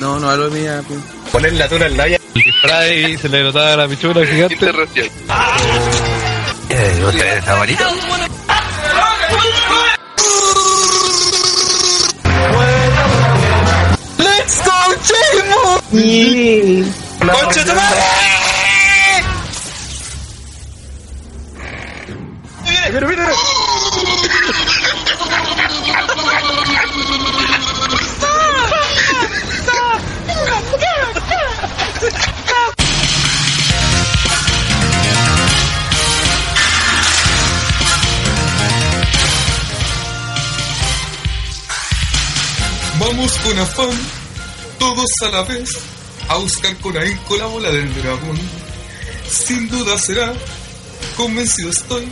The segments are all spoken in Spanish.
No, no hablo de mía. Poner la tuna en la El disfraz se le notaba la pichura gigante. Interracial. Eh, ¿Usted favorito? ¡Let's go, Chimo! ¡Concha tu madre! Mira, mira. Con afán, todos a la vez, a buscar con ahínco la bola del dragón. Sin duda será, convencido estoy,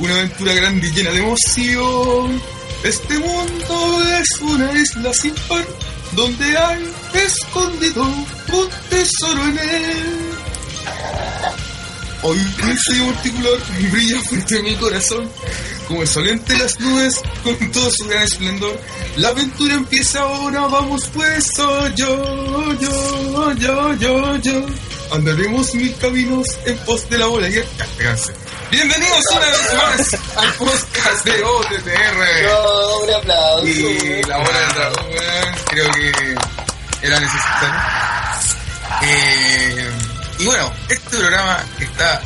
una aventura grande y llena de emoción. Este mundo es una isla sin par, donde hay escondido un tesoro en él. Hoy sello particular brilla frente a mi corazón, como el sol entre las nubes, con todo su gran esplendor. La aventura empieza ahora, vamos pues, oh, yo, yo, yo, yo, yo. Andaremos mil caminos en pos de la bola y Bienvenidos una vez más al podcast de OTTR. No, un aplauso. Y la bola del dragón, creo que era necesario. Eh, y bueno, este programa está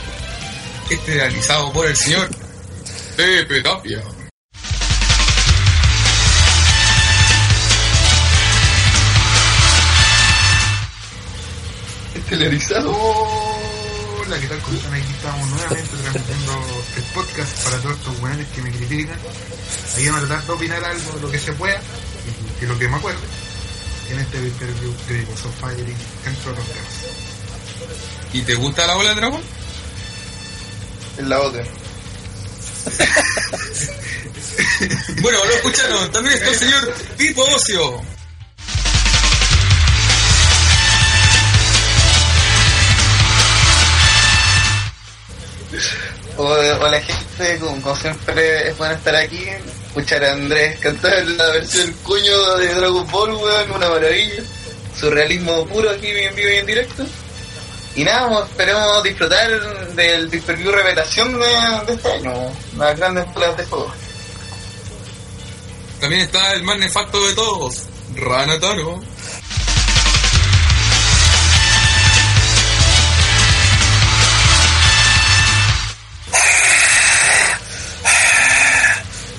esterilizado por el señor Pepe Tapia. Estelarizado. Hola, ¿qué tal? ¿Cómo están? Aquí estamos nuevamente transmitiendo el podcast para todos estos weones que me critican. Ahí vamos a tratar de opinar algo de lo que se pueda, y que lo que me acuerde, en este interview que digo, son Fire entre otros temas. ¿Y te gusta la bola del dragón? En la otra. Bueno, lo escucharon. También está el señor Pipo Ocio. Hola, gente, como siempre es bueno estar aquí. Escuchar a Andrés cantar la versión cuño de Dragon Ball, weón, una maravilla. Surrealismo puro aquí en vivo y en directo. Y nada, esperemos disfrutar del Disperview Revelación de, de este año, las grandes pruebas de juego. También está el más nefasto de todos, Rana Taro.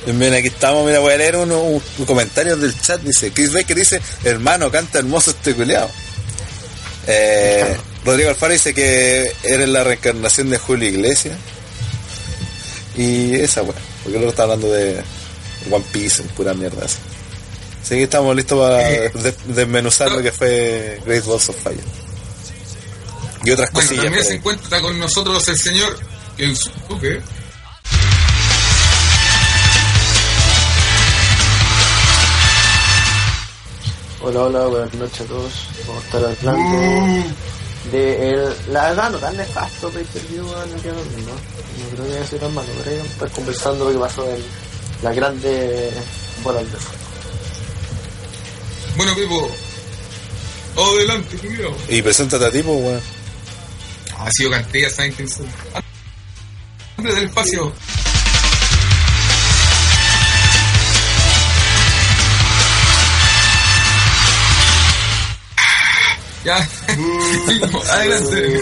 Bien, bien, aquí estamos, mira, voy a leer unos un, un comentario del chat, dice, Chris Baker dice, hermano, canta hermoso este culeado. Eh, Rodrigo Alfaro dice que eres la reencarnación de Julio Iglesias. Y esa, bueno, porque luego está hablando de One Piece, pura mierda así. Así que estamos listos para de- desmenuzar lo que fue Great Balls of Fire. Y otras Bueno, cosillas. también se encuentra con nosotros el señor Kensuke. Hola, hola, buenas noches a todos. Vamos a estar hablando de el, la verdad no tan nefasto pay per view weón, el que no, no, no creo que haya sido tan malo, pero ahí estar conversando lo que pasó en la grande bola de fuego. Bueno, Pipo, adelante, culiao. Y preséntate a ti, pues, weón. Ha sido cantidad, ¿saben quién soy? Hombre del espacio. Ya, Pipo, adelante.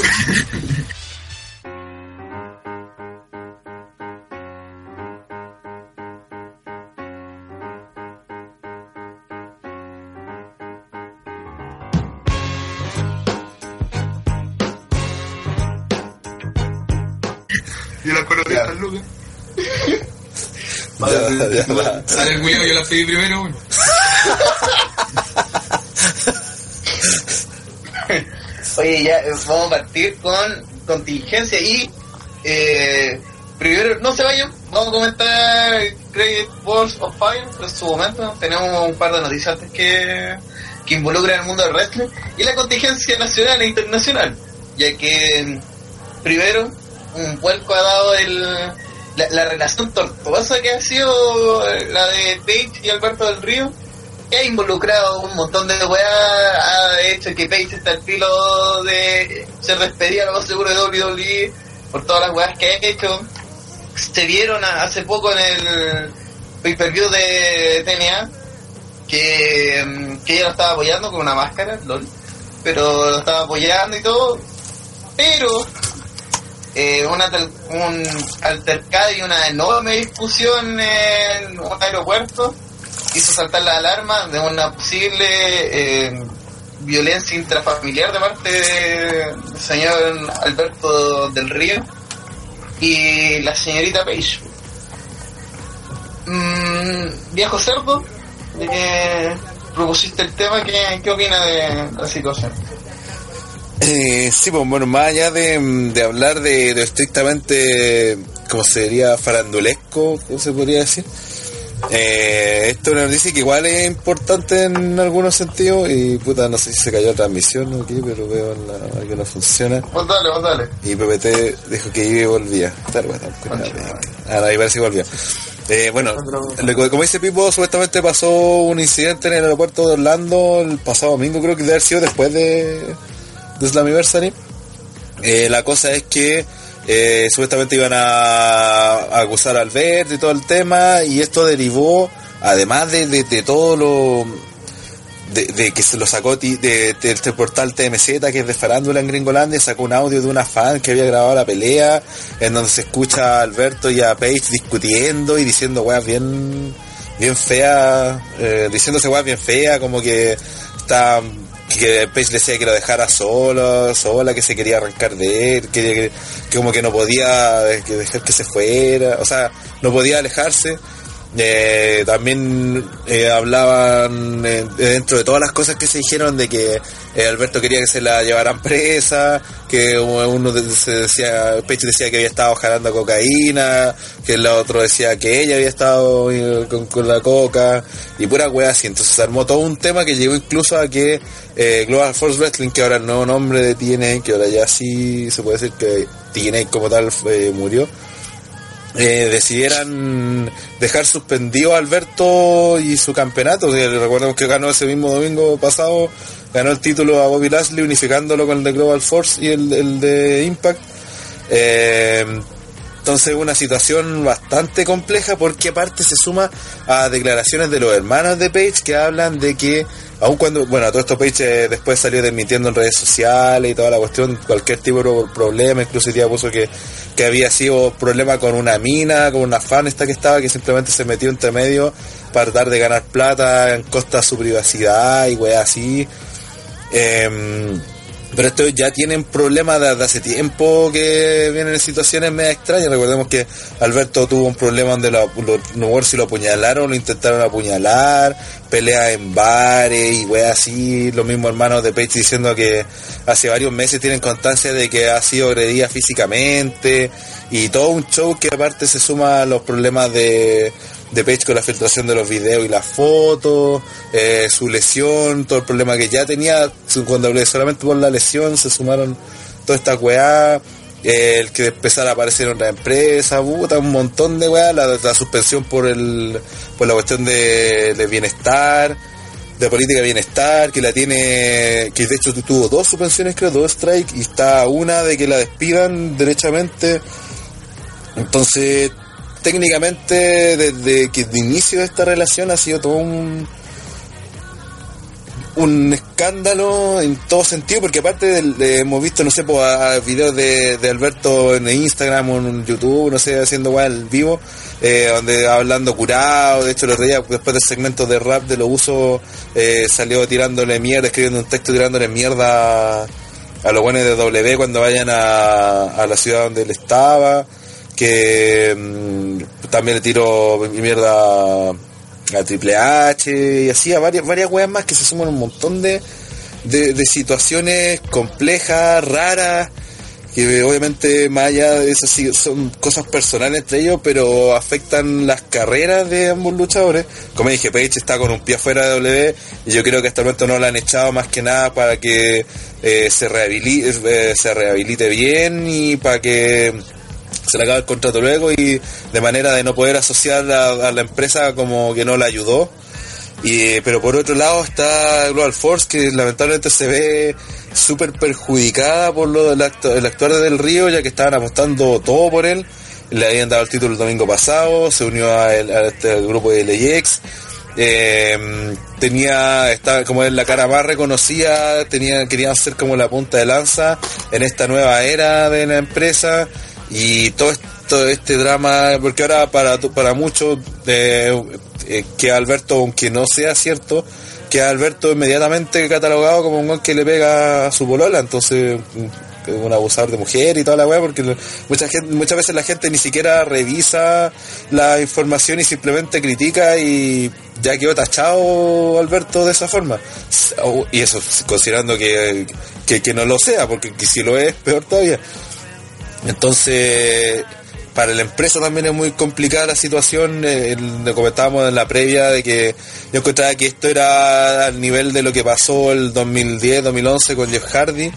Y la loca. Ya, ya, ya. Sale el culiao, yo la pedí primero, bueno. Oye, ya vamos a partir con contingencia y eh, primero, no se vayan, vamos a comentar Great Balls of Fire en su momento. Tenemos un par de noticias antes que, que involucran al mundo del wrestling y la contingencia nacional e internacional, ya que primero un vuelco ha dado el, la, la relación tortuosa que ha sido la de Page y Alberto del Río que ha involucrado un montón de weas, ha hecho que Page está al filo de ser despedida más seguro de WWE por todas las weas que ha hecho. Se vieron a- hace poco en el pay-per-view de TNA que, mm, que ella lo estaba apoyando con una máscara, lol, pero lo estaba apoyando y todo, pero eh, una un altercado y una enorme discusión en un aeropuerto hizo saltar la alarma de una posible eh, violencia intrafamiliar de parte del señor Alberto del Río y la señorita Page. Mm, viejo cerdo, de que propusiste el tema, ¿qué, qué opina de la situación? Eh, sí, pues bueno, más allá de, de hablar de, de estrictamente, como sería farandulesco, ¿cómo se podría decir? Eh, esto nos dice que igual es importante en algunos sentidos y puta, no sé si se cayó la transmisión o qué, pero veo en la, que no funciona. Pues dale, pues. Y PPT dijo que iba y volvía. Claro, bueno, ah, no, parece que volvía. Eh, bueno, como dice Pipo, supuestamente pasó un incidente en el aeropuerto de Orlando el pasado domingo, creo que debe haber sido después de, de Slammiversary. Eh, la cosa es que eh, supuestamente iban a, a acusar a Alberto y todo el tema, y esto derivó, además de, de, de todo lo de, que se lo sacó de este portal TMZ que es de farándula en Gringolandia, sacó un audio de una fan que había grabado la pelea, en donde se escucha a Alberto y a Paige discutiendo y diciendo weas bien, bien feas, eh, diciéndose weas bien feas, como que está que Paige le decía que lo dejara solo, sola, que se quería arrancar de él, que, que- que como que no podía dejar que se fuera, o sea, no podía alejarse. Eh, también eh, hablaban eh, dentro de todas las cosas que se dijeron de que Alberto quería que se la llevaran presa, que uno de- se decía, Pecho decía que había estado jalando cocaína, que el otro decía que ella había estado con, la coca y pura wea así. Entonces se armó todo un tema que llegó incluso a que Global Force Wrestling, que ahora el nuevo nombre de TNA, que ahora ya sí se puede decir que TNA como tal murió, eh, decidieran dejar suspendido a Alberto y su campeonato. Recordemos que ganó ese mismo domingo pasado, ganó el título a Bobby Lashley unificándolo con el de Global Force y el, el de Impact. Eh, entonces una situación bastante compleja porque aparte se suma a declaraciones de los hermanos de Page que hablan de que aun cuando, bueno, todo esto Page eh, después salió desmitiendo en redes sociales y toda la cuestión, cualquier tipo de problema, incluso día puso que, que había sido problema con una mina, con una fan esta que estaba, que simplemente se metió entre medio para tratar de ganar plata en costa de su privacidad y weá así. Em, pero estos ya tienen problemas desde hace tiempo que vienen en situaciones medio extrañas. Recordemos que Alberto tuvo un problema donde lo, lo- no si lo apuñalaron, lo intentaron apuñalar, peleas en bares y weas así. Los mismos hermanos de Page diciendo que hace varios meses tienen constancia de que ha sido agredida físicamente y todo un show que aparte se suma a los problemas de de Page con la filtración de los videos y las fotos, eh, su lesión, todo el problema que ya tenía, cuando hablé solamente por la lesión se sumaron toda esta weá, eh, el que empezara a aparecer en otra empresa, puta, un montón de weá, la, la suspensión por el por la cuestión de, de bienestar, de política de bienestar, que la tiene, que de hecho tuvo dos suspensiones creo, dos strikes, y está una de que la despidan derechamente. Entonces, técnicamente, desde que de inicio de esta relación ha sido todo un un escándalo en todo sentido, porque aparte de- hemos visto, no sé, pues, a- videos de, Alberto en Instagram o en YouTube, no sé, haciendo weá en vivo, eh, donde hablando curado, de hecho el otro después del segmento de rap de los usos, eh, salió tirándole mierda, escribiendo un texto tirándole mierda a, los buenos de W cuando vayan a la ciudad donde él estaba, que mm, también le tiró mierda a Triple H y así a varias, varias weas más que se suman un montón de, de, situaciones complejas, raras, que obviamente más allá de eso son cosas personales entre ellos, pero afectan las carreras de ambos luchadores. Como dije, Page está con un pie afuera de W y yo creo que hasta el momento no la han echado más que nada para que eh, se, rehabilite, eh, se rehabilite bien y para que se le acaba el contrato luego y de manera de no poder asociar a, la empresa como que no la ayudó. Y, pero por otro lado está Global Force, que lamentablemente se ve súper perjudicada por lo del el actuar de Del Río, ya que estaban apostando todo por él. Le habían dado el título el domingo pasado, se unió a, este grupo de LAX. Eh, tenía, estaba como en la cara más reconocida, tenía, querían ser como la punta de lanza en esta nueva era de la empresa y todo esto, este drama, porque ahora para, para muchos eh, que Alberto, aunque no sea cierto, que Alberto inmediatamente catalogado como un güey que le pega a su polola, entonces mm, un abusador de mujer y toda la weá, porque mucha muchas veces la gente ni siquiera revisa la información y simplemente critica y ya quedó tachado Alberto de esa forma. Y eso considerando que, que, no lo sea, porque que si lo es, peor todavía. Entonces, para la empresa también es muy complicada la situación. eh, lo comentábamos en la previa de que yo encontraba que esto era al nivel de lo que pasó el 2010-2011 con Jeff Hardy,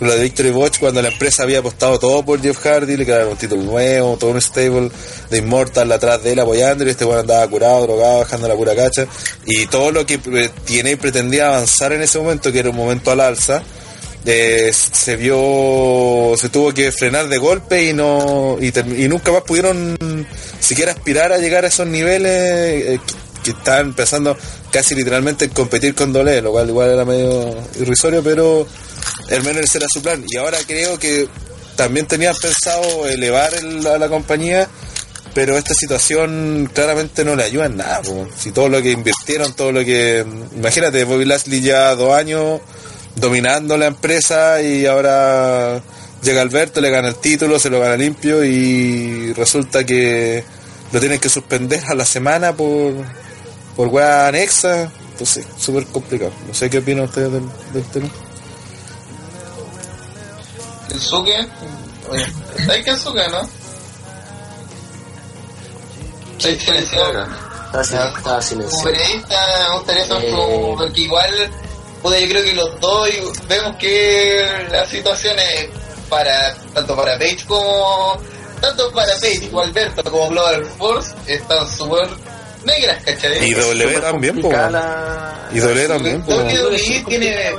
lo de Victory Watch, cuando la empresa había apostado todo por Jeff Hardy, le quedaron un título nuevo, todo un stable de Immortal atrás de él apoyándolo, y este bueno andaba curado, drogado, bajando la pura cacha, y todo lo que tiene y pretendía avanzar en ese momento, que era un momento al alza, se vio se tuvo que frenar de golpe y no y, nunca más pudieron siquiera aspirar a llegar a esos niveles eh, que, que estaban empezando casi literalmente en competir con Dole lo cual igual era medio irrisorio pero al menos era su plan. Y ahora creo que también tenían pensado elevar el- a la compañía pero esta situación claramente no le ayuda en nada si todo lo que invirtieron todo lo que imagínate Bobby Lashley ya dos años dominando la empresa y ahora llega Alberto, le gana el título, se lo gana limpio y resulta que lo tienen que suspender a la semana por por weá anexa, entonces súper complicado. No sé qué opinan ustedes del, del tema. El Suke. Oye, ¿Sabes qué es Suke, no? Soy silenciado. Estaba sin- estaba Como silenciado. periodista me gustaría saber Eh. porque igual, puta, yo creo que los dos y- vemos que las situaciones para, tanto para Page como, tanto para Page como Alberto como Global Force están súper negras, ¿cachai? Y W también, po. la- Y W también, po. WWE tiene,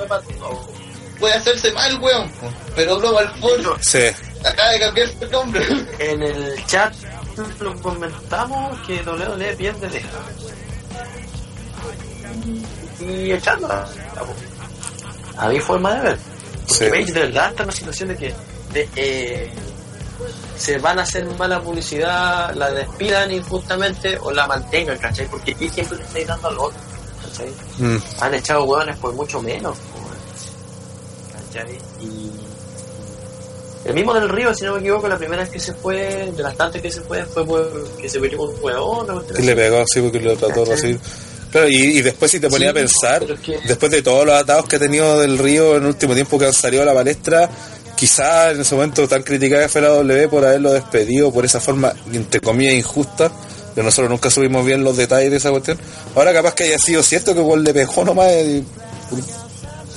puede hacerse mal, weón, pero Global Force Sí, acaba de cambiar su nombre. En el chat lo comentamos que WWE pierde de y echándola. A mi forma de ver. Porque Sí. Page de verdad está en una situación de que de, eh, se van a hacer mala publicidad, la despidan injustamente o la mantengan, ¿cachai? Porque aquí siempre le estáis dando al otro, ¿cachai? Mm. Han echado hueones por mucho menos, ¿cachai? Y el mismo del río, si no me equivoco, la primera vez que se fue, de las tantas que se fue, fue porque se metió con un hueón. y le así. pegó así porque lo trató recibir. Claro, y, y después si te ponía Sí, a pensar, pero es que- después de todos los atados que ha tenido del Río en el último tiempo que han salido a la palestra, quizás en ese momento tan criticada que fue la W por haberlo despedido por esa forma, entre comillas, injusta, que nosotros nunca subimos bien los detalles de esa cuestión. Ahora capaz que haya sido cierto que igual le pegó nomás y por,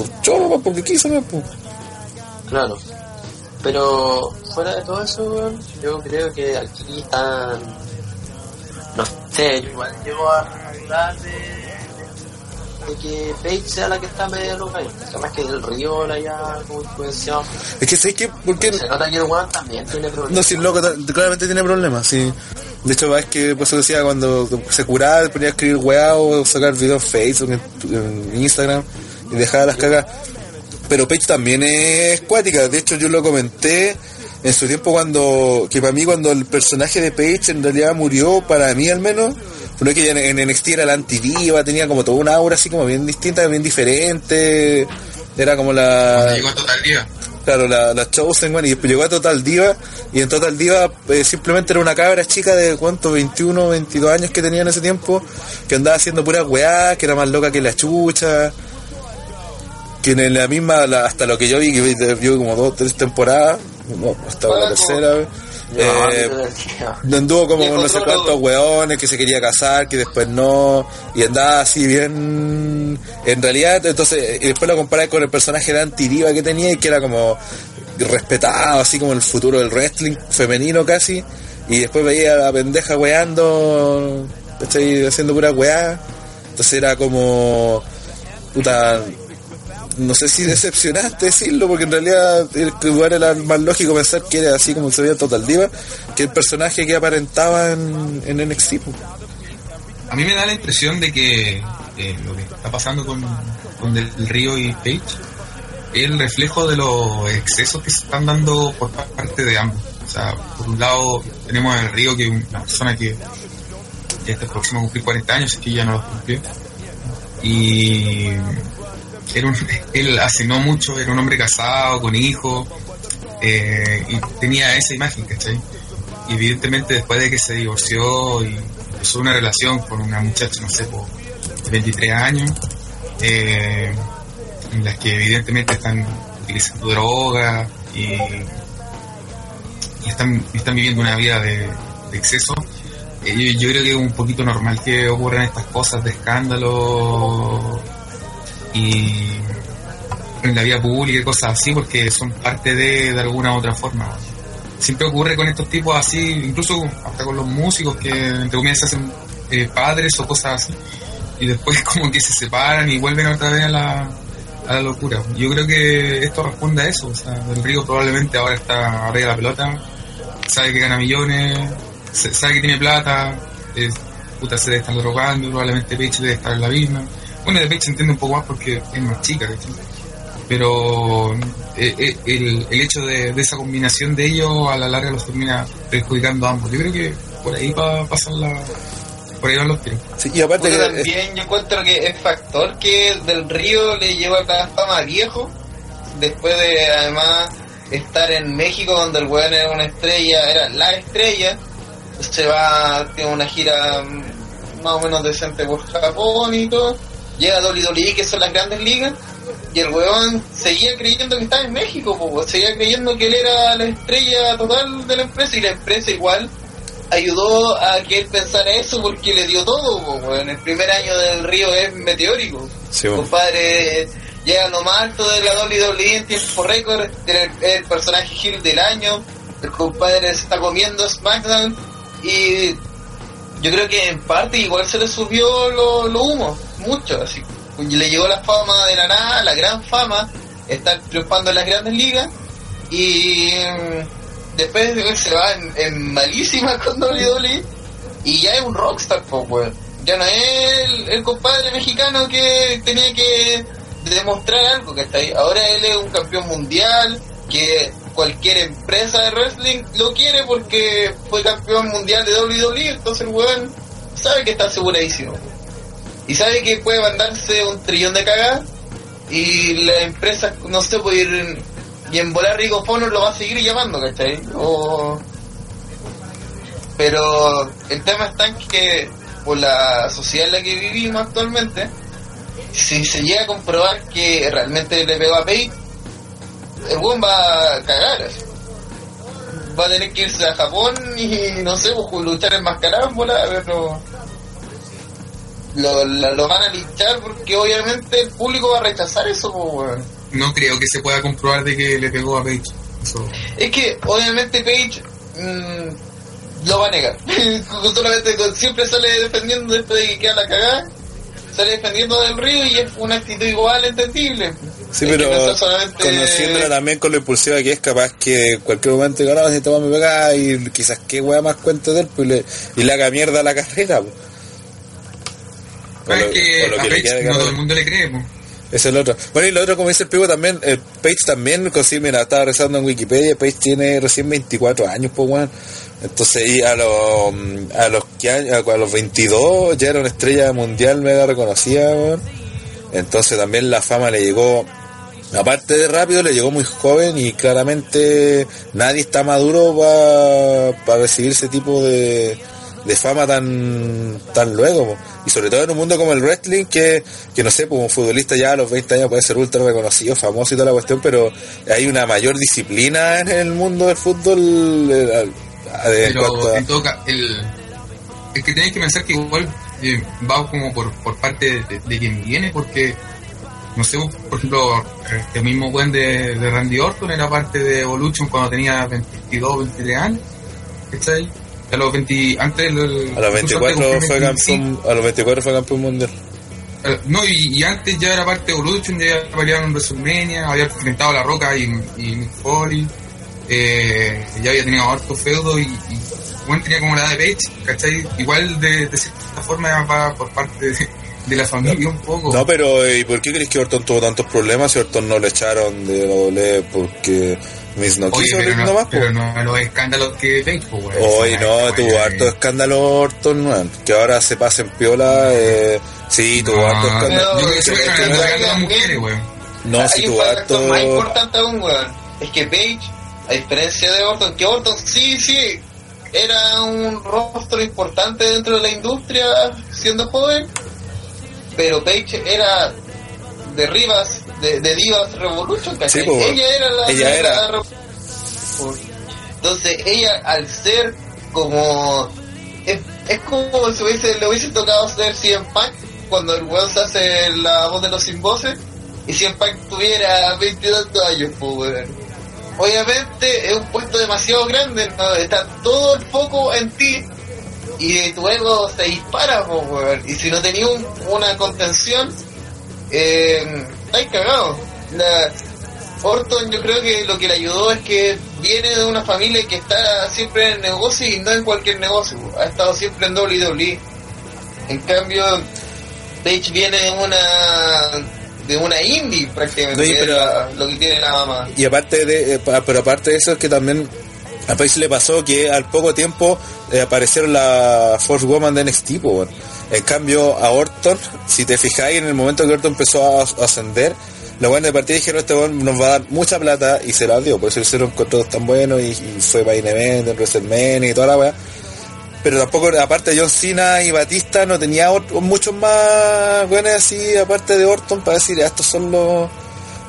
por chorro, porque quiso, ¿no? Claro. Pero fuera de todo eso, yo creo que aquí están. No sé, yo igual llego a de, de que Paige sea la que está medio loca. Además que el río la ya como. Es que sé que, porque Se nota que el weón también tiene problemas. No, si el loco claramente tiene problemas, sí. De hecho, es que por eso decía cuando se curaba, ponía a escribir weá o sacar videos en Facebook, en, en Instagram y dejaba las cagas. Pero Paige también es cuática. De hecho, yo lo comenté en su tiempo cuando, que para mí cuando el personaje de Paige en realidad murió, para mí al menos, fue que en, en NXT era la antidiva, tenía como toda una aura así como bien distinta, bien diferente. Era como la... Llegó a total día. Claro, la, la Chosen, bueno, y llegó a Total Diva, y en Total Diva eh, simplemente era una cabra chica de cuánto, 21, 22 años que tenía en ese tiempo, que andaba haciendo pura weá, que era más loca que la chucha, que en la misma, la- hasta lo que yo vi, que vi, vi como dos, tres temporadas, no, hasta la tercera, No, eh, no, anduvo como con no sé cuántos weones que se quería casar, que después no, y andaba así bien, en realidad, entonces, y después lo comparé con el personaje de Antidiva que tenía y que era como respetado, así como el futuro del wrestling femenino casi, y después veía a la pendeja weando, ¿cachai? haciendo pura weá, Entonces era como, puta, no sé si decepcionante decirlo, porque en realidad el lugar era más lógico pensar que era así como se veía Total Diva, que el personaje que aparentaba en, en NXT. A mí me da la impresión de que eh, lo que está pasando con, con Del Río y Page es el reflejo de los excesos que se están dando por parte de ambos. O sea, por un lado tenemos a Del Río, que es una persona que ya está próximo a cumplir 40 años, que ya no los cumplió. Y era un- él hace no mucho era un hombre casado, con hijos, eh, y tenía esa imagen, ¿cachai? Y evidentemente después de que se divorció y empezó una relación con una muchacha, no sé, por 23 años, eh, en las que evidentemente están utilizando drogas y, y están, están viviendo una vida de, de exceso, eh, yo, yo creo que es un poquito normal que ocurran estas cosas de escándalo y en la vida pública y cosas así porque son parte de, de alguna u otra forma. Siempre ocurre con estos tipos así, incluso hasta con los músicos que entre comillas se hacen eh, padres o cosas así y después como que se separan y vuelven otra vez a la, a la locura. Yo creo que esto responde a eso, o sea, Del Río probablemente ahora está arriba de la pelota, sabe que gana millones, sabe que tiene plata, es, puta se debe estar drogando, probablemente Peche debe estar en la misma. Bueno, de Peche entiende un poco más porque es más chica, ¿cachai? pero eh, eh, el, el hecho de, de esa combinación de ellos a la larga los termina perjudicando a ambos. Yo creo que por ahí va a pasar la... Por ahí van los tiros. Sí, y aparte que también yo encuentro que es factor que Del Río le llevó la fama a viejo, después de además estar en México donde el weón era una estrella, era la estrella, se va, tiene una gira mm, más o menos decente por Japón y todo, llega a WWE que son las grandes ligas, y el weón seguía creyendo que estaba en México, po, seguía creyendo que él era la estrella total de la empresa y la empresa igual ayudó a que él pensara eso porque le dio todo, po, weón. el primer año del río es meteórico. Sí. Compadre, llega lo más alto de la WWE en tiempo récord, el, el personaje Hill del año, el compadre se está comiendo SmackDown y yo creo que en parte igual se le subió lo, lo humo, mucho, así. Le llegó la fama de la nada, la gran fama, estar triunfando en las grandes ligas y mm, después se va en, malísima con WWE y ya es un rockstar, pues, weón. Ya no es el, el compadre mexicano que tenía que demostrar algo, que está ahí. Ahora él es un campeón mundial, que cualquier empresa de wrestling lo quiere porque fue campeón mundial de WWE, entonces el weón sabe que está aseguradísimo. Y sabe que puede mandarse un trillón de cagadas y la empresa, no sé, puede ir y en volar Rico Fonor lo va a seguir llamando, ¿cachai? O... Pero el tema está en que por la sociedad en la que vivimos actualmente, si se llega a comprobar que realmente le pegó a Page, el buen va a cagar. Va a tener que irse a Japón y no sé, pues, luchar enmascarado en bola, pero lo, lo, lo van a linchar porque obviamente el público va a rechazar eso, pues. No creo que se pueda comprobar de que le pegó a Page. Eso. Es que obviamente Page mm, lo va a negar. Solamente siempre sale defendiendo después de que queda la cagada. Sale defendiendo del río y es una actitud igual entendible. Sí, Es pero no está solamente- conociéndola también con lo impulsiva que es, capaz que en cualquier momento diga, no, si te me pegar y quizás qué wea más cuente de él pues, y, le, y le haga mierda a la carrera. pues. Es que a Page no todo el mundo le cree, es el otro. Bueno, y lo otro, como dice el pivo también, el Page también, consigue, mira, estaba rezando en Wikipedia, Page tiene recién 24 años, pues, weón. Entonces, y a los, a los, a los 22 ya era una estrella mundial mega reconocida, weón. Entonces también la fama le llegó, aparte de rápido, le llegó muy joven y claramente nadie está maduro para recibir ese tipo de, de fama tan tan luego po. y sobre todo en un mundo como el wrestling que, que no sé, pues un futbolista ya a los 20 años puede ser ultra reconocido, famoso y toda la cuestión, pero hay una mayor disciplina en el mundo del fútbol eh, en cuanto Pero en todo el, es que tenéis que pensar que igual eh, va como por, por parte de, de quien viene, porque, no sé, por ejemplo, este mismo buen de, de Randy Orton era parte de Evolution cuando tenía 22, 23 años, ¿cachai? A los 20, antes del, a los incluso antes 24 de cumplir fue 25, campeón a los 24 fue campeón mundial eh, no, y, y antes ya era parte de Evolution, ya peleado en WrestleMania, había enfrentado a La Roca y, y Mick Foley, eh, ya había tenido harto feudo y, y bueno, tenía como la edad de Page, ¿cachai? Igual de, de cierta forma va por parte de, de la familia un poco. No, pero ¿y por qué crees que Orton tuvo tantos problemas si Orton no le echaron de la doble porque Miss no Oye, quiso pero Rick no, nomás? pero no a los escándalos que. Hoy no, tuvo harto escándalo Orton, weón. Que ahora se pasa en piola. Eh, sí, tuvo No, harto escándalo. Yo que las mujeres, weón. No, un tuvo factor más harto. importante aún, weón. Es que Page, a diferencia de Orton, que Orton sí, sí, era un rostro importante dentro de la industria siendo joven, pero Page era de Rivas, de, de Divas Revolution, ¿cachai? Sí, po, ella era la Ella la- era. la- Entonces ella al ser como es, es como si hubiese, le hubiese tocado ser CM Punk cuando el weón se hace la voz de los sin voces y CM Punk tuviera 22 años, pues. Obviamente es un puesto demasiado grande, ¿no? está todo el foco en ti y tu ego se dispara, pues. Y si no tenías un- una contención, eh, estáis cagado. La, Orton yo creo que lo que le ayudó es que viene de una familia que está siempre en el negocio y no en cualquier negocio. Ha estado siempre en WWE. En cambio, Page viene de una de una indie prácticamente, Sí, pero- la- lo que tiene nada más. Y aparte de, eh, pero aparte de eso es que también a Paige le pasó que al poco tiempo eh, aparecieron la Force Woman de NXT, po, weón. En cambio a Orton, si te fijáis en el momento que Orton empezó a, ascender, los buenos de partida dijeron este weón nos va a dar mucha plata y se la dio, por eso hicieron contratos tan buenos y, fue para Event, en WrestleMania y toda la weá. Pero tampoco, aparte de John Cena y Batista, no tenía muchos más buenos así, aparte de Orton, para decir, "Ah, estos son los,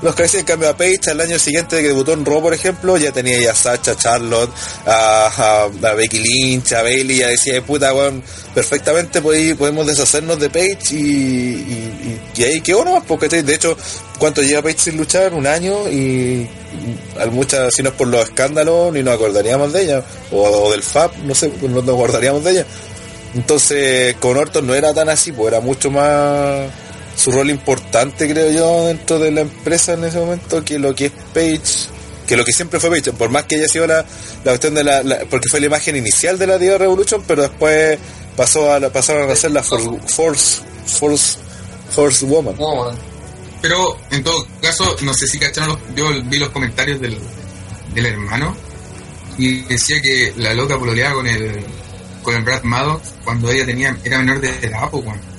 los que en cambio a Paige, al año siguiente que debutó en Raw, por ejemplo, ya tenía ya a Sacha, Charlotte, a, a- a Becky Lynch, a Bailey, ya decía, "Eh, puta, weón, perfectamente podemos deshacernos de Paige y, y, y- y ahí quedó nomás, porque de hecho, ¿cuánto lleva Paige sin luchar? Un año y, muchas, si no es por los escándalos, ni nos acordaríamos de ella, o, o del FAB, no sé, no nos acordaríamos de ella. Entonces, con Orton no era tan así, pues era mucho más su rol importante, creo yo, dentro de la empresa en ese momento, que lo que es Page, que lo que siempre fue Page, por más que haya sido la, la cuestión de la, la- porque fue la imagen inicial de la Diva Revolution, pero después pasó a la, pasaron a ser la Force, Force, Force, Force Woman. Woman. Pero en todo caso, no sé si cacharon, los, yo vi los comentarios del, del hermano y decía que la loca pololeaba con el con el Brad Maddox cuando ella tenía era menor de edad, pues, weón.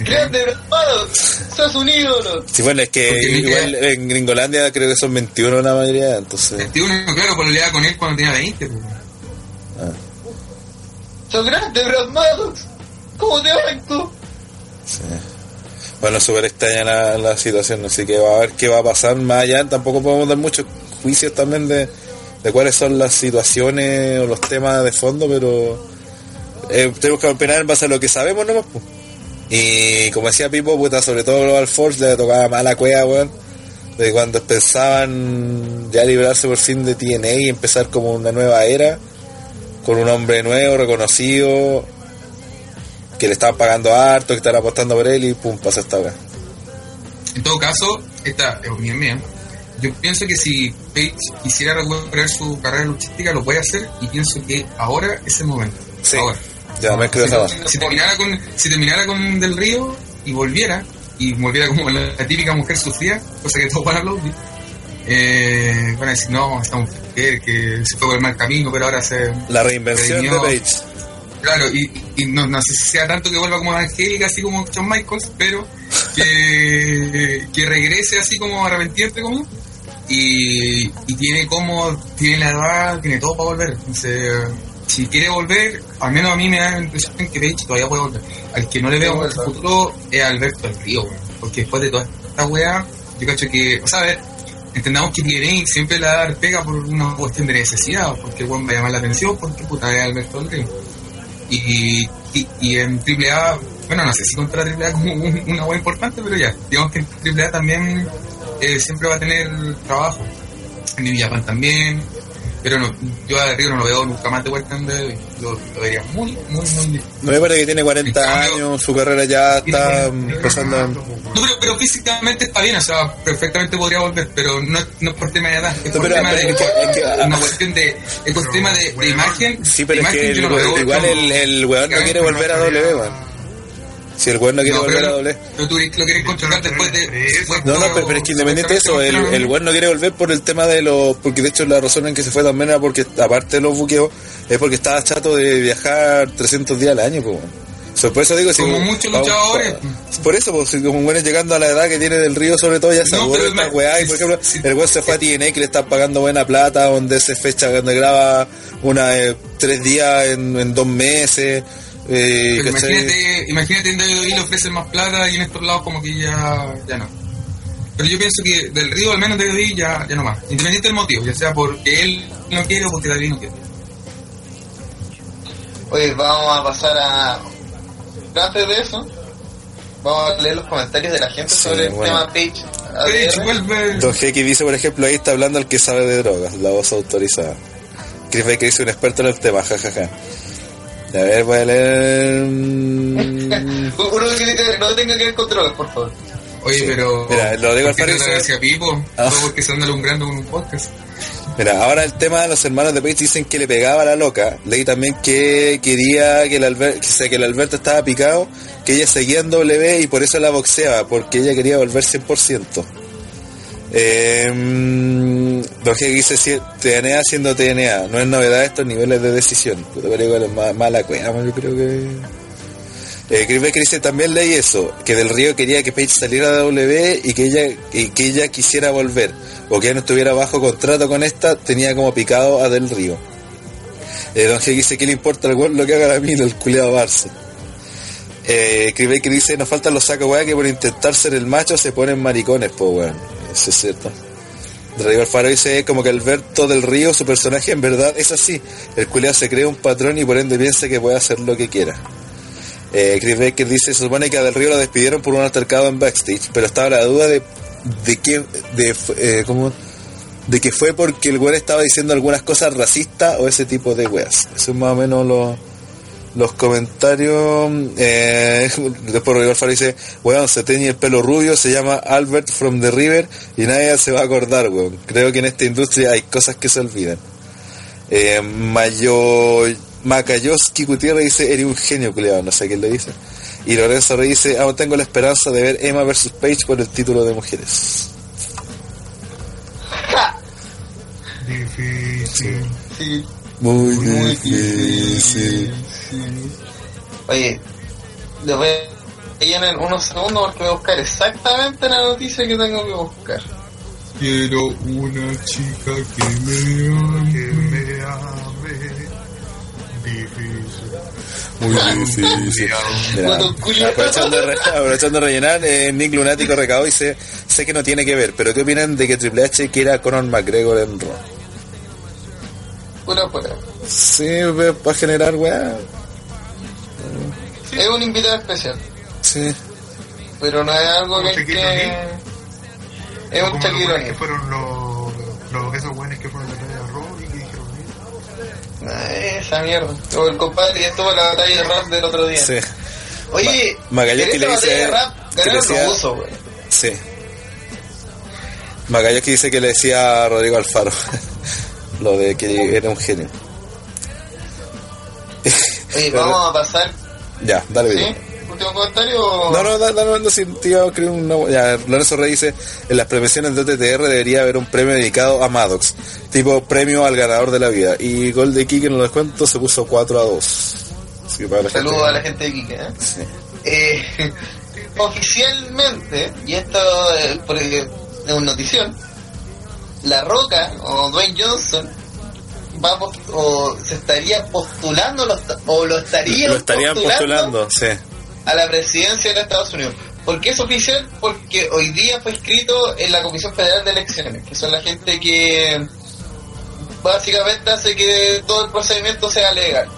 Grande, hermano, sos un ídolo. Sí, bueno, es que Porque igual en Gringolandia creo que son 21 la mayoría, entonces... 21, claro, pololeaba con él cuando tenía 20, pues. weón. Sos grande, Brad Maddox. ¿Cómo te vas tú? Sí. Bueno, súper extraña la, la situación, así que va a ver qué va a pasar más allá. Tampoco podemos dar muchos juicios también de, de cuáles son las situaciones o los temas de fondo, pero eh, tenemos que opinar en base a lo que sabemos nomás. pues. Y como decía Pipo, puta, sobre todo Global Force le tocaba mala cueva, weón. De cuando pensaban ya librarse por fin de TNA y empezar como una nueva era, con un hombre nuevo, reconocido, que le estaban pagando harto, que estaban apostando por él y pum, pasa esta hora. En todo caso, esta es opinión mía. Yo pienso que si Page quisiera recuperar su carrera luchística, lo puede hacer y pienso que ahora es el momento. Sí. Ahora. Ya me base. Si terminara con, si terminara con Del Río y volviera, y volviera como la, la típica mujer sufrida, cosa que todos van a aplaudir, eh, van a decir, no, esta mujer que se fue por el mal camino, pero ahora se... La reinvención de. Page. Claro, y, y no, no sé si sea tanto que vuelva como Angélica, así como John Michaels, pero que, que regrese así como arrepentiente como y, y tiene como, tiene la edad, tiene todo para volver. Entonces, si quiere volver, al menos a mí me da la impresión que de hecho todavía puede volver. Al que no le veo Sí, mucho futuro es a Alberto del Río, porque después de toda esta weá, yo cacho que, o sea, a ver, entendamos que TNA siempre la dar pega por una cuestión de necesidad, porque el weón va a llamar la atención, porque puta es Alberto del Río. Y, y, y en AAA, bueno, no sé si contra AAA como un- una hueá importante, pero ya, digamos que en AAA también eh, siempre va a tener trabajo. En New Japan también. Pero no, yo a Río no lo veo nunca más de vuelta en WWE. Lo, lo vería muy, muy, muy difícil. No me parece que tiene 40 En cambio- años, su carrera ya está pasando. No, pero, pero físicamente está bien, o sea, perfectamente podría volver, pero no, es- no es por tema de edad, es por pero- tema de pero es que- es que- una cuestión de, es por tema de, de imagen. Sí, pero es imagen que el- no lo veo igual como- el, el weón no quiere volver a W, weón. Si el weón no quiere No, volver a W. pero tú lo quieres contratar después de. después No, no, pero, pero es que independiente de eso, el, el weón no quiere volver por el tema de los. Porque de hecho la razón en que se fue también era porque, aparte de los buqueos, es porque estaba chato de viajar 300 días al año, pues. So, por eso digo, si Como muchos luchadores. Por eso, pues, si como un weón es llegando a la edad que tiene del río, sobre todo, ya se No, esta me- weá. Y por ejemplo, el weón se fue a TNA que le están pagando buena plata, donde se fecha, donde graba una eh, tres días en, en dos meses. Eh, imagínate, imagínate en WWE le ofrecen más plata y en estos lados como que ya, ya no. Pero yo pienso que del Río al menos de WWE ya, ya no más. Independiente del motivo, ya sea porque él no quiere o porque David no quiere. Oye, vamos a pasar a. pero Antes de eso, vamos a leer los comentarios de la gente Sí, sobre el tema Page. Don Jeky dice, por ejemplo, ahí está hablando el que sabe de drogas, la voz autorizada. Chris Baker dice un experto en el tema, jajaja. A ver, voy a leer... Uno que no tenga que ver con drogas, por favor. Oye, Sí. pero. Mira, lo digo ¿por qué al Faris, agradece a Pipo? Ah. Todo porque se anda alumbrando con un podcast. Mira, ahora el tema de los hermanos de Page dicen que le pegaba a la loca. Leí también que quería que el, Albert, que, sea, que el Alberto estaba picado, que ella seguía en W y por eso la boxeaba, porque ella quería volver 100%. Eh, mm, Don Jeky dice TNA siendo TNA, no es novedad estos niveles de decisión. Puta, igual es ma- mala cueva, yo creo que... Eh, Chris dice también leí eso, que Del Río quería que Paige saliera de W y que ella y que ella quisiera volver, o que ella no estuviera bajo contrato con esta, tenía como picado a Del Río. Eh, Don G dice que le importa al lo que haga la mina, el culeado Barça. Eh, Chris Baker dice, nos faltan los sacos weá que por intentar ser el macho se ponen maricones, po weón. Eso es cierto. Rodrigo Alfaro dice como que Alberto del Río, su personaje en verdad es así. El culeado se crea un patrón y por ende piensa que puede hacer lo que quiera. Eh, Chris Baker dice, se supone que a Del Río lo despidieron por un altercado en backstage, pero estaba la duda de, de qué, de, eh, ¿cómo? de que fue porque el weón estaba diciendo algunas cosas racistas o ese tipo de weas. Eso es más o menos lo- los comentarios. Eh, después Rodrigo Alfaro dice, weón, se teñe el pelo rubio, se llama Albert from the River y nadie se va a acordar, weón. Creo que en esta industria hay cosas que se olvidan. Eh, Mayo, Makayoski Gutiérrez dice, eres un genio, culiado, no sé quién le dice. Y Lorenzo Rey dice, aún tengo la esperanza de ver Emma versus Page por el título de mujeres. Difícil. Sí. Muy, Muy difícil. Oye, les voy a llenar unos segundos porque voy a buscar exactamente la noticia que tengo que buscar. Quiero una chica que me Que ame. me ame. Difícil. Muy difícil. Mira, aprovechando, de re- aprovechando de rellenar, eh, Nick Lunático Recado dice, sé que no tiene que ver, pero ¿qué opinan de que Triple H quiera a Conor McGregor en Raw? Pura pura. Sí, para generar weá. Es un invitado especial, Sí. pero no es algo Un que que... Es un buenos que fueron los, los esos buenos que fueron a la batalla de Raw y que dijeron "Mira, Ah, Esa mierda. Como el compadre que estuvo en la batalla de rap del otro día. Sí. Oye, Ma- Magallanes que le dice- de rap que le decía- los usos, güey. Sí. Magallanes dice que le decía a Rodrigo Alfaro lo de que era un genio. Oye, vamos a pasar... Ya, dale ¿Sí? video. ¿Último comentario? No, no, no, te iba a escribir una- Ya, Lorenzo Rey dice, en las premiaciones de OTTR debería haber un premio dedicado a Maddox, tipo premio al ganador de la vida. Y Gol de Kike en los descuentos se puso 4 a 2. Así que para la Saludos a la gente de Quique, ¿eh? Sí. Eh, oficialmente, y esto eh, porque es una notición, La Roca o Dwayne Johnson va a post- o se estaría postulando lo o lo estarían postulando, sí. a la presidencia de los Estados Unidos. ¿Por qué es oficial? Porque hoy día fue escrito en la Comisión Federal de Elecciones, que son la gente que básicamente hace que todo el procedimiento sea legal.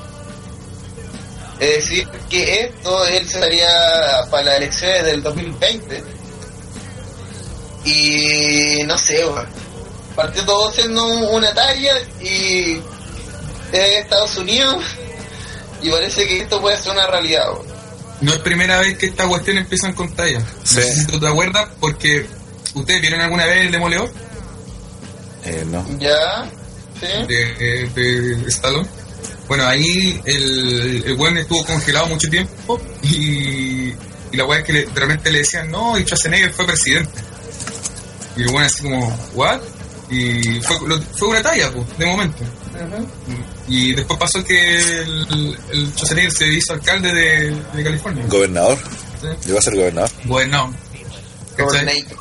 Es decir, que esto él sería para las elecciones del 2020. Y no sé, weón. Partió todo siendo una talla y es Estados Unidos y parece que esto puede ser una realidad. No es primera vez que esta cuestión empiezan con tallas. Sí. No sé si tú te acuerdas, porque ustedes vieron alguna vez el demoledor Eh, no. Ya, sí. de, de Stallone. Bueno, ahí el, el buen estuvo congelado mucho tiempo y, y la weá es que le- de repente le decían, no, y Schwarzenegger fue presidente. Y el buen así como, ¿what? Y fue, lo- fue una talla, pues, de momento. Y después pasó que el, el Schwarzenegger se hizo alcalde de, de California. Gobernador. ¿sí? Llegó a ser gobernador. Coordinator.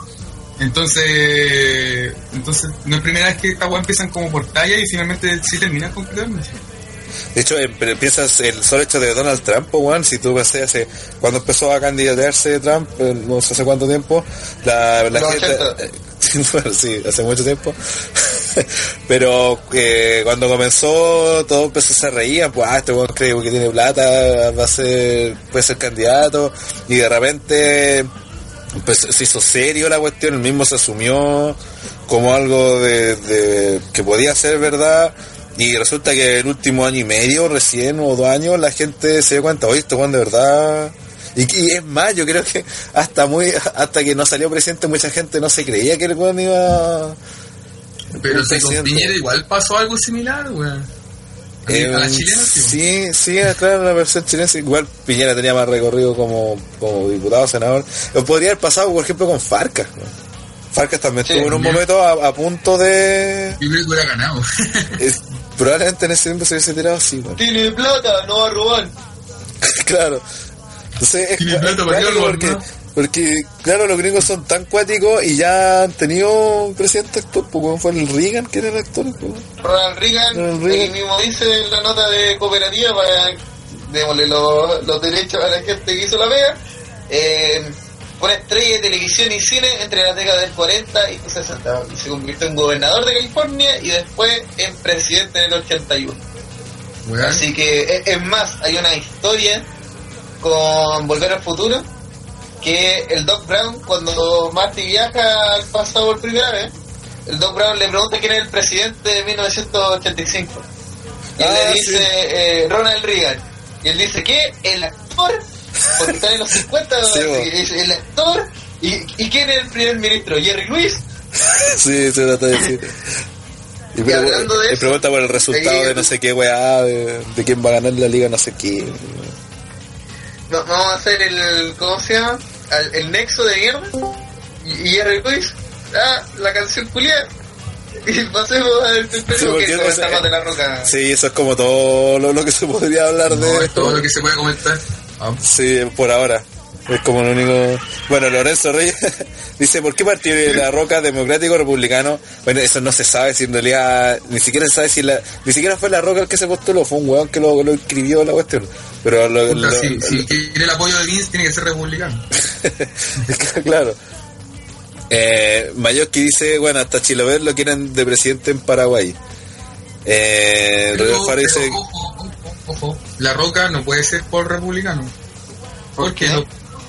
Entonces, entonces no es primera vez que esta weá empiezan como por talla y finalmente sí terminan concretamente. De hecho, eh, pero piensas el solo hecho de Donald Trump, pues, weón, si tú ves hace, cuando empezó a candidatearse Trump, eh, no sé hace cuánto tiempo, la, la gente, 80. sí, bueno, sí, hace mucho tiempo, pero eh, cuando comenzó, todo empezó a se reían, pues, ah, este weón cree que tiene plata, va a ser, puede ser candidato, y de repente, pues se hizo serio la cuestión, él mismo se asumió como algo de, que podía ser verdad. Y resulta que el último año y medio recién o dos años la gente se dio cuenta oye este Juan de verdad y, y es más yo creo que hasta muy hasta que no salió presidente mucha gente no se creía que el Juan iba Pero si con. Piñera igual pasó algo similar, weón. A Eh, la chilena, sí. sí, sí, claro, la versión chilena. Igual Piñera tenía más recorrido como, como diputado, senador. Lo podría haber pasado, por ejemplo, con Farcas. ¿no? Farcas también Sí, estuvo en un momento a, a punto de... Yo creo que hubiera ganado. es- probablemente en ese tiempo se hubiese tirado así, ¿no? Tiene plata, no va a robar. claro. Entonces es, Tiene es plata para qué porque, robar, porque, claro, los gringos son tan cuáticos y ya han tenido un presidente actor, como fue el Reagan, que era el actor. pues. Ronald Reagan, Ronald Reagan. mismo dice en la nota de cooperativa para démosle los, los derechos a la gente que hizo la pega. Eh, fue una estrella de televisión y cine entre las décadas del 40 y 60 y se convirtió en gobernador de California y después en presidente en el 81. Weón. Así que es, es más, hay una historia con Volver al Futuro que el Doc Brown cuando Marty viaja al pasado por primera vez, el Doc Brown le pregunta quién es el presidente de 1985 y él Ah, le sí. dice eh, Ronald Reagan. Y él dice que el actor porque están en los 50 Sí, el actor y, y quién es el primer ministro Jerry Lewis. Sí, se trata de decir. Y, pre- hablando de y eso, pregunta por el resultado de no sé qué weá, de, de quién va a ganar la liga, no sé qué. No- vamos a hacer el ¿cómo se llama? Al- el nexo de mierda y, y Jerry Lewis ah la canción culiada y pasemos al Sí, tercero porque que de la roca Sí, eso es como todo lo, lo que se podría hablar No, de es todo lo que se puede comentar. Ah, Sí, por ahora. Es como lo único. Bueno, Lorenzo Reyes dice: ¿Por qué partido de la Roca democrático republicano? Bueno, eso no se sabe si en realidad ni siquiera se sabe si la. Ni siquiera fue la Roca el que se postuló, fue un weón que lo, lo escribió la cuestión. Pero lo. puta, lo- si, si quiere el apoyo de Vince, tiene que ser republicano. claro. Eh, Mayoski dice: Bueno, hasta Chilover lo quieren de presidente en Paraguay. Eh, Pero, pero, ojo, ojo, ojo, La Roca no puede ser por republicano. Porque, qué? lo-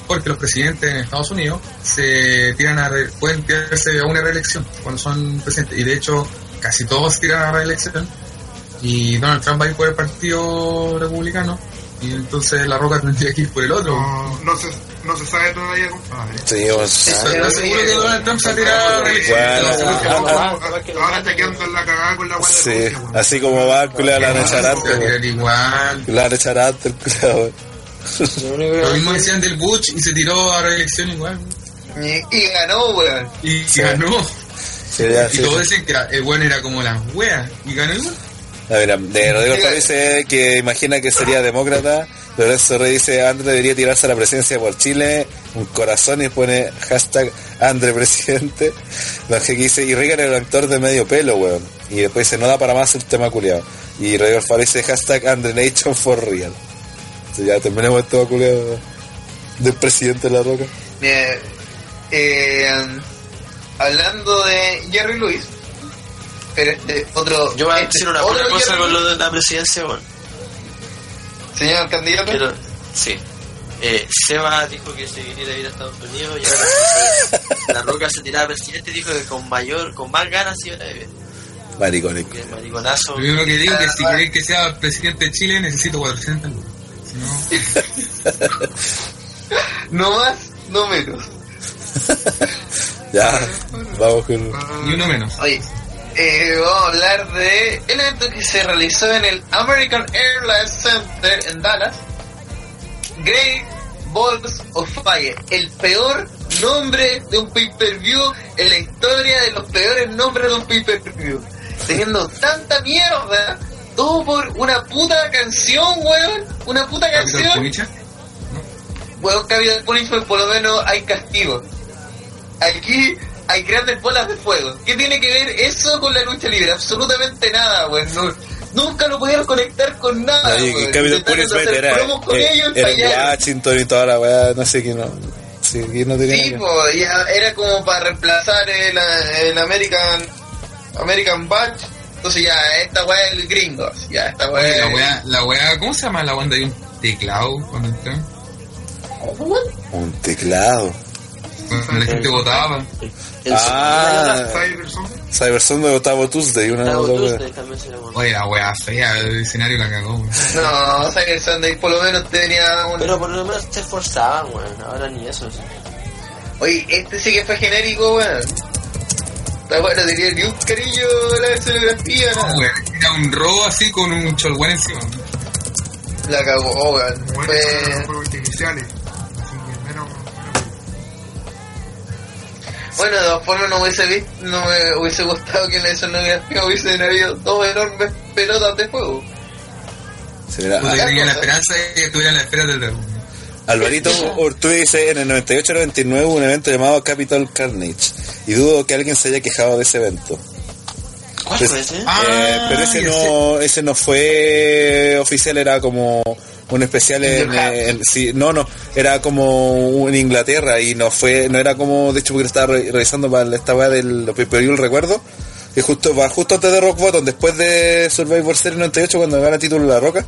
porque los presidentes en Estados Unidos se tiran a re- pueden tirarse a una reelección cuando son presidentes. Y de hecho, casi todos tiran a reelección. Y Donald Trump va a ir por el partido republicano. Y entonces La Roca tendría que ir por el otro. No, no, se, no se sabe todavía, compadre. Sí, vamos a- ¿Estás seguro que Donald Trump se va a tirar a reelección? Bueno, ¿Estás seguro que ah, no? ah, Ahora está quedando en la cagada con la Sí, así como va, culiao, la van a echar antes. La van a echar antes, weón. Lo que mismo decían del Bush y se tiró a reelección igual. y, y ganó weón Y ganó. Sí, ya, Y sí, todos sí. decían que el bueno era como la wea. Y ganó igual. A ver, de Rodrigo Alfaro dice que imagina que sería demócrata. Lorenzo Rey dice André debería tirarse a la presidencia por Chile. Un corazón y pone hashtag André presidente. Don Jeque dice, y Reagan era el actor de medio pelo, weón. Y después dice, no da para más el tema culiado. Y Rodrigo Alfaro dice hashtag André Nation for real. Entonces ya terminemos tema culiado del presidente de la roca. Eh, hablando de Jerry Lewis pero este otro Yo voy a este decir una buena cosa Jerry con lo de la presidencia, bueno. señor candidato Pero, sí. Eh, Seba dijo que se quería ir a Estados Unidos y ahora La Roca se tiraba presidente y dijo que con mayor, con más ganas iba a vivir. Maricónico. Que el mariconazo. Lo único que digo es que si queréis que sea presidente de Chile necesito 400 lucas. No, No más, no menos. Ya, vamos con. ni uno menos. Oye, eh, vamos a hablar de el evento que se realizó en el American Airlines Center en Dallas. Great Balls of Fire, el peor nombre de un pay-per-view en la historia de los peores nombres de un pay-per-view. Teniendo tanta mierda, todo por una puta canción, weón. Una puta canción. Punicha. Weón, Capital Punishment por lo menos hay castigo. Aquí hay grandes bolas de fuego. ¿Qué tiene que ver eso con la lucha libre? Absolutamente nada, weón. No- nunca lo pudieron conectar con nada. Punishment era, con eh, ellos y era en fallaron. Washington y toda la weá, no sé qué no. Sí, no tenía Sí, que- po, ya era como para reemplazar el, el American American Batch. Entonces ya, esta weá es el gringos. Ya, esta weá Oye, la es- weá, la weá, ¿cómo se llama la banda? Hay un teclado cuando entré. Un teclado. Cuando la gente votaba. Ah, Cyberson. Cyberson de Octavo Tuesday, una wea. Tuesday también se llama. Oye, la weá fea, el escenario la cagó. weón. No, Cyber Sunday por lo menos tenía un... Pero por lo menos se esforzaban, weón. Ahora ni eso. sí. Oye, este sí que fue genérico, weón. Está bueno, tenía ni un cariño a la escenografía, No, nada. weón, Era un robo así con un cholguán encima. La cagó, weón. Bueno, Fue- artificiales. Así que menos. menos- Bueno, de todas formas no hubiese visto, no me hubiese gustado que en la escenografía hubiesen habido dos enormes pelotas de fuego. Se verá. Yo tenía la esperanza de que estuviera en la espera del dragón. Alvarito Ortúa dice, en el 98-99 hubo un evento llamado Capital Carnage y dudo que alguien se haya quejado de ese evento. ¿Cuál Pues- fue ese? Ah, pero ese ya no, ese no fue oficial, era como un especial en, en- sí, no, no, era como en Inglaterra y no fue, no era como, de hecho porque lo estaba re- revisando para esta weá del el recuerdo, que justo va justo antes de Rock Bottom, después de Survivor Series 98 cuando gana título La Roca,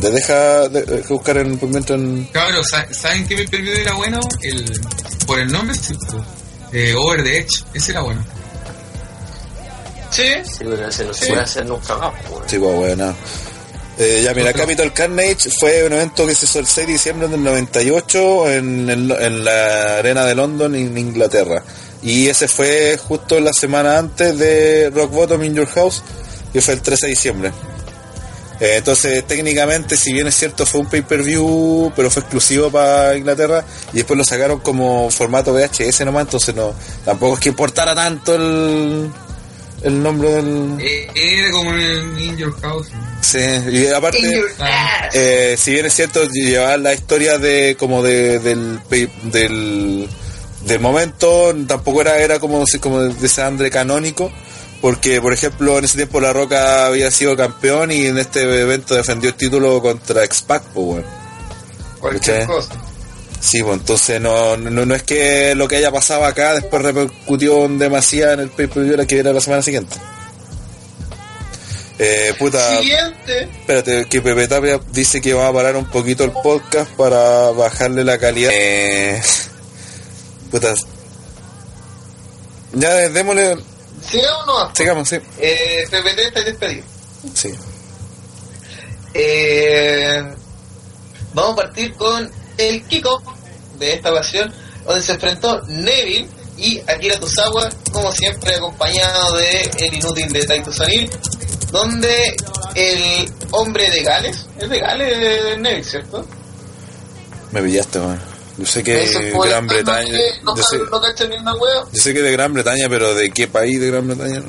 te deja de, de buscar en, por mientras en- Cabros, ¿sa- ¿saben qué me perdió era bueno? El, por el nombre, eh, Over the Edge, ese era bueno. Sí, Sí, pero ese no se puede hacer nunca más. Sí, pues bueno. Eh, ya, mira, Capital Carnage fue un evento que se hizo el 6 de diciembre del 98 en, el- en la arena de London, en Inglaterra. Y ese fue justo la semana antes de Rock Bottom in Your House, que fue el 13 de diciembre. Eh, entonces, técnicamente, si bien es cierto, fue un pay-per-view, pero fue exclusivo para Inglaterra, y después lo sacaron como formato VHS nomás, entonces no, tampoco es que importara tanto el, el nombre del... Eh, era como en In Your House. Sí, y aparte... Eh, si bien es cierto, llevar la historia de como de, del, del del momento tampoco era era como como de desastre canónico porque por ejemplo en ese tiempo La Roca había sido campeón y en este evento defendió el título contra X-Pac pues. Cualquier ¿cachai? cosa. sí pues entonces no, no no es que lo que haya pasado acá después repercutió demasiado en el pay per view que era la semana siguiente eh, puta Siguiente. Espérate, que Pepe Tapia dice que va a parar un poquito el podcast para bajarle la calidad. Eh, puta. Ya, démosle. Sigamos nomás. Sigamos, sí. Eh, PPT está despedido. Sí. Eh, vamos a partir con el kickoff de esta ocasión, donde se enfrentó Neville y Akira Tozawa, como siempre acompañado de el inútil de Taito Sanil, donde el hombre de Gales, es de Gales Neville, ¿cierto? Me pillaste, man. Yo sé que Gran no, Bretaña. No, Yo sé, no, no yo sé que de Gran Bretaña, pero ¿de qué país de Gran Bretaña?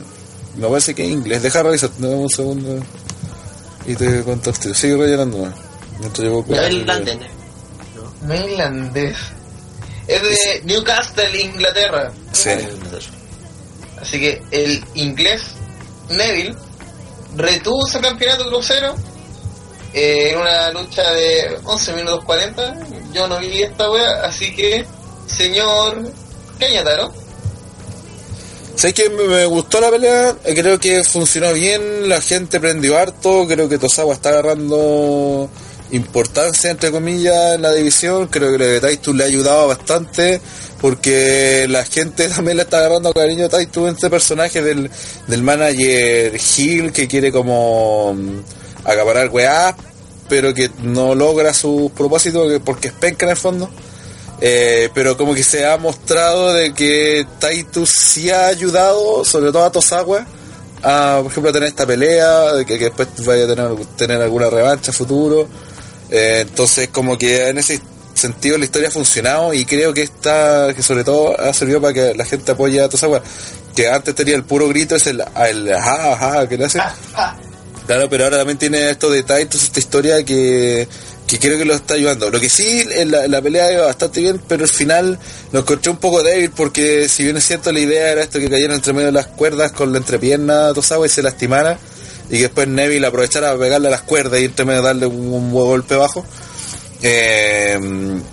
Me parece que es inglés. Deja revisar, dame un segundo. Y te contaste. Sigue rellenando, el irlandés. No irlandés. Es de Newcastle, Inglaterra. Sí. Así que el inglés Neville retuvo su campeonato crucero eh, en una lucha de 11 minutos 40. Yo no vi esta wea, así que, señor Cañataro, ¿Sabes que me gustó la pelea? Creo que funcionó bien, la gente prendió harto, creo que Tosawa está agarrando importancia, entre comillas, en la división, creo que lo de Titus le ha ayudado bastante, porque la gente también le está agarrando cariño a Taito en este personaje del, del manager Hill que quiere como acaparar weá, pero que no logra su propósito que- porque es penca en el fondo. Eh, pero como que se ha mostrado de que Titus sí ha ayudado, sobre todo a Tosawa, a, por ejemplo, a tener esta pelea, de que, después vaya a tener, tener alguna revancha futuro. Eh, entonces, como que en ese sentido la historia ha funcionado y creo que está, que sobre todo ha servido para que la gente apoye a Tosawa. Que antes tenía el puro grito, es el, el ajá, ajá, que le hace. Claro, pero ahora también tiene estos detalles, esta historia que, que creo que lo está ayudando. Lo que sí, en la, pelea iba bastante bien, pero al final lo encontré un poco débil porque si bien es cierto la idea era esto que cayera entre medio de las cuerdas con la entrepierna Tosawa y se lastimara y que después Neville aprovechara a pegarle a las cuerdas y entre medio darle un, un buen golpe bajo. Eh,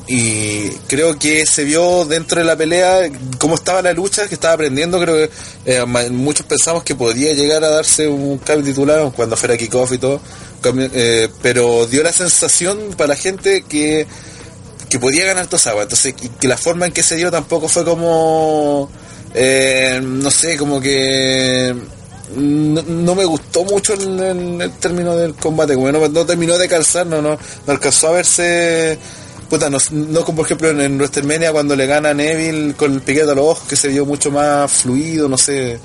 y creo que se vio dentro de la pelea cómo estaba la lucha, que estaba aprendiendo. Creo que eh, muchos pensamos que podía llegar a darse un cambio titular cuando fuera kickoff y todo, eh, pero dio la sensación para la gente que, que podía ganar Tosawa. Entonces, que la forma en que se dio tampoco fue como, no sé, como que no, me gustó mucho el, término del combate, como no, terminó de calzar, no, no, no alcanzó a verse, puta, no, no como por ejemplo en, en WrestleMania cuando le gana Neville con el piquete a los ojos, que se vio mucho más fluido, no sé,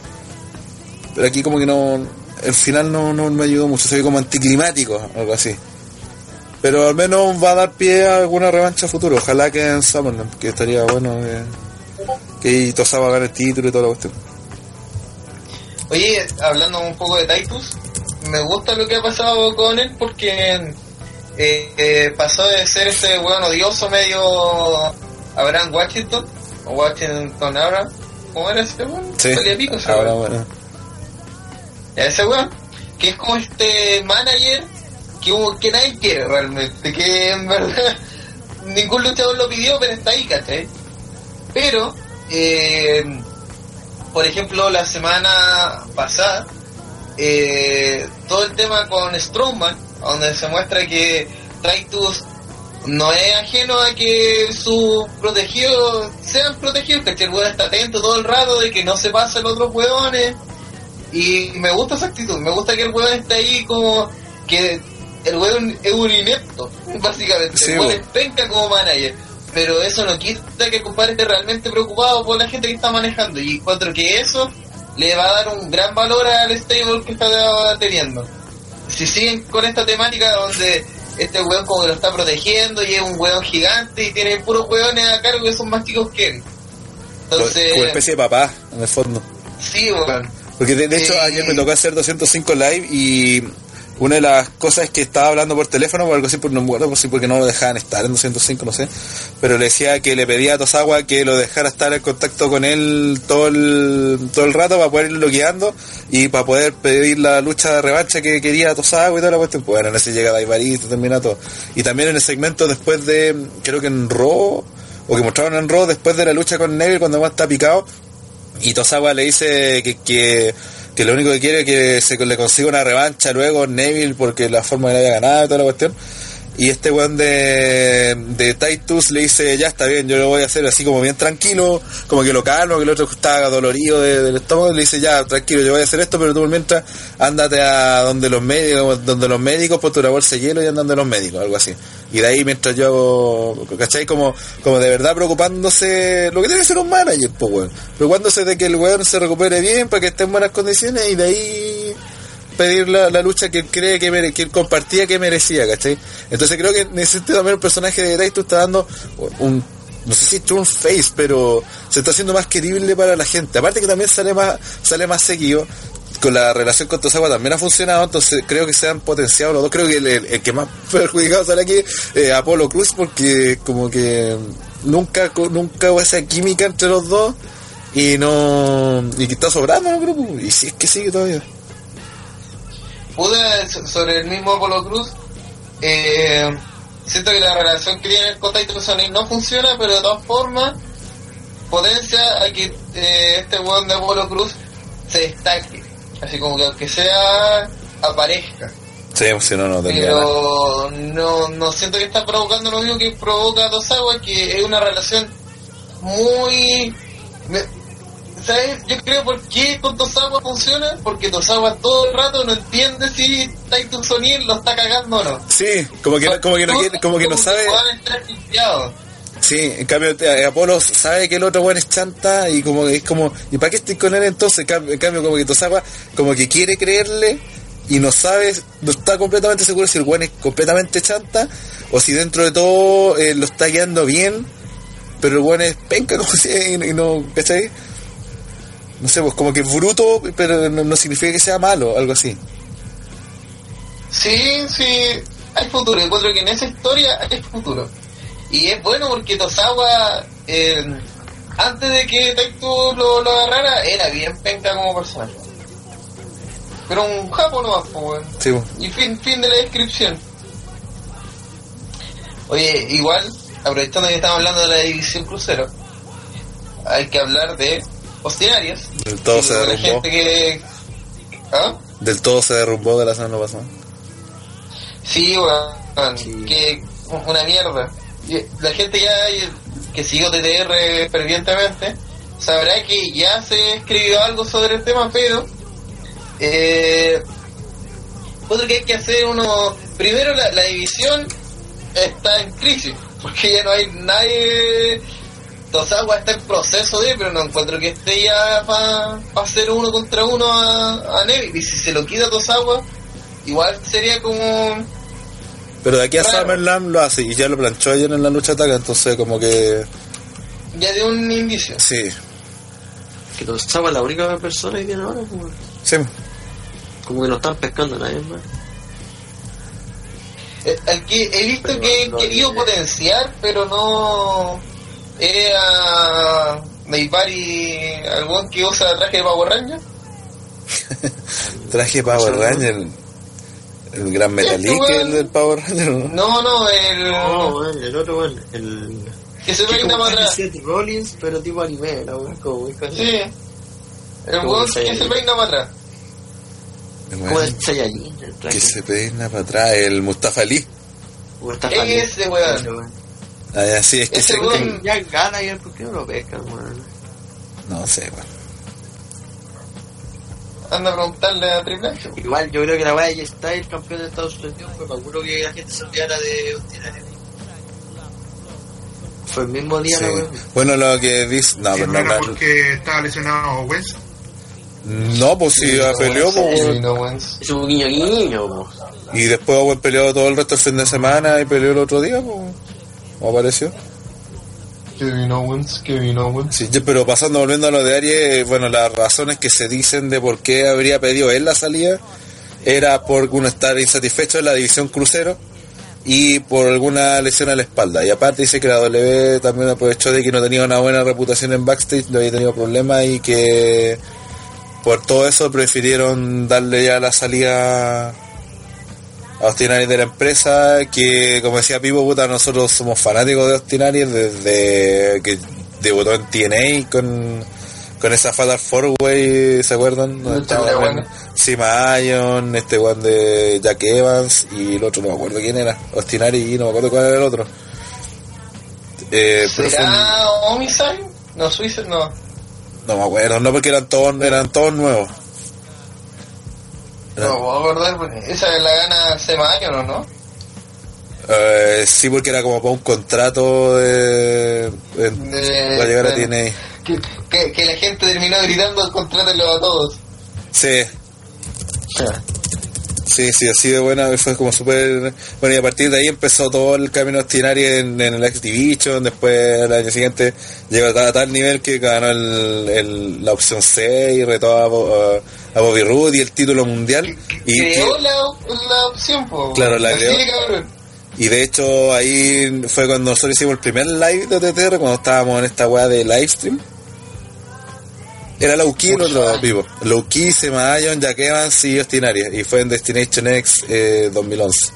pero aquí como que no, el final no, no me ayudó mucho, se vio como anticlimático, algo así. Pero al menos va a dar pie a alguna revancha futuro, ojalá que en Summerland, que estaría bueno que, que Tosawa gane el título y toda la cuestión. Oye, hablando un poco de Titus, me gusta lo que ha pasado con él porque eh, eh, pasó de ser ese weón odioso medio Abraham Washington, o Washington Abraham, ¿cómo era ese weón? Sí, pico ese ahora weón. bueno. Ya, ese weón, que es como este manager que, hubo- que nadie quiere realmente, que en verdad ningún luchador lo pidió, pero está ahí, ¿cachai? Pero, eh, por ejemplo, la semana pasada, eh, todo el tema con Strowman, donde se muestra que Titus no es ajeno a que sus protegidos sean protegidos, que el weón está atento todo el rato de que no se pasen los otros weones. Y me gusta esa actitud, me gusta que el weón esté ahí como que el weón es un inepto, básicamente. Sí, el weón. es penca como manager. Pero eso no quita que el compadre esté realmente preocupado por la gente que está manejando. Y encuentro que eso le va a dar un gran valor al stable que está teniendo. Si siguen con esta temática donde este weón como que lo está protegiendo y es un weón gigante y tiene puros weones a cargo que son más chicos que él. Entonces, como especie de papá, en el fondo. sí, weón. Porque de, de hecho Eh, ayer me tocó hacer 205 live y una de las cosas es que estaba hablando por teléfono o algo así, pues no me por porque no lo dejaban estar en 205, no sé. Pero le decía que le pedía a Tosawa que lo dejara estar en contacto con él todo el, todo el rato para poder irlo guiando y para poder pedir la lucha de revancha que quería Tosawa y toda la cuestión. Pues bueno, en ese llega Daivarito, termina todo. Y también en el segmento después de, creo que en Raw, o que mostraron en Raw después de la lucha con Neville cuando más está picado, y Tosawa le dice que, que, que lo único que quiere es que se le consiga una revancha luego Neville porque la forma que le haya ganado y toda la cuestión. Y este weón de, de Titus le dice, ya está bien, yo lo voy a hacer así como bien tranquilo, como que lo calmo, que el otro estaba dolorido de- del estómago, le dice, ya, tranquilo, yo voy a hacer esto, pero tú mientras ándate a donde los médicos, donde los médicos, ponte una bolsa de hielo y andan de los médicos, algo así. Y de ahí mientras yo hago, ¿cachai? Como, como de verdad preocupándose, lo que tiene que ser un manager, pues weón. Preocupándose de que el weón se recupere bien, para que esté en buenas condiciones y de ahí pedir la, lucha que él cree que, mere- que él compartía que merecía, ¿cachai? Entonces creo que en ese sentido también el personaje de Titus está dando un, no sé si un face, pero se está haciendo más querible para la gente. Aparte que también sale más, sale más seguido. Con la relación con Tosawa también ha funcionado, entonces creo que se han potenciado los dos. Creo que el, que más perjudicado sale aquí es Apolo Cruz, porque como que nunca, nunca hubo esa química entre los dos y no. y que está sobrando el grupo. Y si es que sigue todavía. Pude so- sobre el mismo Apolo Cruz. Eh, siento que la relación que tiene con Titus O'Neil no funciona, pero de todas formas potencia a que eh, este weón de Apolo Cruz se destaque. Así como que aunque sea aparezca. Sí, si no, no. Pero no, no siento que está provocando lo mismo que provoca Tosawa, que es una relación muy... me- ¿Sabes? Yo creo por qué con Tosawa funciona, porque Tosawa todo el rato no entiende si Titus O'Neill lo está cagando o no. Sí, como que, como que no quiere, como que no sabe. Sí, en cambio eh, Apolo sabe que el otro weón es chanta y como que es como, ¿y para qué estoy con él entonces? En cambio, como que Tosawa como que quiere creerle y no sabe, no está completamente seguro si el weón es completamente chanta o si dentro de todo eh, lo está guiando bien, pero el weón es penca como si y no, ¿cachai? No sé, pues como que es bruto, pero no, no significa que sea malo, algo así. Sí, sí, hay futuro. Encuentro que en esa historia hay futuro. Y es bueno porque Tosawa, eh, antes de que Taito lo, lo agarrara, era bien penca como personaje. Pero un japo no pues, weón. Sí, pues. Y fin, fin de la descripción. Oye, igual, aprovechando que estamos hablando de la división crucero, hay que hablar de Ostinarios. Del todo se la derrumbó. gente que... ¿Ah? Del todo se derrumbó de la semana pasada. Sí, weón, Sí. que una mierda. Y La gente ya que siguió TTR fervientemente sabrá que ya se escribió algo sobre el tema, pero eh, otro que hay que hacer uno. Primero, la, la división está en crisis, porque ya no hay nadie. Tosawa está en proceso de, pero no encuentro que esté ya para hacer uno contra uno a, a Neville. Y si se lo quita Tosawa, igual sería como Pero de aquí a Claro. Summerland lo hace y ya lo planchó ayer en la lucha ataca, entonces como que ya de un indicio. sí, Que Tosawa es la única persona que tiene ahora, como, sí. como que no están pescando a nadie más. Eh, Al que he visto Pero que he no querido olvidé. potenciar, pero no. Era. Neipari, algún que usa traje de Power Ranger. Traje Power Ranger, el gran Metalik, Este weón. el del Power Ranger, ¿no? No, no, el. No, el otro, weón, el... que se como para atrás. Seth Rollins, pero tipo anime, la weón, como muy casi. Sí. El weón que se peina para atrás. El el el que se peina para atrás, el Mustafa Ali. Está Ese weón. Ese weón. Ah, ya, sí, es que Ese se... weón- Ya gana y él, ¿por qué no lo pescan, weón? No sé, weón. Anda a preguntarle a Triple H. Igual yo creo que la weá de Styles, campeón de Estados Unidos, fue para seguro que la gente se olvidara de Ostinaria. Fue el mismo día, Sí. la weá. Bueno, lo que dice... No, Si pero no no, no, porque estaba lesionado Wes. no, pues sí, peleó, pues, Sí, weón. no. Es un guiño guiño, po. Y después Owen peleó todo el resto del fin de semana y peleó el otro día, pues. ¿Cómo apareció? Kevin Owens, Kevin Owens. Sí, pero pasando, volviendo a lo de Aries, bueno, las razones que se dicen de por qué habría pedido él la salida era por uno estar insatisfecho en la división crucero y por alguna lesión a la espalda. Y aparte dice que la W también aprovechó de que no tenía una buena reputación en backstage, no había tenido problemas y que por todo eso prefirieron darle ya la salida Austin Aries de la empresa, que como decía Pipo, puta, nosotros somos fanáticos de Austin Aries desde que debutó en TNA con, con esa Fatal Four Way, ¿se acuerdan? Lucha estaba. Sima Ion, este one de Jack Evans y el otro no me acuerdo quién era, Austin Aries y no me acuerdo cuál era el otro. Eh, un- ¿Será Homicide? No, Suiza, no. no me acuerdo, no porque eran todos, eran todos nuevos. No, me puedo acordar, porque esa la gana Semayo, ¿no? ¿no? Eh, sí, porque era como para un contrato de, en- De- para llegar a de- TNA. Que, que, que la gente terminó gritando contrátelo a todos. Sí, sí, sí, así de buena, fue como súper... Bueno, y a partir de ahí empezó todo el camino ostinario en, en el X Division, después el año siguiente llegó a, tal nivel que ganó el, el- la opción C y retó a, a, Bobby Roode y el título mundial. Y, Creó que- la, la opción, po. Claro, la creó. y de hecho ahí fue cuando nosotros hicimos el primer live de TTR, cuando estábamos en esta weá de livestream. Era Low Key el otro vivo. Low Key, Sema Ion, Jack Evans y Ostinaria. Y fue en Destination X eh, 2011.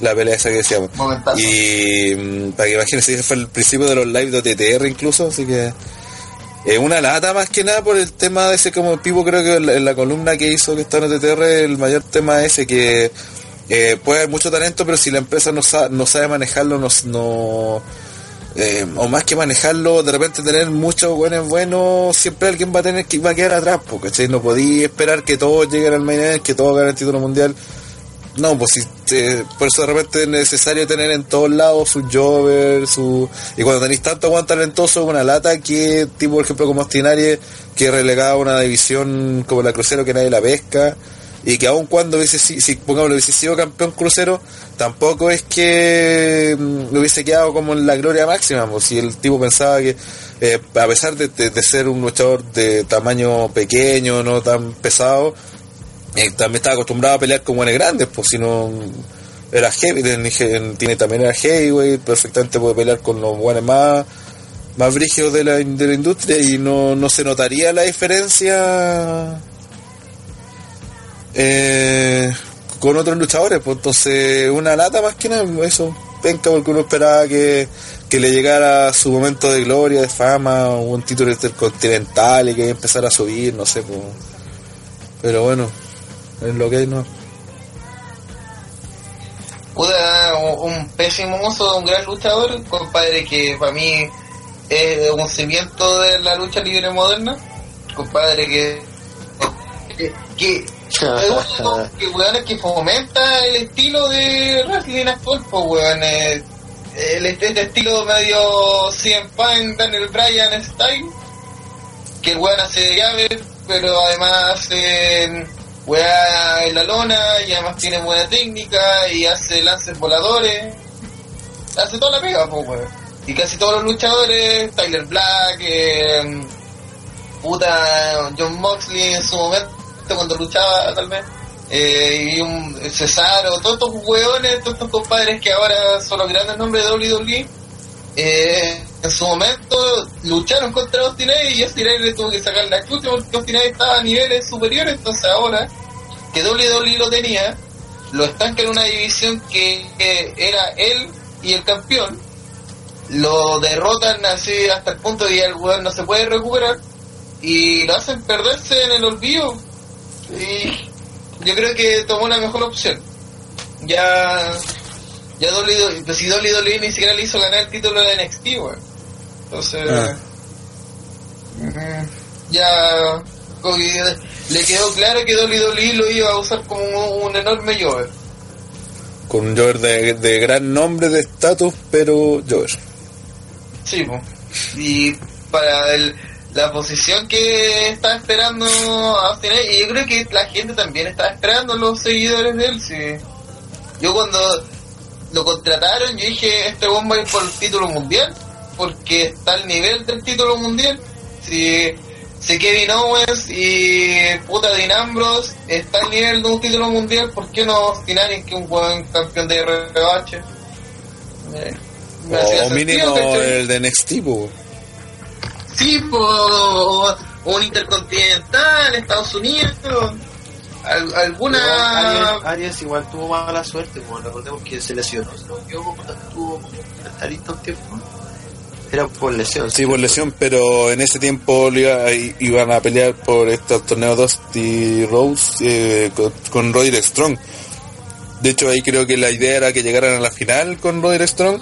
La pelea esa que decíamos. Momentazo. Y mm, para que imagínense, ese fue el principio de los lives de TTR incluso, así que es una lata más que nada por el tema de ese como Pipo creo que en la, columna que hizo que está en TTR el mayor tema es ese que eh, puede haber mucho talento pero si la empresa no, sa- no sabe manejarlo no, no eh, o más que manejarlo, de repente tener muchos buenos buenos, siempre alguien va a tener que va a quedar atrás, porque no podía esperar que todos lleguen al main que todos ganen el título mundial. No, pues si por eso de repente es necesario tener en todos lados su Jover, su y cuando tenéis tanto aguante talentoso una lata que tipo por ejemplo como Ostinarie que relegaba una división como la crucero que nadie la pesca y que aun cuando hubiese si, si pongamos hubiese sido campeón crucero tampoco es que mm, lo hubiese quedado como en la gloria máxima pues si el tipo pensaba que eh, a pesar de, de- de ser un luchador de tamaño pequeño no tan pesado eh, también estaba acostumbrado a pelear con buenos grandes, pues si no era heavy, en- en- tiene también era heavyweight, perfectamente puede pelear con los buenos más más brígidos de la, de la industria y no, no se notaría la diferencia eh, con otros luchadores, pues entonces una lata más que nada, eso, penca porque uno esperaba que, que le llegara su momento de gloria, de fama, un título intercontinental y que empezara a subir, no sé, pues. Pero bueno, es lo que hay, ¿no? Puta, un, un pésimo uso de un gran luchador, compadre, que para mí es un cimiento de la lucha libre moderna. Compadre, que. que, que es uno de los que, que fomenta el estilo de wrestling actual, pues, weón. eh, el, este estilo medio CM Punk, Daniel Bryan style, que el weón hace llaves, pero además hace weá en la lona y además tiene buena técnica y hace lances voladores. Hace toda la pega, pues. Y casi todos los luchadores, Tyler Black, eh, puta John Moxley en su momento cuando luchaba tal vez, eh, y un Cesaro, todos estos weones, todos estos compadres que ahora son los grandes nombres de WWE, eh, en su momento lucharon contra Austin Aries y Austin Aries le tuvo que sacar la cruz porque Austin Aries estaba a niveles superiores, entonces ahora que WWE lo tenía, lo estanca en una división que, era él y el campeón, lo derrotan así hasta el punto de que el weón no se puede recuperar y lo hacen perderse en el olvido y yo creo que tomó una mejor opción ya ya pues si WWE ni siquiera le hizo ganar el título de NXT weón. Entonces Ah. ya como que le quedó claro que WWE lo iba a usar como un, un enorme Jover Con un Jover de, de gran nombre, de estatus, pero Jover. Sí, po. y para el, la posición que está esperando Austin y yo creo que la gente también está esperando los seguidores de él. Sí. Yo cuando lo contrataron, yo dije, este bomba ir por el título mundial, porque está al nivel del título mundial. Si, si Kevin Owens y puta Dean Ambrose está al nivel de un título mundial, ¿por qué no Austin Aries, que es un buen campeón de RBH? Eh, O mínimo el de NXT, po. Sí, por un intercontinental, Estados Unidos, al- alguna... Arias, Arias igual tuvo mala suerte, como recordemos que se lesionó, me equivoco, cuando estuvo comentarista un tiempo. Era por lesión. Sí, por lesión, pero en ese tiempo iba- iban a pelear por estos torneos Dusty Rose eh, con, con Roderick Strong. De hecho, ahí creo que la idea era que llegaran a la final con Roderick Strong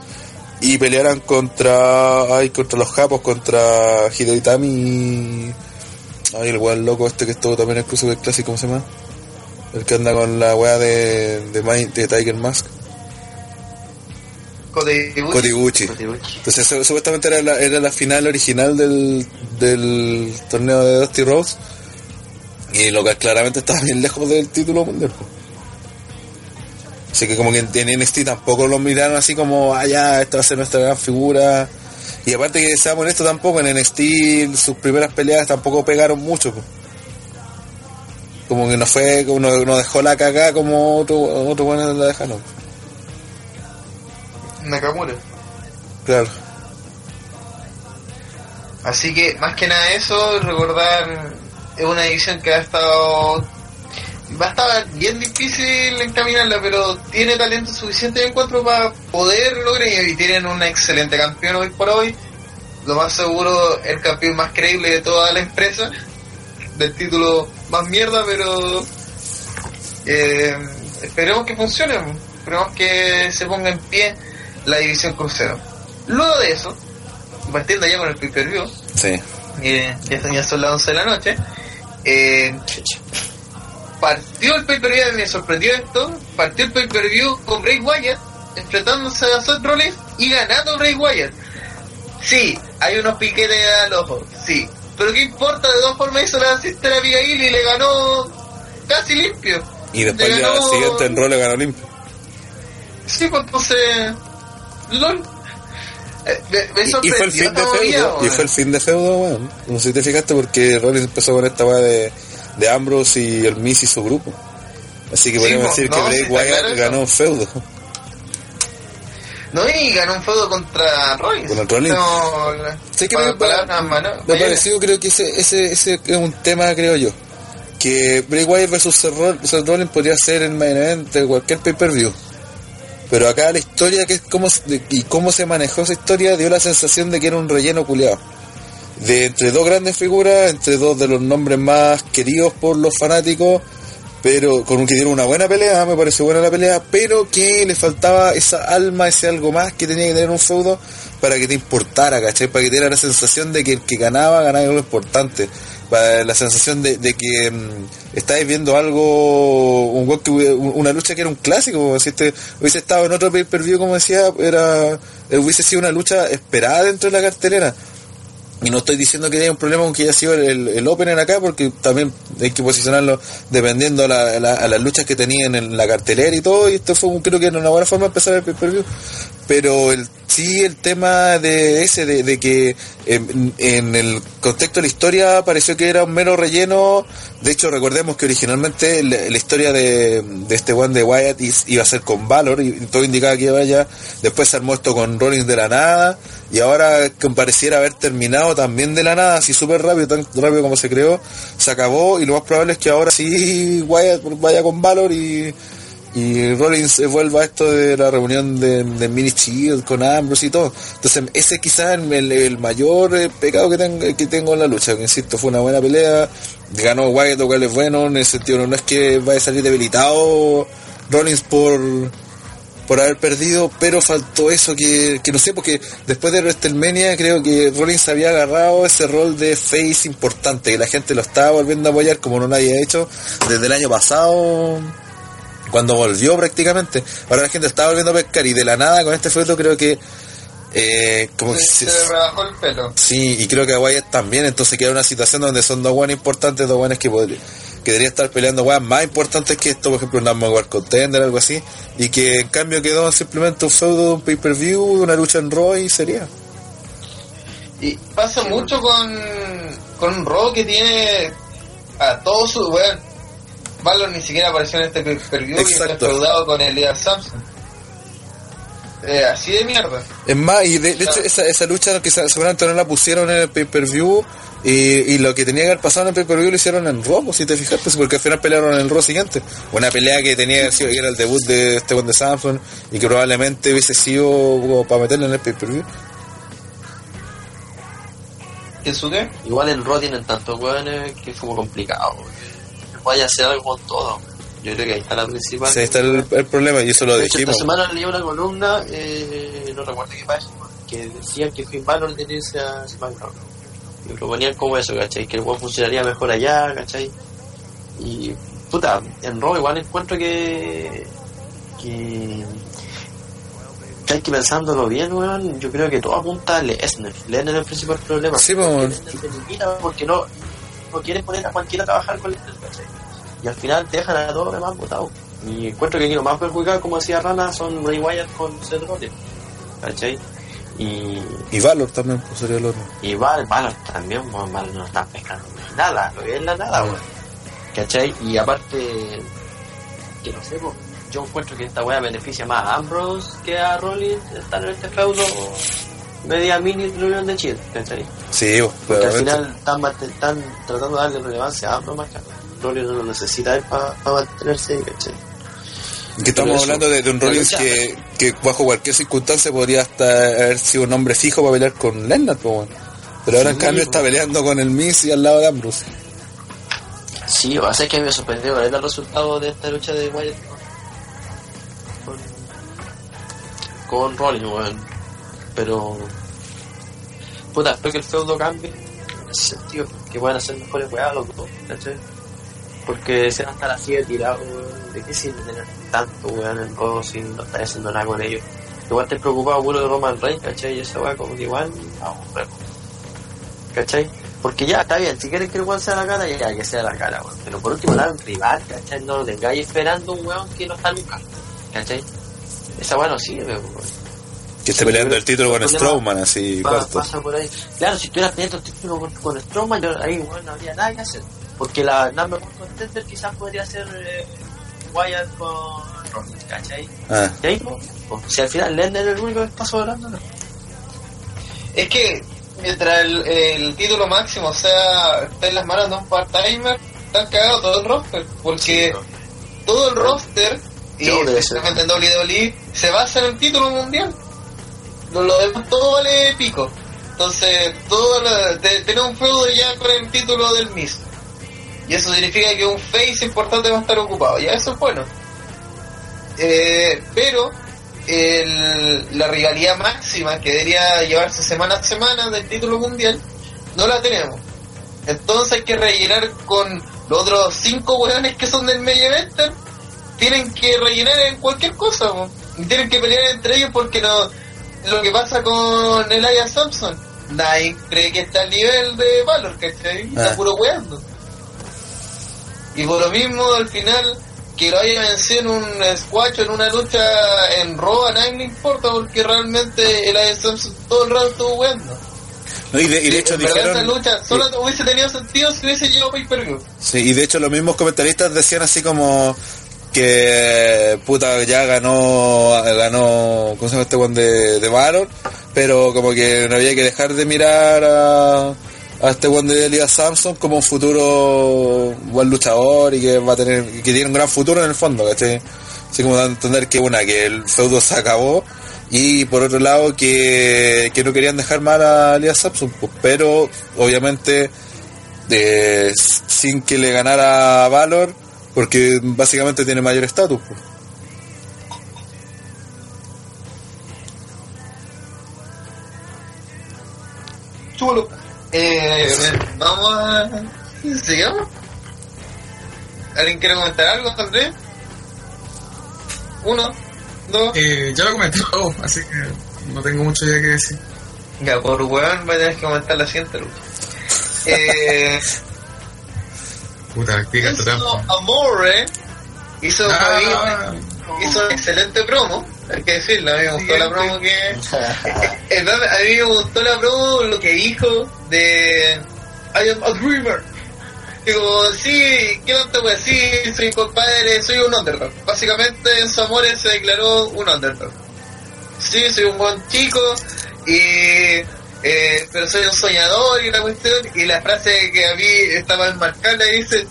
y pelearan contra ay, contra los japos, contra Hideo Itami y... Ay, el weón loco este que estuvo también en el Cruiserweight Classic, ¿cómo se llama? El que anda con la weá de, de Tiger Mask. Gucci. Entonces su- supuestamente era la, era la final original del, del torneo de Dusty Rose y lo que claramente estaba bien lejos del título mundial. Así que como que en NXT tampoco lo miraron así como, ah ya, esta va a ser nuestra gran figura. Y aparte que seamos honestos tampoco, en NXT sus primeras peleas tampoco pegaron mucho. po. Como que no fue, como no, no dejó la cagada como otro, otro bueno la dejaron. Nakamura. Claro. Así que más que nada eso, recordar es una división que ha estado va a estar bien difícil encaminarla, pero tiene talento suficiente de encuentro para poder lograr y tienen un excelente campeón hoy por hoy. Lo más seguro, el campeón más creíble de toda la empresa, del título más mierda, pero eh, esperemos que funcione, esperemos que se ponga en pie la división crucero. Luego de eso, partiendo ya con el pay-per-view, Sí. eh, ya son- ya son las 11 de la noche, eh, partió el pay-per-view, me sorprendió esto, partió el pay-per-view con Bray Wyatt enfrentándose a Seth Rollins y ganando Bray Wyatt. Sí, hay unos piquetes al ojo, sí, pero qué importa, de todas formas hizo la Sister Abigail y le ganó casi limpio. Y después Le ya el siguiente en rol le ganó limpio. Sí, pues entonces, LOL. Eh, me, me Y, fue el fin de feudo. Y fue el fin de feudo, weón. No sé si te fijaste porque Rollins empezó con esta weá de, de Ambrose y el Miz y su grupo. Así que Sí, podríamos po, decir no, que Bray Wyatt claro ganó un feudo. No, y ganó un feudo contra Rollins. Con el Rollins. No, Sí, que me- Me parecido, creo que ese, ese, ese es un tema, creo yo. Que Bray Wyatt versus Seth Rollins podría ser el main event de cualquier pay-per-view. Pero acá la historia que es cómo, y cómo se manejó esa historia dio la sensación de que era un relleno culiado. De entre dos grandes figuras, entre dos de los nombres más queridos por los fanáticos, pero con un que dieron una buena pelea, me pareció buena la pelea, pero que le faltaba esa alma, ese algo más que tenía que tener un feudo para que te importara, ¿cachai? Para que te diera la sensación de que el que ganaba, ganaba algo importante. La sensación de, que mm, estáis viendo algo, un, una lucha que era un clásico, si este hubiese estado en otro pay-per-view, como decía, era eh, hubiese sido una lucha esperada dentro de la cartelera. Y no estoy diciendo que haya un problema con que haya sido el, el, opener acá, porque también hay que posicionarlo dependiendo a, la- a a las luchas que tenían en la cartelera y todo. Y esto fue, creo que era una buena forma de empezar el pay-per-view. Pero el, sí, el tema de ese, de, que en, en el contexto de la historia pareció que era un mero relleno. De hecho, recordemos que originalmente la, historia de, este one de Wyatt iba a ser con Valor y todo indicaba que allá. Después se armó esto con Rollins de la nada. Y ahora que pareciera haber terminado también de la nada, así súper rápido, tan rápido como se creó, se acabó. Y lo más probable es que ahora sí Wyatt vaya con Valor y, y Rollins se vuelva a esto de la reunión de, de Mini Shield con Ambrose y todo. Entonces, ese quizás es el, el mayor eh, pecado que tengo, que tengo en la lucha. Que insisto, fue una buena pelea. Ganó Wyatt, lo cual es bueno. En el sentido, no es que vaya a salir debilitado Rollins por por haber perdido, pero faltó eso que, que no sé, porque después de WrestleMania creo que Rollins había agarrado ese rol de face importante, que la gente lo estaba volviendo a apoyar como no nadie ha hecho desde el año pasado, cuando volvió prácticamente. Ahora la gente estaba volviendo a pescar y de la nada con este feudo creo que eh, como que Se, se- se le rebajó el pelo. Sí, y creo que a Wyatt también, entonces queda una situación donde son dos buenos importantes, dos buenos que podría, que debería estar peleando weas más importantes que esto, por ejemplo, un Number One Contender, algo así, y que en cambio quedó simplemente un feudo de un pay-per-view, una lucha en Raw y sería. Y pasa mucho con, con Raw que tiene a todos sus. Bueno, Valor ni siquiera apareció en este pay-per-view y está enfeudado con Elias Samson. Eh, así de mierda. Es más, y de, de hecho esa, esa lucha que se- seguramente no la pusieron en el pay-per-view, y, y lo que tenía que haber pasado en el pay-per-view lo hicieron en Raw, pues, si te fijaste, porque al final pelearon en el Raw siguiente. Una pelea que tenía que sido, que era el debut de este buen de Samson, y que probablemente hubiese sido como para meterlo en el pay-per-view. ¿Qué su qué? Igual en Raw tienen tantos weones que fue como complicado. weón. Vaya a hacer algo con todo. Yo creo que ahí está la principal. Sí, ahí está el, el problema, y eso lo De hecho, esta dijimos. semana leí una columna, eh, no recuerdo qué página, que decían que Finn Balor irse a SmackDown. Y proponían como eso, ¿cachai? Que el juego funcionaría mejor allá, ¿cachai? Y, puta, en Raw igual encuentro que... que... que hay que pensándolo bien, weón. Yo creo que todo apunta a Lesnar. Lesnar es el principal problema. Sí, pues, porque no, no quieren poner a cualquiera a trabajar con Lesnar, ¿cachai? Y al final te dejan a todos los demás votados. Y encuentro que aquí lo más perjudicado, como decía Rana, son Ray Wyatt con Seth Rollins. ¿Cachai? Y, Y Valor también, pues sería el otro. y Val, Valor también, Valor no están pescando nada, que es la nada, weón. ¿Cachai? Y aparte, que no sé, pues, yo encuentro que esta weá beneficia más a Ambrose que a Rollins estar en este feudo media mini reunión de chill, ¿cachai? Sí, pues, Porque al final están, tratando de darle relevancia a Ambrose más que a Rollins no lo necesita para mantenerse, ¿cachai? Que estamos eso, hablando de, de un Rollins lucha- que, que bajo cualquier circunstancia podría hasta haber sido un hombre fijo para pelear con Lennart, pues, bueno. Pero ahora en Sí, cambio pues. está peleando con el Miz y al lado de Ambrose. Sí, que pasa es que me sorprendió ver el resultado de esta lucha de Wyatt con, con Rollins, weón. Pero puta, espero que el feudo cambie en ese sentido, que puedan hacer mejores weas los dos, ¿cachai? Porque se van a estar así de tirado, de qué sirve tener tanto weón en Raw si no estás haciendo nada con ellos. Igual te preocupado puro de Roman Reigns, ¿cachai? Y esa wea como que igual, vamos, ¿cachai? Porque ya, está bien, si quieren que el weón sea la cara, ya que sea la cara, weón. Pero por último, dale un rival, ¿cachai? No lo tengáis esperando un weón que no está nunca, ¿cachai? Esa weón no sirve, weón. Que esté peleando el título con Strowman, así, Pa- corto. pasa por ahí. Claro, si estuvieras peleando el título con, con Strowman, yo, ahí bueno, no habría nada que hacer. Porque la number one contender quizás podría ser eh, Wyatt con Rollins, ¿cachai? Ah, Y ahí, pues, pues, si al final Lennon es el único que está sobrando, no. Es que mientras el, el título máximo sea está en las manos de un part-timer, están cagados todo el roster. Porque todo el roster, y especialmente en WWE, se basa en el título mundial. Lo, lo demás todo vale pico. Entonces, todo lo- te- un feudo ya con el título del Miz. Y eso significa que un face importante va a estar ocupado. Ya eso es bueno. Eh, pero el- la rivalidad máxima que debería llevarse semana a semana del título mundial no la tenemos. Entonces hay que rellenar con los otros cinco hueones que son del medio. Tienen que rellenar en cualquier cosa. Y Tienen que pelear entre ellos porque no lo que pasa con Elias Thompson. Nadie cree que está al nivel de Valor, ¿cachai? Está Ah. puro weando. Y por lo mismo, al final, que lo haya vencido en un squash, en una lucha en Raw, a nadie le importa porque realmente Elias Thompson todo el rato estuvo weando. no, y, de, y de hecho esa dijeron... lucha solo hubiese tenido sentido si hubiese llegado pay per view. Sí, y de hecho los mismos comentaristas decían así como que puta ya ganó ganó ¿cómo este one de, de Valor? Pero como que no había que dejar de mirar a, este one de Elias Samson como un futuro buen luchador y que va a tener que tiene un gran futuro en el fondo, ¿cachai? Así como dando a entender que una, que el feudo se acabó y por otro lado que, que no querían dejar mal a Elias Samson, pues, pero obviamente de, sin que le ganara Valor, porque básicamente tiene mayor estatus. pues. Chulo. Eh, vamos a... ¿Sigamos? ¿Alguien quiere comentar algo, Andrés? Uno, dos... Eh, ya lo comenté todo, así que no tengo mucho ya que decir. Ya, por weón va a tener que comentar la siguiente lucha. Eh, Puta, trampa. Amore hizo, Ah, hizo una excelente promo, hay que decirlo, a mí me gustó la promo que... Eh, A mí me gustó la promo, lo que dijo de I am a dreamer. Digo, sí, ¿qué no te voy a decir? Soy compadre, soy un underdog. Básicamente en su amor se declaró un underdog. Sí, soy un buen chico, y eh, pero soy un soñador y la cuestión. Y la frase que a mí estaba enmarcada dice,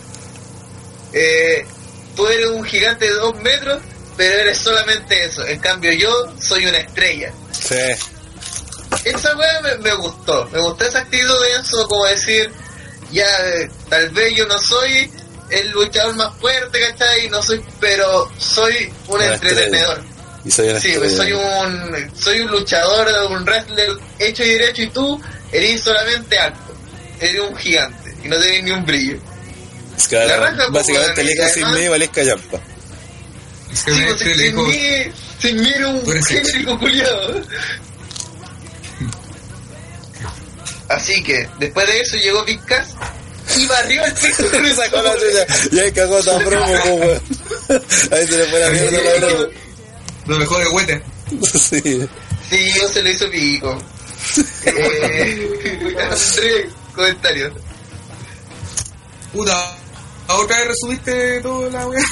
eh, tú eres un gigante de dos metros, pero eres solamente eso. En cambio yo soy una estrella. Sí, Esa weá me, me gustó, me gustó esa actitud de eso, como decir, ya, eh, tal vez yo no soy el luchador más fuerte, ¿cachai? No soy, pero soy un Una entretenedor. Y soy una Sí, pues estrella. soy un, soy un luchador, un wrestler hecho y derecho y tú eres solamente alto, eres un gigante y no tenés ni un brillo. Es que, la raja, básicamente y dijo sin mí, valesca llampa. Es que Sí, pues, sin dijo, mí, sin mí era un genérico culiado. Así que, después de eso llegó Big Cass y barrió el piso con Le sacó la chucha. Y ahí cagó esta promo, weón. Ahí se le fue la mierda a la promo. Lo mejor de Huete. Sí. Sí, no se lo hizo pico. eh, André, comentarios. Puta, otra vez resumiste todo la weá.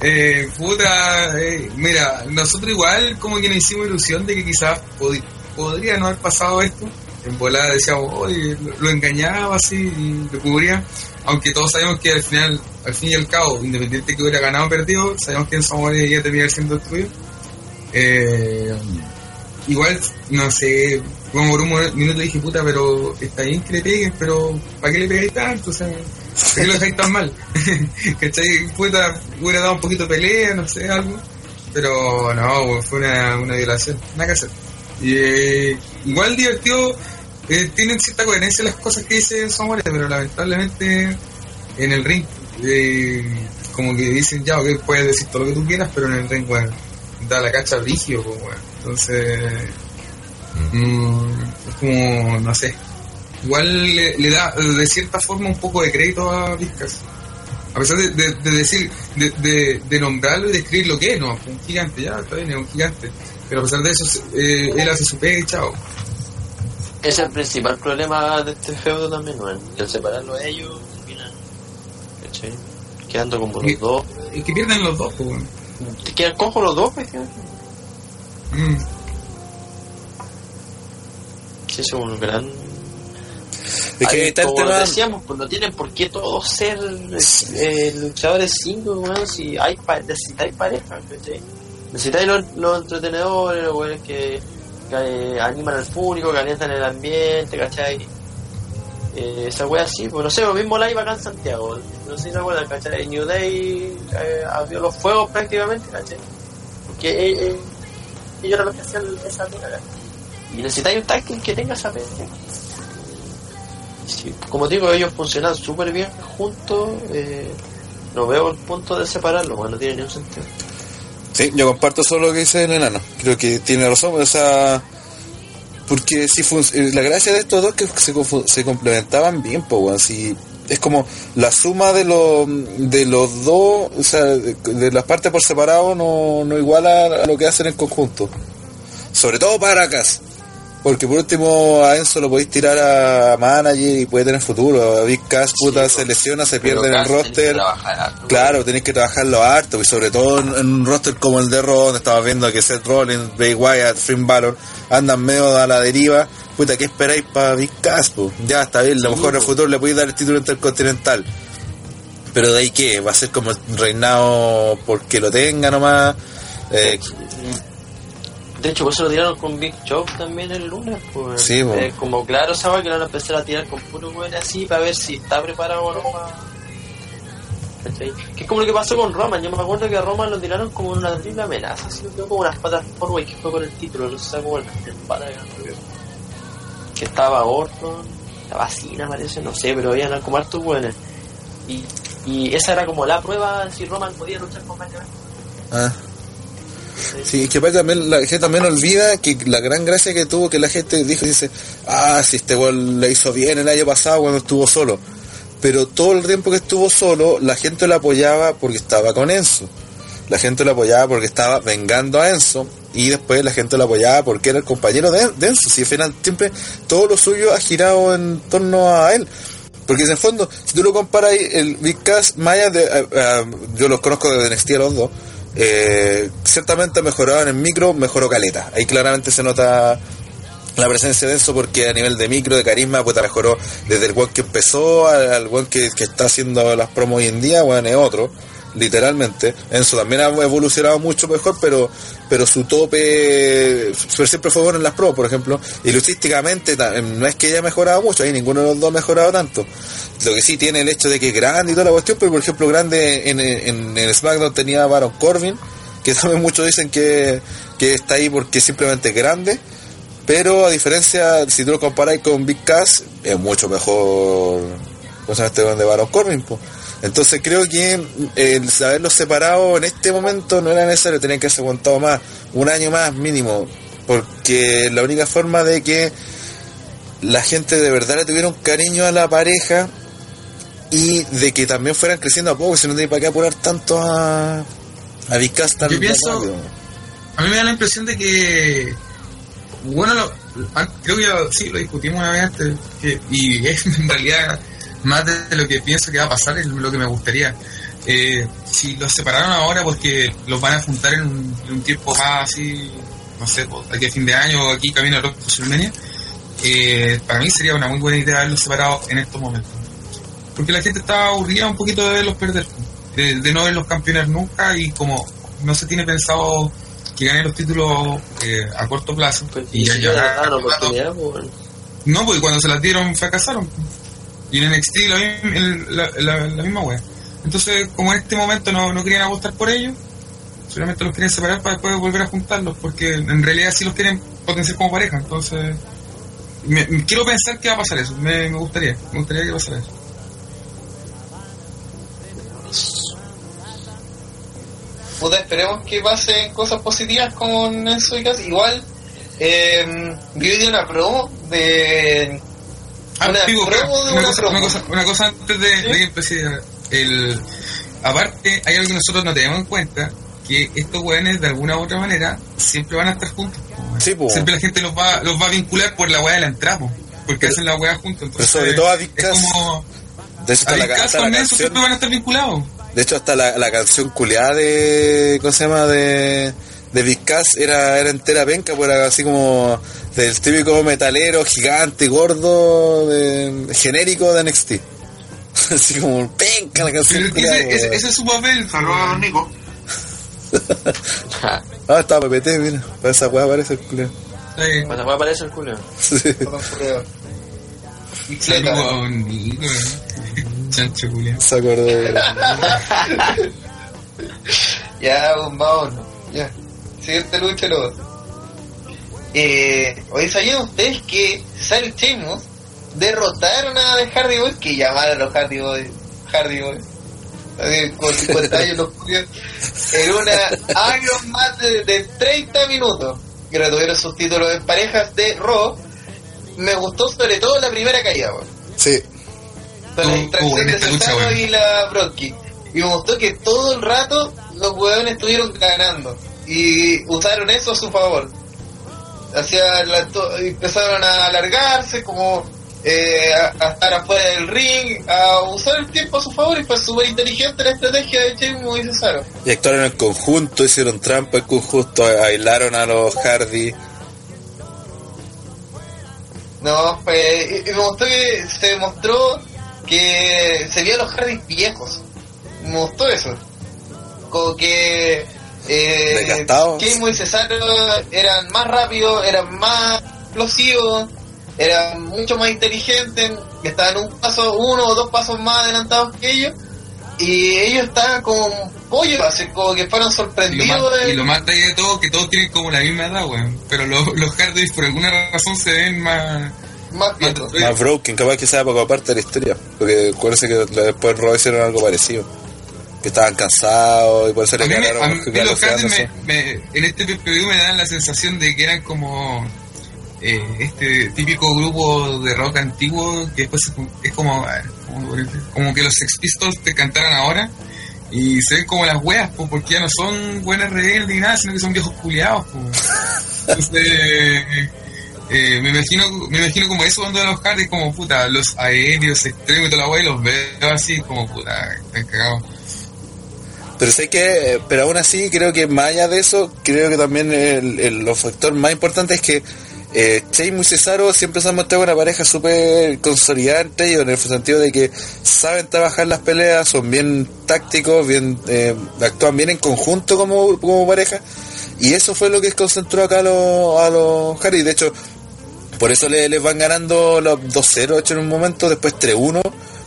eh, puta, eh, mira, nosotros igual como que nos hicimos ilusión de que quizás pod- podría no haber pasado esto. En volada decíamos, oye, lo, lo engañaba así y lo cubría. Aunque todos sabemos que al final, al fin y al cabo, independiente que hubiera ganado o perdido, sabemos que en Samoa iba a siendo destruido. Eh, igual, no sé, como por un minuto dije, puta, pero está bien que le peguen, pero ¿para qué le pegáis tanto? O sea, ¿por qué lo dejáis tan mal? ¿Cachai? Puta, hubiera dado un poquito de pelea, no sé, algo. Pero no, fue una, una violación, nada que. Y, eh, igual divertido, eh, tienen cierta coherencia las cosas que dice Samuel, pero lamentablemente en el ring, eh, como que dicen, ya, ok, puedes decir todo lo que tú quieras, pero en el ring, bueno, da la cacha rígido, pues, bueno. Entonces, mm, es como, no sé, igual le, le da de cierta forma un poco de crédito a Vizcas. A pesar de, de- de decir, de, de, de nombrarlo y describir lo que es, no, un gigante, ya, está bien, es un gigante. Pero a pesar de eso, eh, él hace su pega y chao. Ese es el principal problema de este feudo también, ¿no? El separarlo de ellos, terminan, ¿cachai? Quedando como los dos. Y que pierden los dos, pues, bueno. Te quedan cojos los dos, pues, Mm. Sí, es un gran... Es que Ahí, está el como tema. decíamos, pues no tienen por qué todos ser eh, luchadores singles, weón, si hay pa- necesitáis pareja, ¿cachai? Necesitáis los, los entretenedores, los que, que, eh, animan al público, calientan el ambiente, ¿cachai? Eh, esa wea así, pues no sé, lo mismo live acá en Santiago, no sé si se acuerdan, ¿cachai? New Day eh, abrió los fuegos prácticamente, ¿cachai? Porque eh, eh, ellos que hacían esa pega, ¿cachai? Y necesitáis un team que tenga esa pega. Sí, como digo, ellos funcionan súper bien juntos. Eh, no veo el punto de separarlo, bueno, no tiene ningún sentido. Sí, yo comparto solo lo que dice el enano. Creo que tiene razón, o sea, porque si eh, la gracia de estos dos que se, complementaban bien, pues, si es como la suma de los de los dos, o sea, de, las partes por separado no, no iguala a lo que hacen en conjunto. Sobre todo para Cass. Porque por último a Enzo lo podéis tirar a manager y puede tener futuro. A Big Cass, puta, Sí, se pues, lesiona, se pierde en el que roster. harto, Claro, tenéis que trabajarlo harto, y sobre todo en, en un roster como el de Raw, donde estamos viendo que Seth Rollins, Bray Wyatt, Finn Balor andan medio a la deriva. Puta, ¿qué esperáis para Big Cass? po? Ya está bien, a lo Sí, mejor en el futuro le podéis dar el título intercontinental. Pero de ahí qué, va a ser como el reinado porque lo tenga nomás. Eh, De hecho, por eso lo tiraron con Big Show también el lunes. Pues, Sí. Eh, como claro, sabe que lo van a empezar a tirar con puro weón así para ver si está preparado o no. Que es como lo que pasó con Roman. Yo me acuerdo que a Roman lo tiraron como una triple amenaza, así, lo como unas patas forward que fue por el título, no sé cómo el pata que estaba Orton, estaba Cena parece, no sé, pero habían como hartos buenos. Y, y esa era como la prueba si Roman podía luchar con ah. Sí, que también la gente también olvida que la gran gracia que tuvo que la gente dijo, dice, ah, si este gol le hizo bien el año pasado cuando estuvo solo. Pero todo el tiempo que estuvo solo, la gente lo apoyaba porque estaba con Enzo. La gente lo apoyaba porque estaba vengando a Enzo. Y después la gente lo apoyaba porque era el compañero de, de Enzo. Si al final siempre todo lo suyo ha girado en torno a él. Porque en el fondo, si tú lo comparas, el Big Cass, Maya, de, eh, eh, yo los conozco de NXT los dos, eh, ciertamente mejoraban en micro, mejoró caleta. Ahí claramente se nota la presencia de Enzo porque a nivel de micro, de carisma, pues mejoró desde el one que empezó al, al que, que está haciendo las promos hoy en día, bueno, es otro, literalmente. Enzo también ha evolucionado mucho mejor, pero pero su tope siempre fue bueno en las promos, por ejemplo, y luchísticamente ta- no es que haya mejorado mucho, ahí ninguno de los dos ha mejorado tanto. Lo que sí tiene el hecho de que es grande y toda la cuestión, pero por ejemplo, grande en, en, en SmackDown tenía Baron Corbin, que también muchos dicen que, que está ahí porque simplemente es grande, pero a diferencia, si tú lo comparáis con Big Cass, es mucho mejor ¿cómo se llama este de Baron Corbin, po? Entonces creo que eh, el saberlos separado en este momento no era necesario, tenían que haberse aguantado más, un año más mínimo, porque la única forma de que la gente de verdad le tuviera un cariño a la pareja y de que también fueran creciendo a poco, si no tiene para qué apurar tanto a, a tan Yo pienso- rápido. A mí me da la impresión de que. Bueno, lo- an- creo que ya sí lo discutimos una vez antes. que- y es en realidad más de lo que pienso que va a pasar, es lo que me gustaría. Eh, si los separaron ahora porque los van a juntar en un, en un tiempo más así, no sé, pues, aquí a fin de año o aquí camino a WrestleMania, eh, para mí sería una muy buena idea haberlos separado en estos momentos. Porque la gente está aburrida un poquito de verlos perder, de, de no verlos campeones nunca y como no se tiene pensado que ganen los títulos eh, a corto plazo Pues, y ya ya oportunidad, pues, No, porque cuando se las dieron fracasaron. Y en NXT el- la, la- la misma wea. Entonces, como en este momento no, no querían apostar por ellos, solamente los querían separar para después volver a juntarlos, porque en realidad sí los quieren potenciar como pareja. Entonces, me- quiero pensar que va a pasar eso. Me, me gustaría, me gustaría que pasara eso. Puta, esperemos que pasen cosas positivas con Enzo y Cass. Igual, eh, vi una promo de. Una cosa, promo. una, cosa, una cosa antes de, ¿Sí? de que. El, aparte, hay algo que nosotros no tenemos en cuenta, que estos weones de alguna u otra manera siempre van a estar juntos. Sí. Siempre la gente los va, los va a vincular por la weá de la entrada, po, porque Pero- hacen la weá juntos. Entonces, sobre todo a es Vizcas, como... De hecho, A hasta la, canción, siempre van a estar vinculados. de hecho, hasta la, la canción culiada de, ¿cómo se llama? De, de Vizcas era, era entera penca, pues era así como del típico metalero gigante, gordo, de- genérico de NXT. así como penca la canción Pero ese, ese- es su papel. Saludos a Don Nico. Ah, estaba PPT, mira, para esa weá parece el culiado. Eh, Cuando va a aparecer el. Saludos a. Don Nico, eh. Chancho Julián. Se acordó. de- Ya, vamos. Ya. Siguiente lucha, luego. Eh, hoy sabían ustedes que Cesaro y Sheamus derrotaron a The Hardy Boys, que llamaron a los Hardy Boys. Hardy Boys. Con 50 años los culiados, en una Iron Man de, de 30 minutos. Que retuvieron sus títulos en parejas de Raw. Me gustó sobre todo la primera caída, weón. Sí, Con la distracción uh, en de weón. y la Brocky. Y me gustó que todo el rato los hueones estuvieron ganando. Y usaron eso a su favor. Hacia la empezaron a alargarse, como eh, a, a estar afuera del ring, a usar el tiempo a su favor. Y fue súper inteligente la estrategia de Sheamus y Cesaro. y actuaron en conjunto, hicieron trampa en conjunto, bailaron a los Hardy. No, pues, y- y me gustó que se demostró que se vio a los Hardys viejos. Me gustó eso. Como que eh, Desgastados. Sheamus y Cesaro eran más rápidos, eran más explosivos, eran mucho más inteligentes, estaban un paso, uno o dos pasos más adelantados que ellos. Y ellos estaban como pollos, así como que fueron sorprendidos y lo más de todo, que todos tienen como la misma edad, weón. Pero los, los Hardys por alguna razón se ven más... más más Más broken, capaz que sea poco aparte de la historia. Porque acuérdense que después Raw hicieron algo parecido. Que estaban cansados y por eso le a mí Carlos los me, en este PPV me dan la sensación de que eran como eh, este típico grupo de rock antiguo que después es como, a ver, ¿cómo lo diré? como que los Sex Pistols te cantaran ahora y se ven como las weas, pues, porque ya no son buenas rebeldes ni nada, sino que son viejos culiados. pues. Entonces, eh, me imagino me imagino como eso cuando los Hardys, como puta, los aéreos extremos y toda la wea, y los veo así como puta, están cagados. Pero sé que, pero aún así creo que más allá de eso, creo que también el, el- los factores más importantes es que eh, Sheamus y Cesaro siempre se han mostrado una pareja súper consolidada entre ellos, en el sentido de que saben trabajar las peleas, son bien tácticos, bien eh, actúan bien en conjunto como, como pareja, y eso fue lo que concentró acá a los, a los Hardy. De hecho, por eso le- les van ganando los 2-0 hecho en un momento, después 3-1,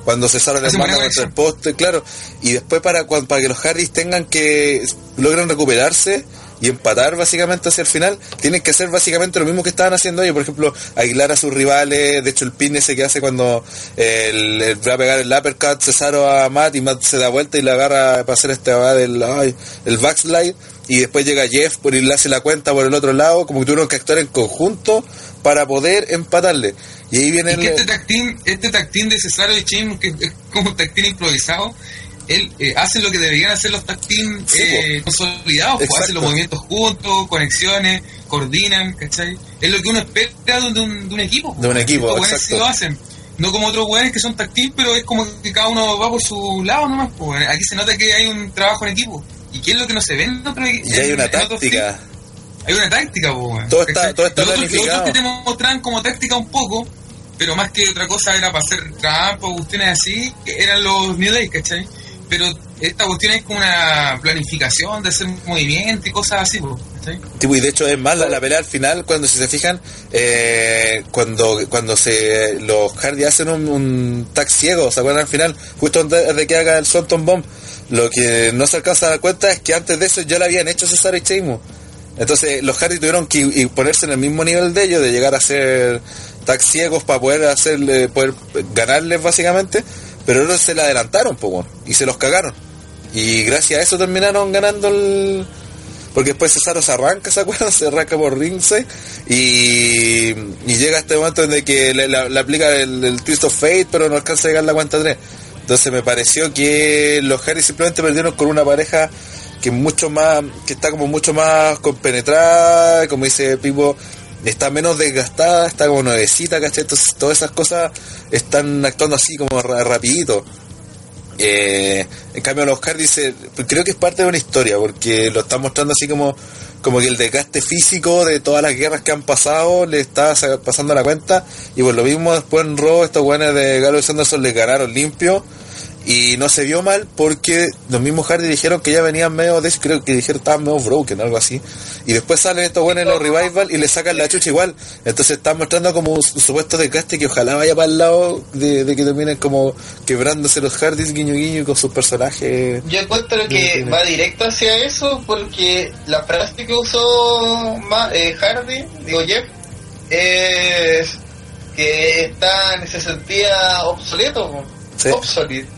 cuando Hace manda buena contra el poste, claro. Y después para, que los Hardys tengan que logren recuperarse y empatar básicamente hacia el final, tienen que hacer básicamente lo mismo que estaban haciendo ellos. Por ejemplo, aislar a sus rivales. De hecho, el pin ese que hace cuando el, el- va a pegar el uppercut Cesaro a Matt y Matt se da vuelta y le agarra para hacer este va del ay, el backslide. Y después llega Jeff por irle hace la cuenta por el otro lado, como que tuvieron que actuar en conjunto para poder empatarle. Y ahí viene Y el, que este team, este team de Cesaro y Sheamus, que es como un team improvisado, él eh, hace lo que deberían hacer los Sí, eh, consolidados, pues, hacen los movimientos juntos, conexiones, coordinan, ¿cachai? Es lo que uno espera de un, de equipo. De un equipo, weones exacto. sí lo hacen. No como otros weones que son team, pero es como que cada uno va por su lado nomás. Pues. Aquí se nota que hay un trabajo en equipo. ¿Y qué es lo que no se ve en otros y hay una táctica. Hay una táctica, weón. Todo está- todo está Los. Los otros que te mostraban como táctica un poco, pero más que otra cosa era para hacer trampa o cuestiones así, que eran los New Day, ¿cachai? Pero esta cuestión es como una planificación de hacer movimiento y cosas así, ¿cachai? Tipo, y de hecho es más la, la pelea al final cuando si se fijan eh, cuando cuando se los Hardy hacen un, un tag ciego se acuerdan al final justo antes de que haga el Swanton Bomb lo que no se alcanza a dar cuenta es que antes de eso ya lo habían hecho Cesaro y Sheamus Entonces los Hardy tuvieron que ponerse en el mismo nivel de ellos, de llegar a ser tag ciegos para poder hacerle, poder ganarles básicamente, pero ellos se le adelantaron, po, weón, y se los cagaron. Y gracias a eso terminaron ganando el... Porque después Cesaro se arranca, ¿se acuerdan? Se arranca por ringside y, llega este momento en el que le aplica el, el Twist of Fate, pero no alcanza a llegar la cuenta 3. Entonces me pareció que los Harry simplemente perdieron con una pareja que mucho más, que está como mucho más compenetrada, como dice Pipo, está menos desgastada, está como nuevecita, ¿cachai? Entonces todas esas cosas están actuando así como ra- rapidito. Eh, en cambio los Hardy se- creo que es parte de una historia porque lo están mostrando así como como que el desgaste físico de todas las guerras que han pasado le está sa- pasando la cuenta y por lo mismo después en Raw estos buenos de Galo y Sanderson les ganaron limpio y no se vio mal porque los mismos Hardy dijeron que ya venían medio de creo que dijeron estaban medio broken algo así y después salen estos buenos en los revival y le sacan la chucha igual entonces están mostrando como un supuesto desgaste que ojalá vaya para el lado de, de que terminen como quebrándose los Hardys guiño guiño con sus personajes Yo encuentro que va directo hacia eso porque la frase que usó Ma- eh, Hardy, digo Jeff, es que está, se sentía obsoleto. Sí. obsoleto.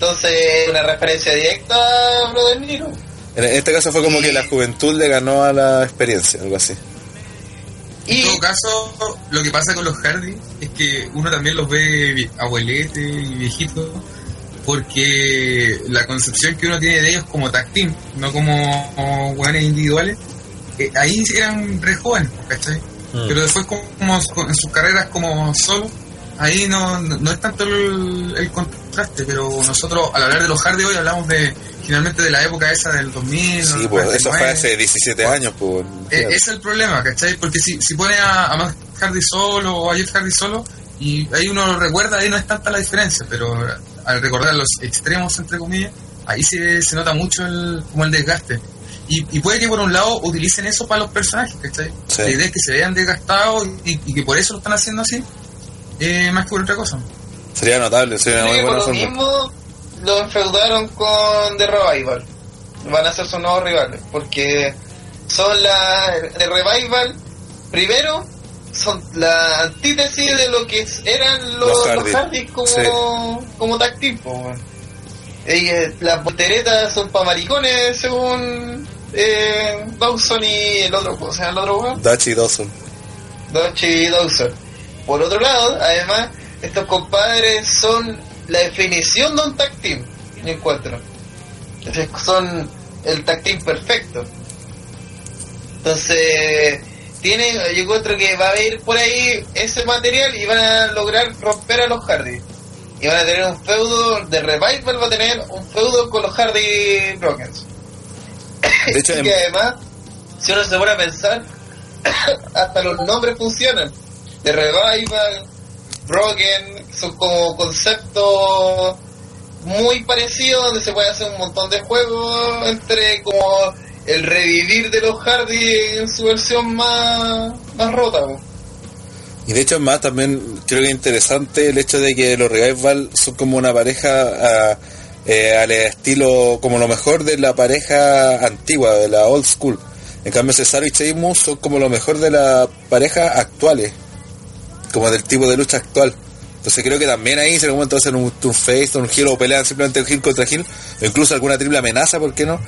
Entonces, una referencia directa a Brother Nero. en este caso fue como que la juventud le ganó a la experiencia algo así En todo caso, lo que pasa con los Hardy es que uno también los ve abuelete y viejitos porque la concepción que uno tiene de ellos como tag team, no como, como individuales, eh, ahí eran re jóvenes, ¿cachai? Mm. Pero después como, como en sus carreras como solo, ahí no, no, no es tanto el, el contraste, pero nosotros al hablar de los Hardy hoy hablamos de generalmente de la época esa del 2000, sí pues eso fue 99. hace 17 años pues Eh, es el problema, ¿cachai? Porque si, si pone a, a Matt Hardy solo o a Jeff Hardy solo, y ahí uno lo recuerda, ahí no es tanta la diferencia, pero al recordar los extremos, entre comillas, ahí se, se nota mucho el, como el desgaste. Y, y puede que por un lado utilicen eso para los personajes, ¿cachai? Sí. La idea es que se vean desgastados y, y que por eso lo están haciendo así, eh, más que por otra cosa. sería notable sería una muy buena lo forma mismo lo enfeudaron con The Revival. Van a ser sus nuevos rivales. Porque son la The Revival, primero, son la antítesis de lo que eran los, Los los Hardy. Como, Sí. como. Eh, las volteretas son para maricones, según eh, Dawson y el otro, ¿cómo se llama el otro? Dachi Dawson y Dawson. Por otro lado, además, estos compadres son la definición de un tag team, yo encuentro. Entonces, son el tag team perfecto. Entonces, tienen, yo encuentro que va a haber por ahí ese material y van a lograr romper a los Hardy. Y van a tener un feudo, de Revival va a tener un feudo con los Hardy Brokens. de hecho Y en- que además, si uno se pone a pensar, hasta los nombres funcionan. De Revival, Broken, son como conceptos muy parecidos donde se puede hacer un montón de juegos entre como el revivir de los Hardy en su versión más, más rota. Y de hecho, más también creo que es interesante el hecho de que los Revival son como una pareja a- eh, al estilo, como lo mejor de la pareja antigua, de la old school. En cambio, Cesaro y Sheamus son como lo mejor de la pareja actuales, como del tipo de lucha actual. Entonces creo que también ahí se momento hacer un turn face, un heel o pelean simplemente heel contra heel, o incluso alguna triple amenaza, ¿por qué no?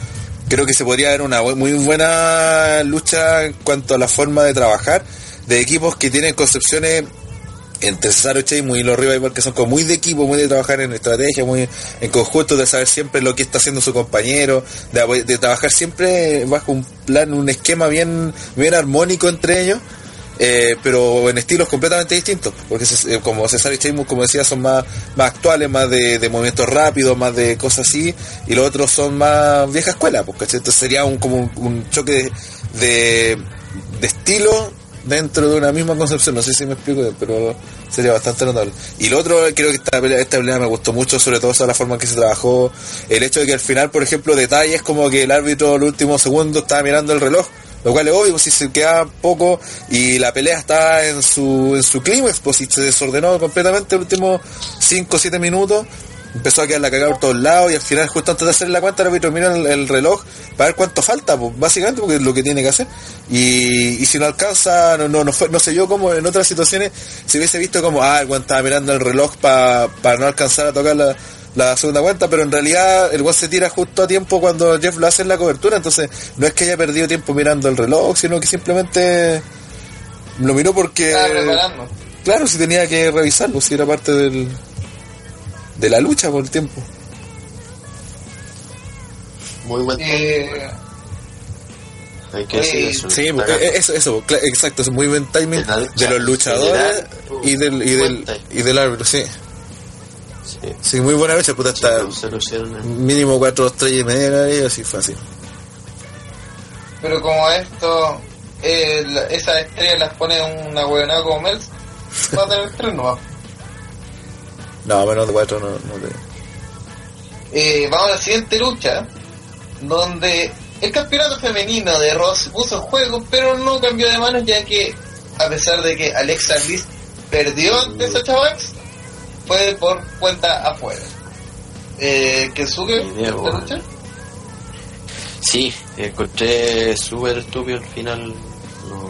Creo que se podría ver una muy buena lucha en cuanto a la forma de trabajar de equipos que tienen concepciones entre Cesaro Sheamus y los Revival que son como muy de equipo, muy de trabajar en estrategia, muy en conjunto, de saber siempre lo que está haciendo su compañero, de, de trabajar siempre bajo un plan, un esquema bien, bien armónico entre ellos, eh, pero en estilos completamente distintos, porque eh, como Cesaro y Sheamus, como decía, son más, más actuales, más de, de movimientos rápidos, más de cosas así, y los otros son más vieja escuela, ¿cachai? Entonces sería un, como un, choque de, de, de estilo dentro de una misma concepción, no sé si me explico, pero sería bastante notable. Y lo otro, creo que esta pelea, esta pelea me gustó mucho, sobre todo esa la forma en que se trabajó, el hecho de que al final, por ejemplo, detalles como que el árbitro el último segundo estaba mirando el reloj, lo cual es obvio, pues, si se queda poco y la pelea está en su, en su clímax, pues si se desordenó completamente los últimos 5 o 7 minutos, empezó a quedar la cagada por todos lados y al final justo antes de hacer la cuenta el árbitro mira el, el reloj para ver cuánto falta, pues, básicamente porque es lo que tiene que hacer. Y, si no alcanza, no, no, no, fue, no sé yo como en otras situaciones se hubiese visto como, ah, el estaba mirando el reloj pa- para no alcanzar a tocar la, la segunda cuenta, pero en realidad el weón se tira justo a tiempo cuando Jeff lo hace en la cobertura, entonces no es que haya perdido tiempo mirando el reloj, sino que simplemente lo miró porque... Claro, si tenía que revisarlo, si era parte del, de la lucha por el tiempo. Muy buen Eh, Hay que decir eh, eso. Sí, eso, eso, exacto, es muy buen timing De la lucha de los luchadores general, y del, y del, y del árbitro, sí. Sí, Sí, muy buena lucha, puta, está se mínimo cuatro estrellas y media y así fácil. pero como esto, eh, la- esas estrellas las pone una huevonada como Mels, va a tener tres nomás. No, menos de cuatro no, no creo. Eh, vamos a la siguiente lucha, donde el campeonato femenino de Ross puso en juego, pero no cambió de manos ya que, a pesar de que Alexa Bliss perdió ante Sacha Banks, fue por cuenta afuera. Eh, ¿Kesuke? Ni idea, ¿esta weón. lucha? Sí, encontré súper estúpido al final. No,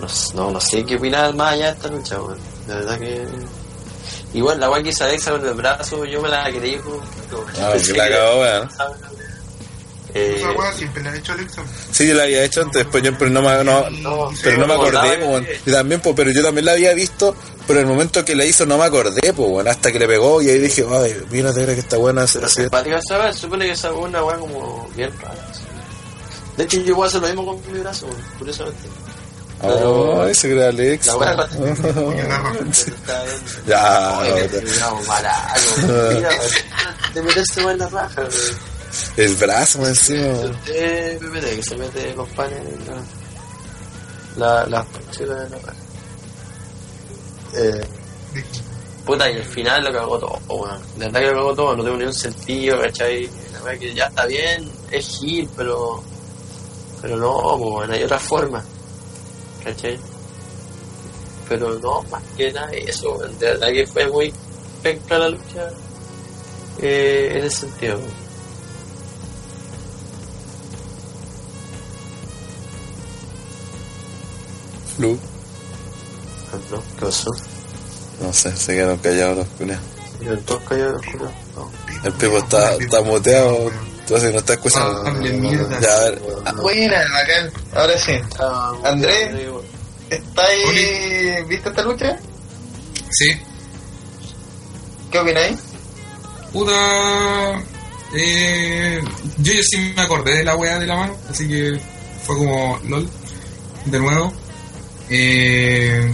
no, no, no sé qué opinar más allá de esta lucha, weón. De verdad que. Igual la weá que hizo Alexa con el brazo, yo me la creí, weón. Ah, que la que- weón. Eh, Esa weá siempre la ha hecho Alexa. Sí, yo la había hecho antes, después yo, pero no me, no, No, pero no me acordé, po. Y también, po, pero yo también la había visto, pero en el momento que la hizo no me acordé, pues, bueno, hasta que le pegó y ahí dije, ay, mira, te que está buena Pero así. simpática esa weá, supone que esa es una weá como bien rara. De hecho, yo voy a hacer lo mismo con mi brazo, curiosamente. Ay, se cree Alex. La Ya, te- en la raja. El brazo más encima. weón. Eh, que se mete los panes en la, la, las pancheras de la. Eh, puta, y al final lo cagó todo, weón. De verdad que lo cagó todo, no tengo ni un sentido, ¿cachai? La verdad que ya está bien, es hit, pero. Pero no, bueno, hay otra forma, ¿cachai? Pero no, más que nada eso, weón. De verdad que fue muy penca la lucha eh, en ese sentido, weón. Lu. ¿No? ¿Qué pasó? No sé, se quedaron callados los culiados. Yo todos callados, juro. No. El Pipo está, está muteado, entonces no está escuchando. Ah, hable mierda. Ya, a ver, Buena, bacán. Ahora sí. Ah, Andrés. bueno, ¿Está ahí? ¿Viste esta lucha? Sí. ¿Qué opináis? Puta. Eh, yo, yo sí me acordé de la wea de la mano, así que fue como LOL. De nuevo. Eh,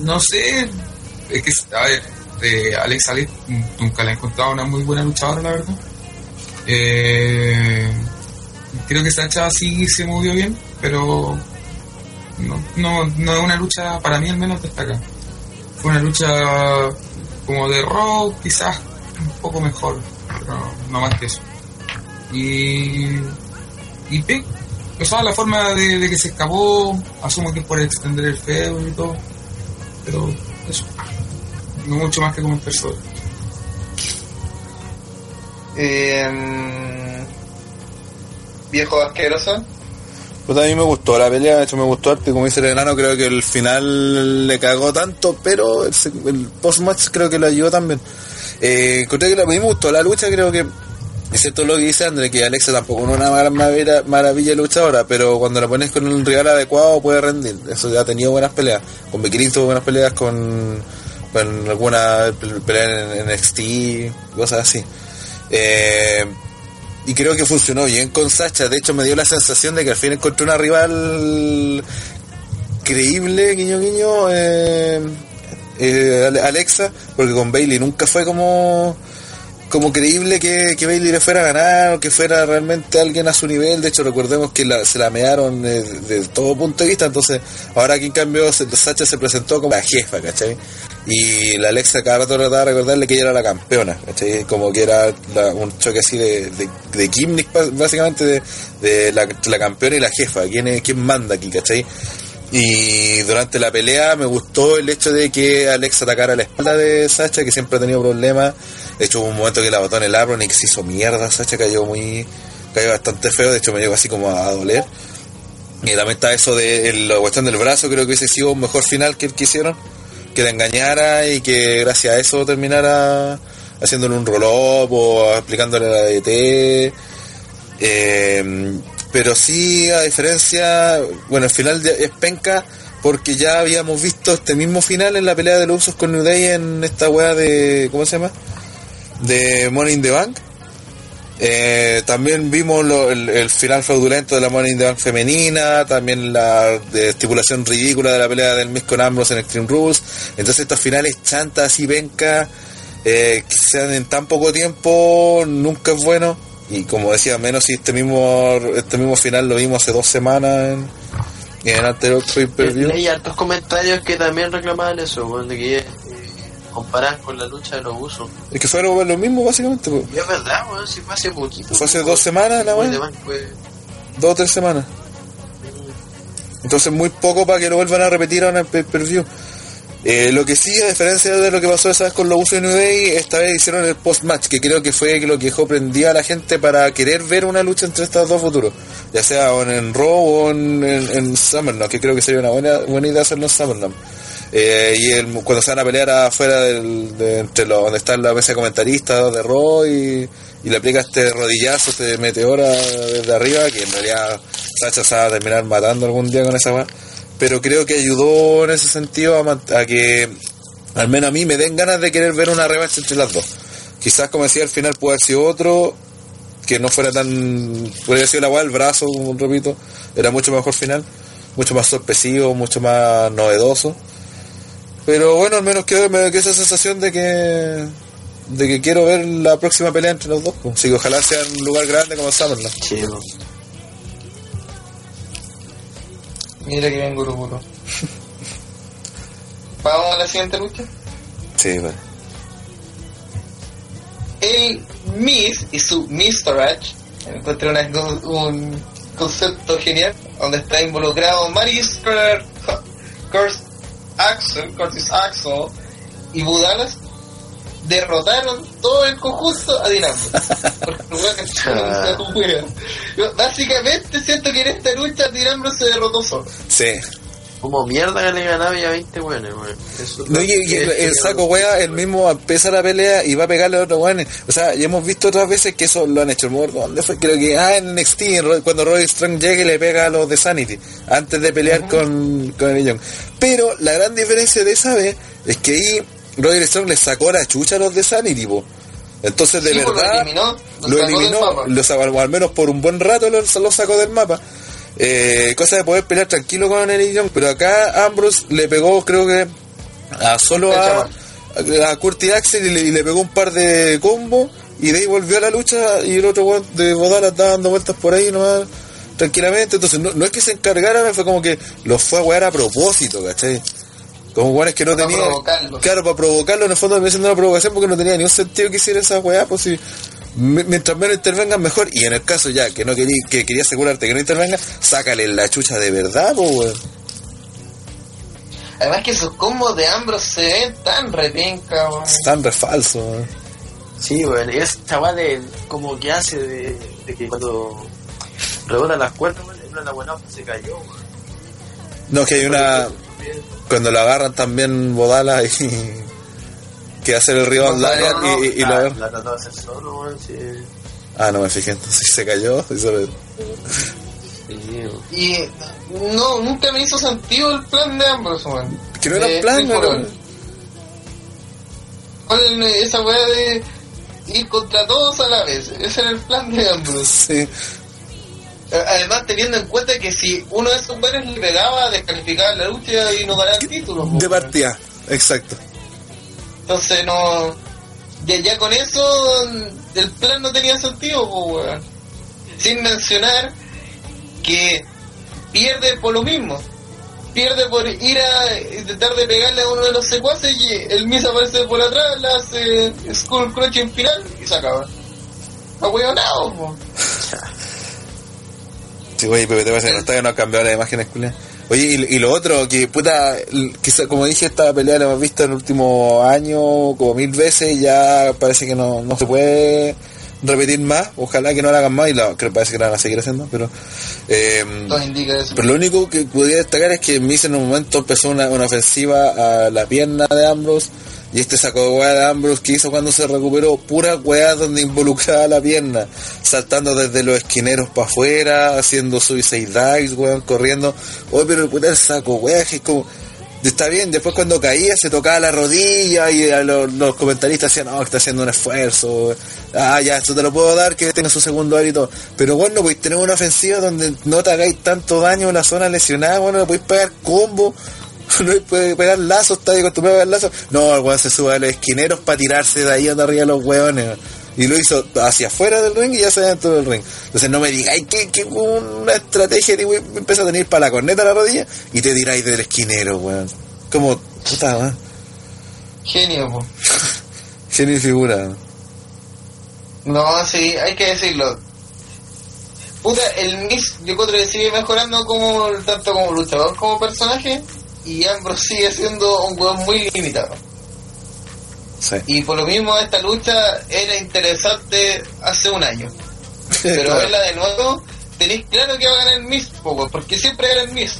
no sé. Es que, a ver, eh, Alex Alex nunca la he encontrado una muy buena luchadora, la verdad. Eh, creo que Sacha sí se movió bien, pero no, no, no es una lucha, para mí al menos destaca. Fue una lucha como de rock, quizás un poco mejor, pero no más que eso. Y, y pe- o sea, la forma de, de que se escapó, asumo que es por extender el feo y todo, pero eso, no mucho más que comentar sobre. Eh, viejo asqueroso. Pues a mí me gustó la pelea, de hecho me gustó arte, como dice el enano, creo que el final le cagó tanto, pero el, el post-match creo que lo ayudó también. Eh, que la- a mí me gustó la lucha, creo que, es cierto lo que dice André, que Alexa tampoco es una maravilla, luchadora, pero cuando la pones con el rival adecuado puede rendir. Eso ya ha tenido buenas peleas. Con Becky tuvo buenas peleas, con, con alguna pelea en, NXT, cosas así. Eh, y creo que funcionó bien con Sacha. De hecho, me dio la sensación de que al fin encontré una rival creíble, guiño guiño, eh, eh, Ale- Alexa, porque con Bailey nunca fue como como creíble que, que Bailey le fuera a ganar o que fuera realmente alguien a su nivel. De hecho, recordemos que se la mearon eh, de, todo punto de vista. Entonces, ahora aquí en cambio Sacha se presentó como la jefa, ¿cachai? Y la Alexa cada rato trataba de recordarle que ella era la campeona, ¿cachai? Como que era un choque así de, de, de básicamente, de, la, campeona y la jefa. ¿Quién, es, ¿Quién manda aquí, cachai? Y durante la pelea me gustó el hecho de que Alex atacara la espalda de Sacha, que siempre ha tenido problemas. De hecho, hubo un momento que la botó en el árbol y que se hizo mierda. Sacha cayó muy. cayó bastante feo. De hecho, me llegó así como a doler. Y también está eso de el- la cuestión del brazo. Creo que ese sido un mejor final que el que hicieron. Que la engañara y que gracias a eso terminara haciéndole un roll-up o aplicándole la DT. Eh, pero sí, a diferencia, bueno, el final es penca porque ya habíamos visto este mismo final en la pelea de los usos con New Day en esta weá de, ¿cómo se llama? De Money in the Bank. Eh, también vimos lo- el, el final fraudulento de la Money in the Bank femenina, también la de estipulación ridícula de la pelea del Miss con Ambrose en Extreme Rules. Entonces estos finales chantas así penca, eh, que sean en tan poco tiempo, nunca es bueno. Y como decía, menos si este mismo este mismo final lo vimos hace dos semanas en, en el anterior pay-per-view. Hay hartos comentarios que también reclamaban eso, de que comparan con la lucha de los usos. Es que fue lo, mismo básicamente. Y es verdad, weón, si fue hace poquito. Fue hace weón. dos semanas la más, fue- Dos o tres semanas. Entonces muy poco para que lo vuelvan a repetir ahora en pay-per-view. Eh, lo que sí, a diferencia de lo que pasó esa vez con los usos de New Day, esta vez hicieron el post-match, que creo que fue lo que dejó prendida a la gente para querer ver una lucha entre estos dos futuros. Ya sea en, en Raw o en, en, en SummerSlam, que creo que sería una buena, buena idea hacerlo en SummerSlam. Eh, y el- cuando se van a pelear afuera del, de, entre los, donde está la mesa de comentaristas de Raw y, le aplica este rodillazo, este meteora desde arriba, que en realidad Sacha se va a terminar matando algún día con esa weá. Pero creo que ayudó en ese sentido a, que al menos a mí me den ganas de querer ver una revancha entre las dos. Quizás como decía al final puede haber sido otro que no fuera tan podría sido la weá el brazo, repito, era mucho mejor final, mucho más sorpresivo, mucho más novedoso. Pero bueno, al menos quedó me quedó esa sensación de que de que quiero ver la próxima pelea entre los dos. pues. Así que ojalá sea en un lugar grande como Summerland. Weón. Mira que bien Guruguru. Vamos a la siguiente lucha. Sí, bueno. El Miss y su Mistorage. Encontré una- un concepto genial donde está involucrado Maris Curtis Axel, Curtis Axel y Budalas derrotaron todo el conjunto a Dinamo. Porque Básicamente siento que en esta lucha Dinamo se derrotó solo. Sí. Como mierda que le ganaba ya 20 weones, weón. No, lo y, y el, el saco wea, el mismo empieza la pelea y va a pegarle a otro weón. O sea, ya hemos visto otras veces que eso lo han hecho. ¿Dónde fue? Creo que, ah, en NXT, cuando Roy Strong llega y le pega a los de Sanity, antes de pelear con, con el Young. Pero la gran diferencia de esa vez es que ahí Roy Strong le sacó la chucha a los de Sanity, po. Entonces, de Sí, pues, lo verdad, eliminó, lo lo sacó del eliminó, lo sacó, o al menos por un buen rato lo, lo sacó del mapa. Eh, cosa de poder pelear tranquilo con Eric Young, pero acá Ambrose le pegó, creo que a solo a, a Curtis Axel y le, y le pegó un par de combos y de ahí volvió a la lucha y el otro weón de Bodala estaba dando vueltas por ahí nomás tranquilamente, entonces no, no es que se encargaran, fue como que los fue a wear a propósito, ¿cachai? Como weones que no Para tenían. provocarlo. Claro, para provocarlo, en el fondo me haciendo una provocación porque no tenía ni un sentido que hiciera esa weá, pues si mientras menos intervengan mejor, y en el caso ya que no quería, que quería asegurarte que no intervenga, sácale la chucha de verdad, pues weón. Además que sus combos de Ambrose se ven tan repenca, weón. Están re falsos, weón. Sí, weón. Es chaval de como que hace de, de que cuando rebota las cuerdas, weón, la buena se cayó, weón. No, que hay una. Cuando lo agarran también Bodala y. que hace el rival No, Lariat no, no, y, y lo la, agarra. la trató de hacer solo, weón. Sí, Ah, no me fijé, entonces se cayó. y se. Y no, nunca me hizo sentido el plan de Ambrose, weón. Que no era plan, Phil no era- Colón. ¿Cuál es esa weá de ir contra todos a la vez? Ese era el plan de Ambrose. Sí. Además, teniendo en cuenta que si uno de esos buenos le pegaba, descalificaba la lucha y no ganaba el título. De partida, exacto. Entonces, no. Ya, con eso, el plan no tenía sentido, po, weón. Sin mencionar que pierde por lo mismo. Pierde por ir a intentar de pegarle a uno de los secuaces y el Miz aparece por atrás, le hace Skull Crush en final y se acaba. Ahueonado, po. Sí, güey, pero te parece que no que no ha cambiado las imágenes, culia. Oye, y, y lo otro, que puta, quizá, como dije, esta pelea la hemos visto en el último año como mil veces y ya parece que no, no se puede repetir más. Ojalá que no la hagan más y la, que parece que la van a seguir haciendo, pero... Eh, eso. pero lo único que podría destacar es que Miz en un momento empezó una, una ofensiva a la pierna de Ambrose y este sacó de weá de Ambrose que hizo cuando se recuperó pura weá donde involucraba la pierna, saltando desde los esquineros para afuera, haciendo suicide dives, weón, corriendo. Oye, pero el puta saco, weá, que es como... Está bien, después cuando caía se tocaba la rodilla y a los, comentaristas decían, no, que está haciendo un esfuerzo. Ah, ya, esto te lo puedo dar, que tenga su segundo aire y todo. Pero bueno, pues tenemos una ofensiva donde no te hagáis tanto daño en la zona lesionada, bueno, no podéis pegar combo, no podéis pegar lazos, está acostumbrado a pegar lazos. No, el weón se sube a los esquineros para tirarse de ahí donde arriba los weones. Y lo hizo hacia afuera del ring y ya se dentro del ring. Entonces no me digáis que, que una estrategia de empieza a tener para la corneta a la rodilla y te tiráis del esquinero, weón. Como, puta, weón. Genio, po. Genio y figura. No, sí, hay que decirlo. Puta, el Miss yo creo que sigue mejorando como tanto como luchador como personaje y Ambrose sigue siendo un weón muy limitado. Sí. Y por lo mismo esta lucha era interesante hace un año. Pero Claro. verla de nuevo, tenéis claro que va a ganar el Miss, porque siempre gana el Miss.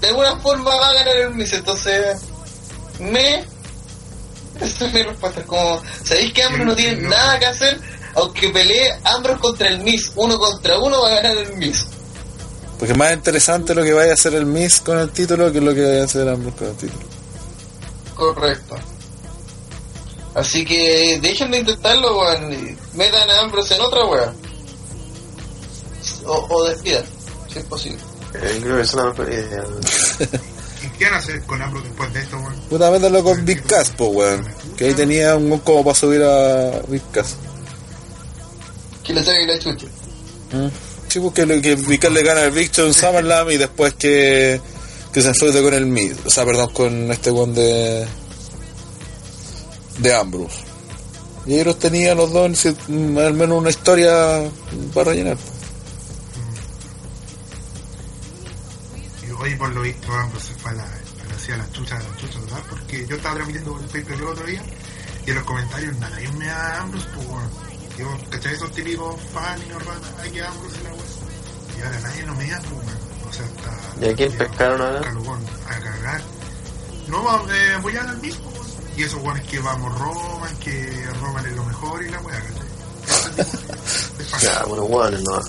De alguna forma va a ganar el Miss, entonces me... Esa es mi respuesta, es como, ¿sabéis que Ambrose no tiene nada que hacer? Aunque pelee Ambrose contra el Miss, uno contra uno va a ganar el Miss. Porque es más interesante lo que vaya a hacer el Miss con el título que lo que vaya a hacer Ambrose con el título. Correcto. Así que dejen de intentarlo, weón. Metan a Ambrose en otra weá. O, o despidan, si es posible. Eh, creo que es una mejor idea. ¿Y qué van a hacer con Ambrose después de esto, weón? Puta, mételo con Big Cass, pues, weón. Que ahí tenía un como para subir a Big Cass. Que le saque la chucha. Mm. Sí, pues que, le- que le gana el Victor en Summerland y después que, que se enfrente con el Miz. O sea, perdón, con este one de. de Ambrose. Y ellos tenían los dos mm, al menos una historia para rellenar. Y hoy por lo visto Ambrose se fue a la, a la, chucha, a la chucha total, porque yo estaba transmitiendo el paper el otro día y en los comentarios nada, nadie me da Ambrose, pues. Yo, ¿cachai? Esos típicos fans y que la web. Y ahora nadie no me da, pues. O sea, está... ¿Y a quién pescaron ahora? Calugón, a cagar. No, vamos a apoyar al mismo. Y esos weones que vamos Roman, que Roman es lo mejor y la weá, ¿cachai? Ya, bueno, bueno, no.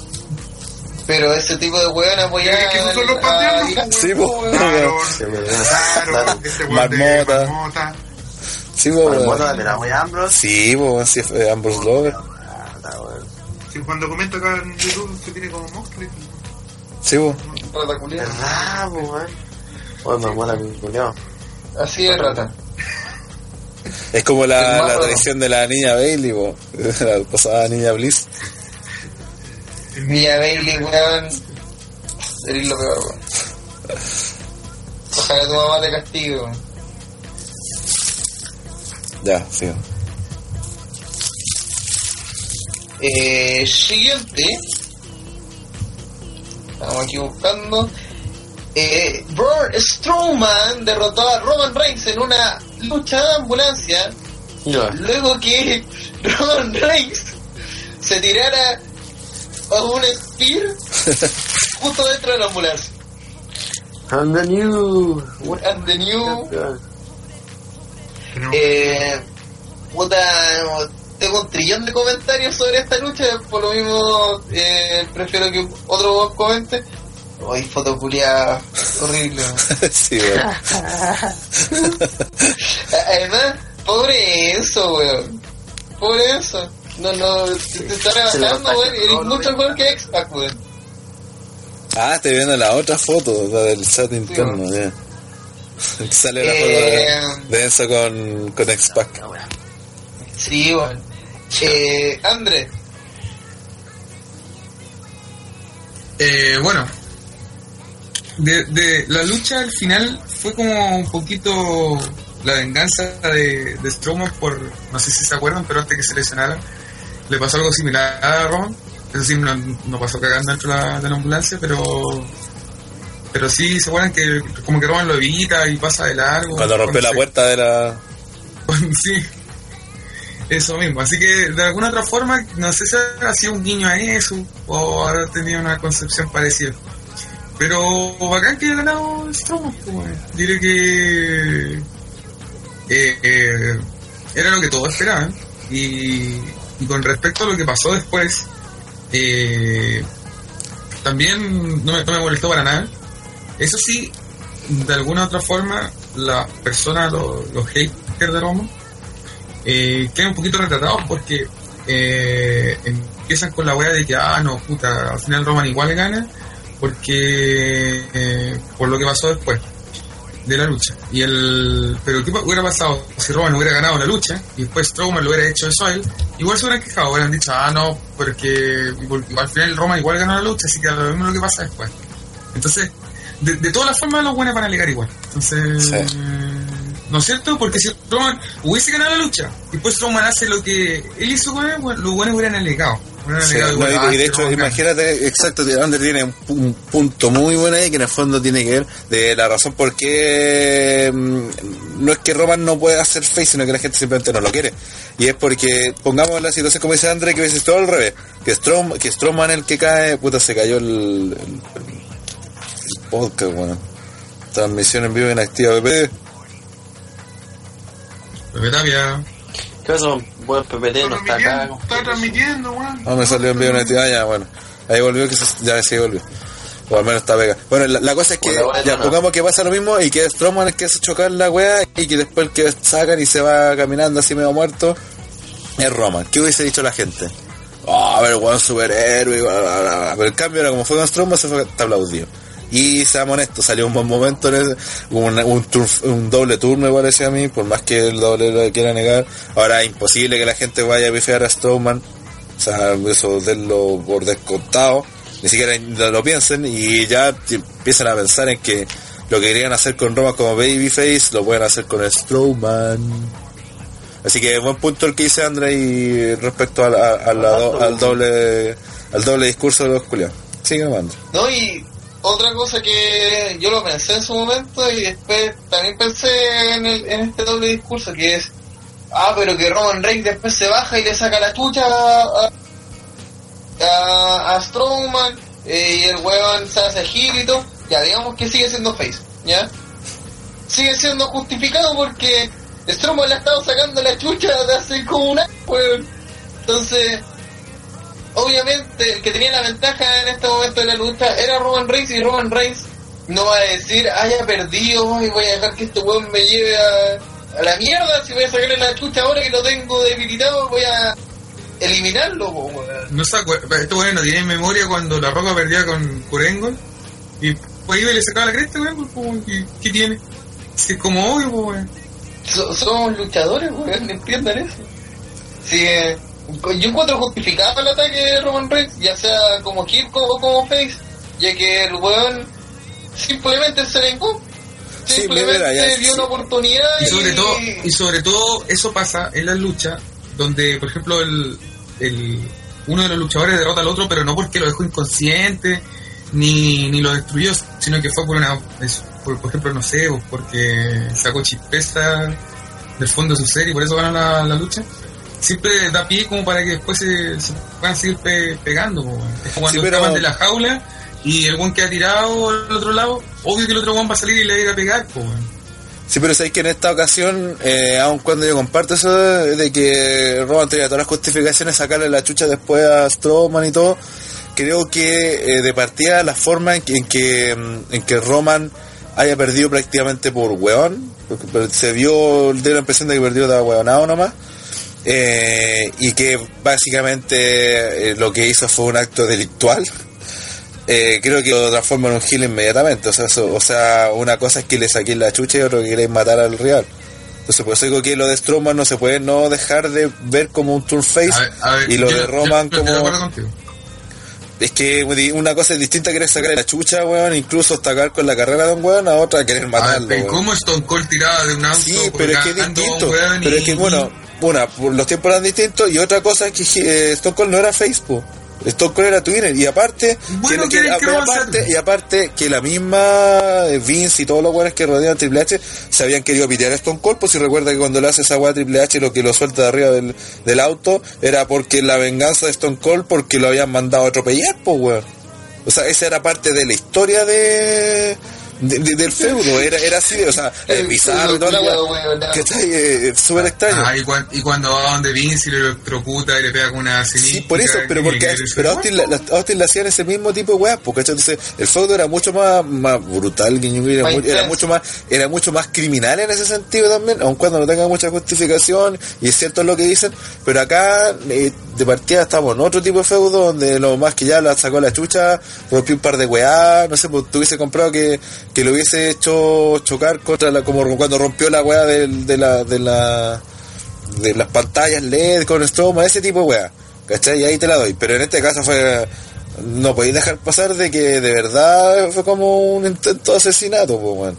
Pero ese tipo de weón Es que esos son los patriarcas, a- Sí, pues. Claro, claro, Claro. este weón de Marmota. Marmota. Sí, pues, bueno, de la wea Ambrose. Sí, pues, sí, fue Ambrose Lover. Ah, está bueno. Sí, cuando comenta acá en YouTube se tiene como Moxley. Sí. Rata culiao. ¿Verdad, weón? Oye, me mola mi culiao. Así es, rata. Es como la, la traición de la niña Bailey, po. la pasada niña Bliss. Mia Bailey, weón. Eres lo peor, weón. Ojalá tu mamá te castigue, weón. Ya, sí. Eh, siguiente. Estamos aquí buscando. Eh, Braun Strowman derrotó a Roman Reigns en una lucha de ambulancia. Luego que Roman Reigns se tirara a un spear justo dentro de la ambulancia. And the new. What And the new. Tenemos Eh, puta, tengo un trillón de comentarios sobre esta lucha, por lo mismo eh, prefiero que otro vos comente. Hoy fotoculia horrible. sí, weón. Además, pobre eso, weón. Pobre eso. No, no, te, te está rebajando, weón. Eres mucho mejor que X-Pac, weón. Ah, estoy viendo la otra foto, la del chat interno, ya. Sale la Eh, foto de, de Enzo con, con X-Pac. Sí, weón. Eh, André, Eh, bueno, de, de la lucha al final fue como un poquito la venganza de, de Strowman por, no sé si se acuerdan, pero antes que se lesionara, le pasó algo similar a Roman. Es decir, no, no pasó cagando dentro de la, de la ambulancia, pero pero sí se acuerdan que como que Roman lo evita y pasa de largo. Cuando rompió la se- puerta de la. sí. Eso mismo. Así que de alguna otra forma, no sé si ha sido un guiño a eso o habrá tenido una concepción parecida. Pero bacán que haya ganado Strowman. pues. Diré que eh, eh, era lo que todos esperaban. Y, con respecto a lo que pasó después, eh, también no me, no me molestó para nada. Eso sí, de alguna otra forma, las personas, los, los haters de Roma, eh, quedan un poquito retratados porque eh, empiezan con la wea de que, ah, no, puta, al final Roman igual gana porque eh, por lo que pasó después de la lucha. Y el pero ¿qué hubiera pasado si Roman hubiera ganado la lucha y después Strowman lo hubiera hecho eso a él? Igual se hubieran quejado, hubieran dicho, ah, no, porque igual- al final Roman igual ganó la lucha, así que lo mismo lo que pasa después. Entonces, de, de todas las formas los buenos van a alegar igual. Entonces. ¿No es cierto? Porque si Roman hubiese ganado la lucha y después Roman hace lo que él hizo con él, bueno, los buenos hubieran alegado. Hubieran Sí, alegado no, igual, y, de hecho, Roman imagínate, exacto, de Under tiene un, pu- un punto muy bueno ahí que en el fondo tiene que ver de la razón por qué mm, no es que Roman no pueda hacer face, sino que la gente simplemente no lo quiere. Y es porque, pongamos la situación como dice Andre, que hubiese todo al revés, que, Strom, que Strowman el que cae, puta, se cayó el, el, el podcast, bueno. Transmisión en vivo inactiva, BP. Pepe Tapia. ¿Qué pasa? Bueno, PPT no está acá. está transmitiendo, weón. Ah, me salió en vivo inactiva, ah, ya, bueno. Ahí volvió, que se, ya sí volvió. O al menos está pega. Bueno, la, la cosa es que Bueno, ya no. pongamos que pasa lo mismo y que Strowman es que hace chocar la wea y que después el que sacan y se va caminando así medio muerto es Roman. ¿Qué hubiese dicho la gente? Oh, a ver, weón, superhéroe, bla, bla, bla, bla. Pero el cambio era como fue con Strowman, se fue te aplaudió. Y seamos honestos, salió un buen momento, en ese- un, un, tur- un doble turno me parece a mí, por más que el doble lo quiera negar. Ahora es imposible que la gente vaya a bifear a Strowman, o sea, eso denlo por descontado, ni siquiera lo, piensen y ya empiezan a pensar en que lo que querían hacer con Roman como Babyface lo pueden hacer con Strowman. Así que buen punto el que dice André y respecto a la- a la do- al doble al doble discurso de los culiados. Sigue André. No, y otra cosa que yo lo pensé en su momento y después también pensé en, el, en este doble discurso que es, ah, pero que Roman Reigns después se baja y le saca la chucha a, a, Strowman eh, y el weón se hace y todo, ya digamos que sigue siendo face, ¿ya? Sigue siendo justificado porque Strowman le ha estado sacando la chucha de hace como un año, weón. Entonces, obviamente el que tenía la ventaja en este momento de la lucha era Roman Reigns y Roman Reigns no va a decir haya perdido y voy a dejar que este weón me lleve a, a la mierda si voy a sacarle la chucha ahora que lo tengo debilitado voy a eliminarlo weón. No se acuerda, este weón no tiene memoria cuando la roca perdía con Curengo y pues iba y le sacaba la cresta, weón, pues, ¿qué, qué tiene? Es como obvio, weón. So- somos luchadores weón entiendan eso si eh, yo encuentro justificado el ataque de Roman Reigns ya sea como heel o como face ya que el weón simplemente se vengó Sí, simplemente ya- dio una oportunidad Y sobre todo, y sobre todo eso pasa en las luchas donde, por ejemplo, el, el uno de los luchadores derrota al otro, pero no porque lo dejó inconsciente ni, ni lo destruyó, sino que fue por una, es- por, por ejemplo, no sé, o porque sacó chispeza del fondo de su ser y por eso ganó la, la lucha. Siempre da pie como para que después se, se puedan seguir pe- pegando. po. Es como cuando Sí, pero- de la jaula y el buen queda tirado al otro lado, obvio que el otro buen va a salir y le va a ir a pegar. po. Sí, pero sabéis que en esta ocasión, eh, aun cuando yo comparto eso de, de que Roman tenía todas las justificaciones, sacarle la chucha después a Strowman y todo, creo que eh, de partida la forma en que, en que, mm, en que Roman haya perdido prácticamente por weón, porque se vio, de la impresión de que perdió de weonado nomás, eh, y que básicamente eh, lo que hizo fue un acto delictual. Eh, creo que lo transforma en un heel inmediatamente. O sea, eso- o sea, una cosa es que le saquen la chucha y otro que queréis matar al rival. Entonces, por eso digo que lo de Strowman no se puede no dejar de ver como un turn face A ver, a ver, y lo yo- de yo- Roman yo acuerdo como. Es que una cosa es distinta querer sacar la chucha, weón, incluso atacar con la carrera de un weón, a otra querer A matarlo. ver, weón. ¿Cómo Stone Cold tiraba de un auto? Sí, pero es que es colgando a un distinto. weón Pero y- es que, bueno, una, los tiempos eran distintos y otra cosa es que eh, Stone Cold no era Facebook. Stone Cold era Twinner y aparte, Bueno, que- que- ¿quieren que y vamos a aparte, y aparte que la misma Vince y todos los buenos que rodean a Triple H se habían querido pitear a Stone Cold, pues si recuerda que cuando le hace esa weá a Triple H lo que lo suelta de arriba del, del auto era porque la venganza de Stone Cold porque lo habían mandado a atropellar, pues weón. O sea, esa era parte de la historia de, de- de- del feudo, era, era así, o sea, el bizarro y toda la weá. Que está eh, súper extraño. Ah, y, cuan- y cuando va donde Vince y lo electrocuta y le pega con una. Sí, por eso, pero porque pero Austin, la- la- Austin le hacían ese mismo tipo de weas, porque entonces el feudo era mucho más, más brutal, era, Más mu- era mucho más, era mucho más criminal en ese sentido también, aun cuando no tenga mucha justificación, y es cierto lo que dicen, pero acá eh, de partida estamos en otro tipo de feudo donde lo más que ya la sacó la chucha, rompió un par de weas, no sé, pues tuviese comprado que, que lo hubiese hecho chocar contra la, como cuando rompió la del- de la, de la de las pantallas LED con Stroma, ese tipo de weá. ¿Cachai? Y ahí te la doy. Pero en este caso fue. No podéis dejar pasar de que de verdad fue como un intento de asesinato, pues, weón.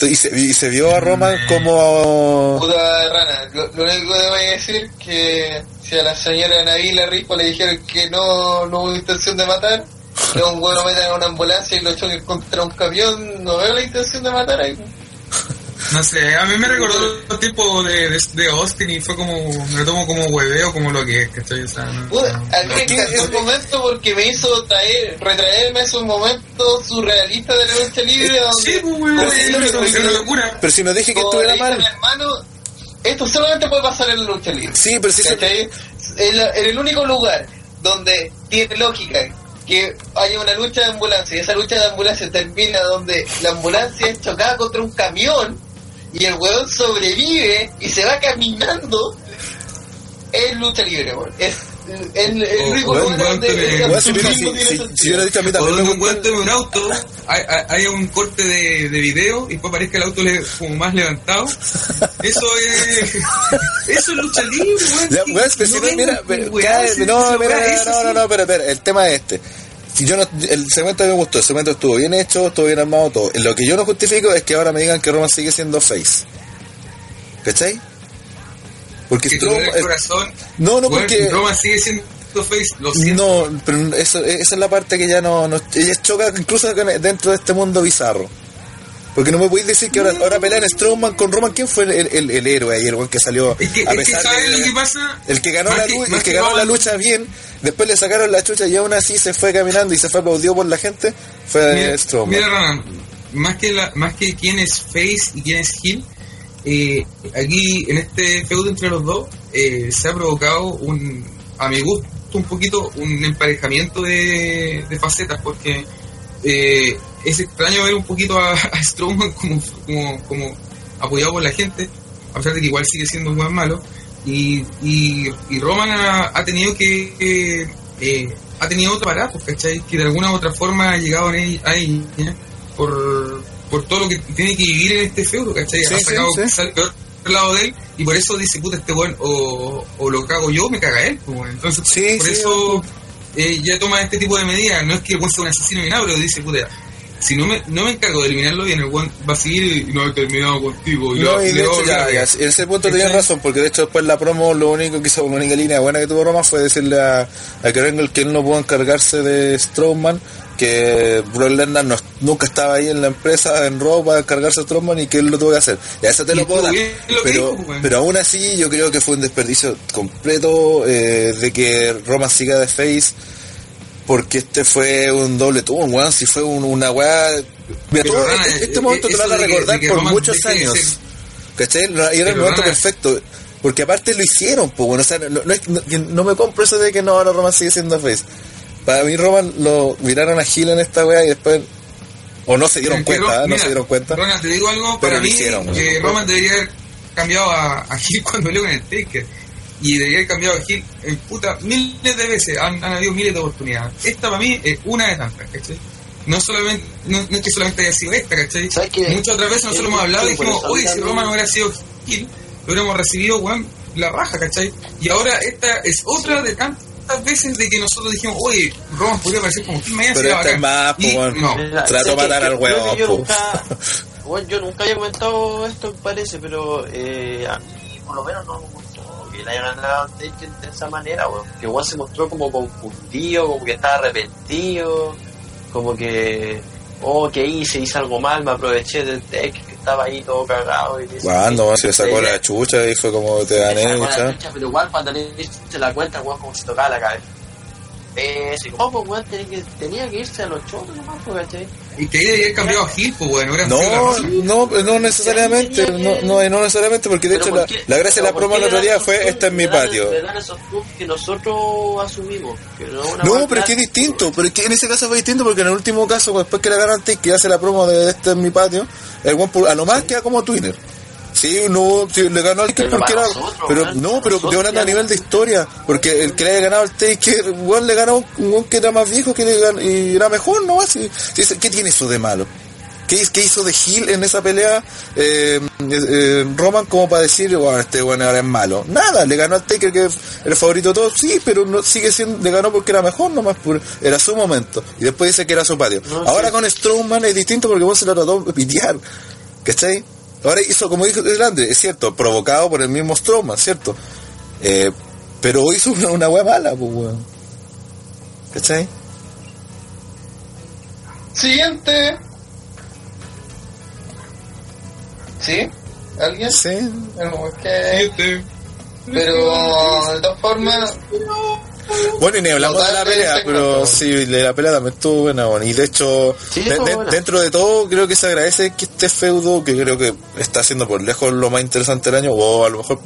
Y se, y se vio a Roman como. Puta rana, lo, lo único que voy a decir que si a la señora Navila Ripo le dijeron que no, no hubo intención de matar, que un huevo lo metan en una ambulancia y lo choquen contra un camión, no veo la intención de matar ahí. No sé, a mí me recordó tiempos de, de, de Austin y fue como, me lo tomo como hueveo, como lo que es, ¿cachai? O sea, no- Puta, no- a mí me un momento porque me hizo traer, retraerme a esos momentos surrealistas de la lucha libre donde Sí, pues, es una- locura. Pero si no dije que estuviera mal. hermano, esto solamente puede pasar en la lucha libre. Sí, pero si se- ¿Cachai? En, la- en el único lugar donde tiene lógica que haya una lucha de ambulancia y esa lucha de ambulancia termina donde la ambulancia es chocada contra un camión y el weón sobrevive y se va caminando es lucha libre, weón. Es el, el O- único o un si, hubiera dicho a mí también un tome un auto, hay, un corte de, de video y después aparezca el auto le- como más levantado. Eso es. Eso es lucha libre, weón. Ya, weón, no, mira, no, mira, no, no, no, pero, pero, el tema es este. Si yo no, el segmento me gustó, el segmento estuvo bien hecho, estuvo bien armado, todo. Lo que yo no justifico es que ahora me digan que Roman sigue siendo face. ¿Cachai? Porque Strowman- duele el corazón. No, no, porque- Roman sigue siendo face, lo siento. No, pero eso, esa es la parte que ya no, no ella choca incluso dentro de este mundo bizarro. Porque no me podéis decir que ahora, ahora pelean Strowman con Roman. ¿Quién fue el, el, el héroe ahí, el que salió? Es que, a es que pesar ¿sabes de- lo que pasa? el que ganó la que- el que ganó la Roman- lucha bien, después le sacaron la chucha y aún así se fue caminando y se fue aplaudido por la gente, fue Mira, Strowman. mira, Ronan, más que, la, más que quién es face y quién es heel, eh, aquí en este feudo entre los dos eh, se ha provocado un, a mi gusto, un poquito un emparejamiento de, de facetas porque eh, es extraño ver un poquito a, a Strowman como, como, como apoyado por la gente, a pesar de que igual sigue siendo un buen malo. Y, y, y Roman ha, ha tenido que. eh, eh, ha tenido otro aparato, ¿cachai? Que de alguna u otra forma ha llegado a ella por, por todo lo que tiene que vivir en este feudo, ¿cachai? Sí, ha sí, sacado sí. el peor lado de él y por eso dice, puta, este weón o, o lo cago yo, me caga él. pues. Entonces, Sí, por sí, eso eh, ya toma este tipo de medidas. No es que el weón sea un asesino ni nada, pero dice, puta, si no me, no me encargo de eliminarlo bien, el weón va a seguir y no he terminado contigo. Y No, y de a hecho, ya, a en ese punto tenías razón, porque de hecho después la promo lo único que hizo, la única línea buena que tuvo Roma fue decirle a, a Kurt que él no pudo encargarse de Strowman, que Brock Lesnar no- nunca estaba ahí en la empresa en Raw para encargarse de Strowman y que él lo tuvo que hacer. Ya eso te Y lo puedo dar. lo Pero, dijo, pero aún así yo creo que fue un desperdicio completo eh, de que Roma siga de face. Porque este fue un doble turn, weón. Si fue un- una weá. Mira, todo Rana, este, este eh, momento te lo van a recordar que por Roman muchos años. ¿Cachai? No, Y era el momento perfecto. Porque aparte lo hicieron, pues bueno, o sea, no, no, me compro eso de que no, ahora Roman sigue siendo face. Para mí Roman lo miraron a Gil en esta weá y después, o no se dieron cuenta, ¿eh? no se dieron cuenta. Ronan, te digo algo, Pero para lo mí, hicieron, que. Roman debería haber cambiado a, a Gil cuando peleó con el Taker. Y debería haber cambiado a Gil en puta miles de veces. Han, han habido miles de oportunidades. Esta para mí es una de tantas, ¿cachai? No solamente, no, no es que solamente haya sido esta, ¿cachai? Muchas otras veces nosotros hemos hablado y dijimos, oye, si Roman no hubiera sido Gil, lo hubiéramos recibido, weón, la raja, ¿cachai? Y ahora esta es otra de tantas veces de que nosotros dijimos, oye, Roman podría aparecer como Gil mañana Pero sería esta es bacán". más, Y pues, weón. no. Sé de matar que- al huevón, Yo po. nunca, bueno, yo nunca había comentado esto, me parece, pero eh, a- por lo menos no que le hayan ganado a Taker de esa manera, weón. Que igual se mostró como confundido, como que estaba arrepentido, como que, oh, ¿qué hice? Hice algo mal, me aproveché del Taker que estaba ahí todo cagado. Y Cuando que- se sacó la chucha y fue como te gané, la chucha, pero igual cuando le se la cuenta, weón, como se tocaba la cabeza. Como, oh, pues, weón, tenía que, tenía que irse a los chotos nomás, pues, ¿cachai? Y que ahí cambiado a Gil, pues bueno, era No, no, no necesariamente, no, no, no necesariamente, porque de hecho ¿por la, qué? la gracia de la Pero ¿por promo el otro día fue esta en mi patio. Dan esos que nosotros asumimos. Que no una No, pero es que es distinto, pero es que en ese caso fue distinto porque en el último caso, después que ganaron Take, que hace la promo de este en mi patio, el one a lo más queda como Twinner. Sí, no, sí, le ganó al Taker porque era. nosotros, Pero weón, no, pero estoy hablando a nivel de historia, porque el que le haya ganado al Taker, igual le ganó un weón que era más viejo que le ganó, y era mejor, ¿no? Así, sí, ¿Qué tiene eso de malo? ¿Qué, qué hizo de Hill en esa pelea eh, eh, Roman como para decir, bueno, este bueno ahora es malo? Nada, le ganó al Taker que es el favorito de todos, sí, pero no sigue siendo, le ganó porque era mejor nomás, por, era su momento. Y después dice que era su patio. No, ahora sí. con Strowman es distinto porque vos se lo trató de pitear. ¿Cachai? Ahora hizo, como dijo el Andre, es cierto, provocado por el mismo Strowman, ¿cierto? Eh, pero hizo una, una wea mala, pues weón. ¿Cachai? Siguiente. ¿Sí? ¿Alguien? Sí. No. Este, Pero de todas formas, Bueno, y ni hablamos de la pelea, pero sí, de la pelea también estuvo buena, bueno. Y de hecho, Sí, de- estuvo de- buena. dentro de todo, creo que se agradece que este feudo, que creo que está siendo por lejos lo más interesante del año, o a lo mejor,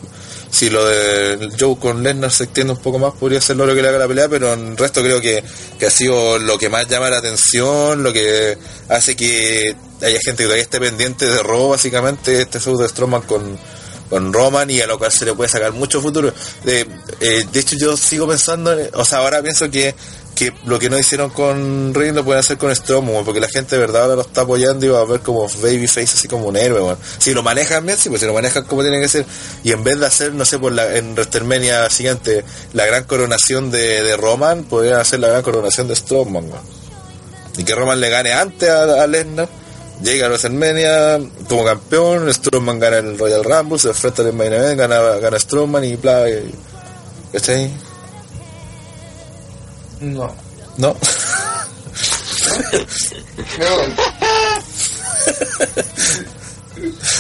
si lo de Joe con Lesnar se extiende un poco más, podría ser lo que le haga la pelea, pero en el resto creo que, que ha sido lo que más llama la atención, lo que hace que haya gente que todavía esté pendiente de Raw, básicamente, este feudo de Strowman con con Roman y a lo cual se le puede sacar mucho futuro. De, eh, de hecho, yo sigo pensando, en- o sea, ahora pienso que, que lo que no hicieron con Reigns lo pueden hacer con Strowman, porque la gente de verdad ahora lo está apoyando y va a ver como Babyface así como un héroe. Si lo manejan bien, sí, pues si lo manejan como tiene que ser, y en vez de hacer, no sé, por la, en WrestleMania siguiente, la gran coronación de, de Roman, podrían hacer la gran coronación de Strowman. Y que Roman le gane antes a, a Lesnar. Llega a WrestleMania como campeón, Strowman gana el Royal Rumble, se enfrenta al main event, gana, gana Strowman y bla. y- ¿Cachai? no. ¿No? Voy.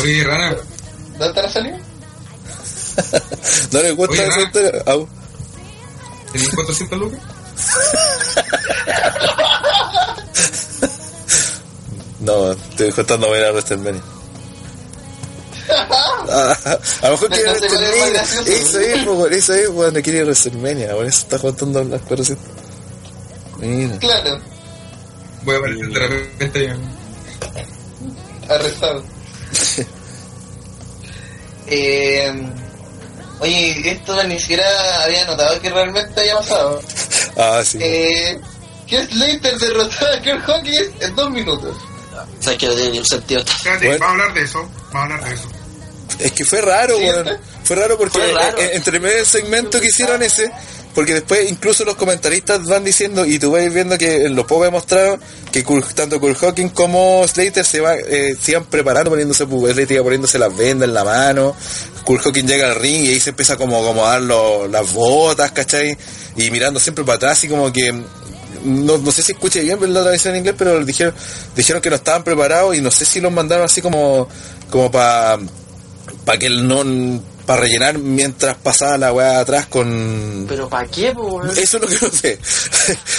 Oye, Rana, ¿Dónde está la salida? ¿No le historia? Au. ¿tenías 400 lucas? No, estoy contando ver a WrestleMania. Ah, a lo mejor quiere WrestleMania. Eso es, po, por eso es, bueno, quiere WrestleMania. Por eso está contando las cosas. Mira. Claro, Voy a aparecer de repente arrestado. eh, oye, esto ni siquiera había notado que realmente había pasado. Ah, sí. Eh, que Slater derrotó a Kurt Hawkins en dos minutos. ¿Sabes que no tiene ni un sentido? Espérate, Bueno. vamos a hablar de eso. Vamos a hablar de eso. Es que fue raro. Fue raro porque Fue raro. eh, eh, entre medio del segmento que hicieron ese, porque después incluso los comentaristas van diciendo, y tú vas viendo que en los pocos he mostrado, que tanto Kurt Hawkins como Slater se, va, eh, se iban preparando, poniéndose, Slater iba poniéndose las vendas en la mano, Kurt Hawkins llega al ring y ahí se empieza como, a dar los- las botas, ¿cachai? Y mirando siempre para atrás y como que no, no sé si escuché bien la tradición en inglés, pero dijeron, dijeron que no estaban preparados y no sé si los mandaron así como, como para para que no para rellenar mientras pasaba la weá atrás con ¿Pero para qué, po, weón? eso es lo que no sé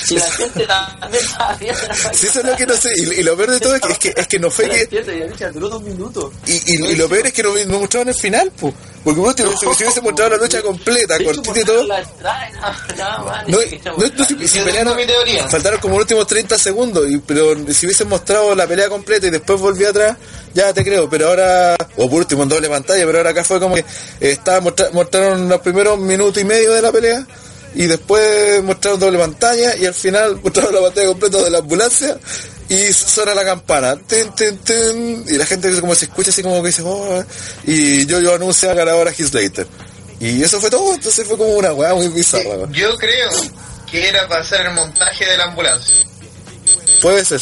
Si la gente también estaba viendo la Sí, eso es lo que no sé y, y lo peor de todo es que, es que, es que no fue que Entiendo, ya lucha duró dos minutos. y, y, y lo peor es que no, no mostraban el final po. porque vos te, si, hubiese mostrado la lucha completa cortita y todo no, no, no, si, si pelearon faltaron como los últimos 30 segundos y, pero si hubiesen mostrado la pelea completa y después volví atrás ya te creo pero ahora o por último en doble pantalla pero ahora acá fue como que eh, estaba mostra- mostraron los primeros minutos y medio de la pelea y después mostraron doble pantalla y al final mostraron la pantalla completa de la ambulancia y suena la campana tin, tin, tin, y la gente como se escucha así como que dice oh, y yo yo anuncia ganadora Heath Slater y eso fue todo entonces fue como una weá muy bizarra. Yo creo que era para hacer el montaje de la ambulancia. puede ser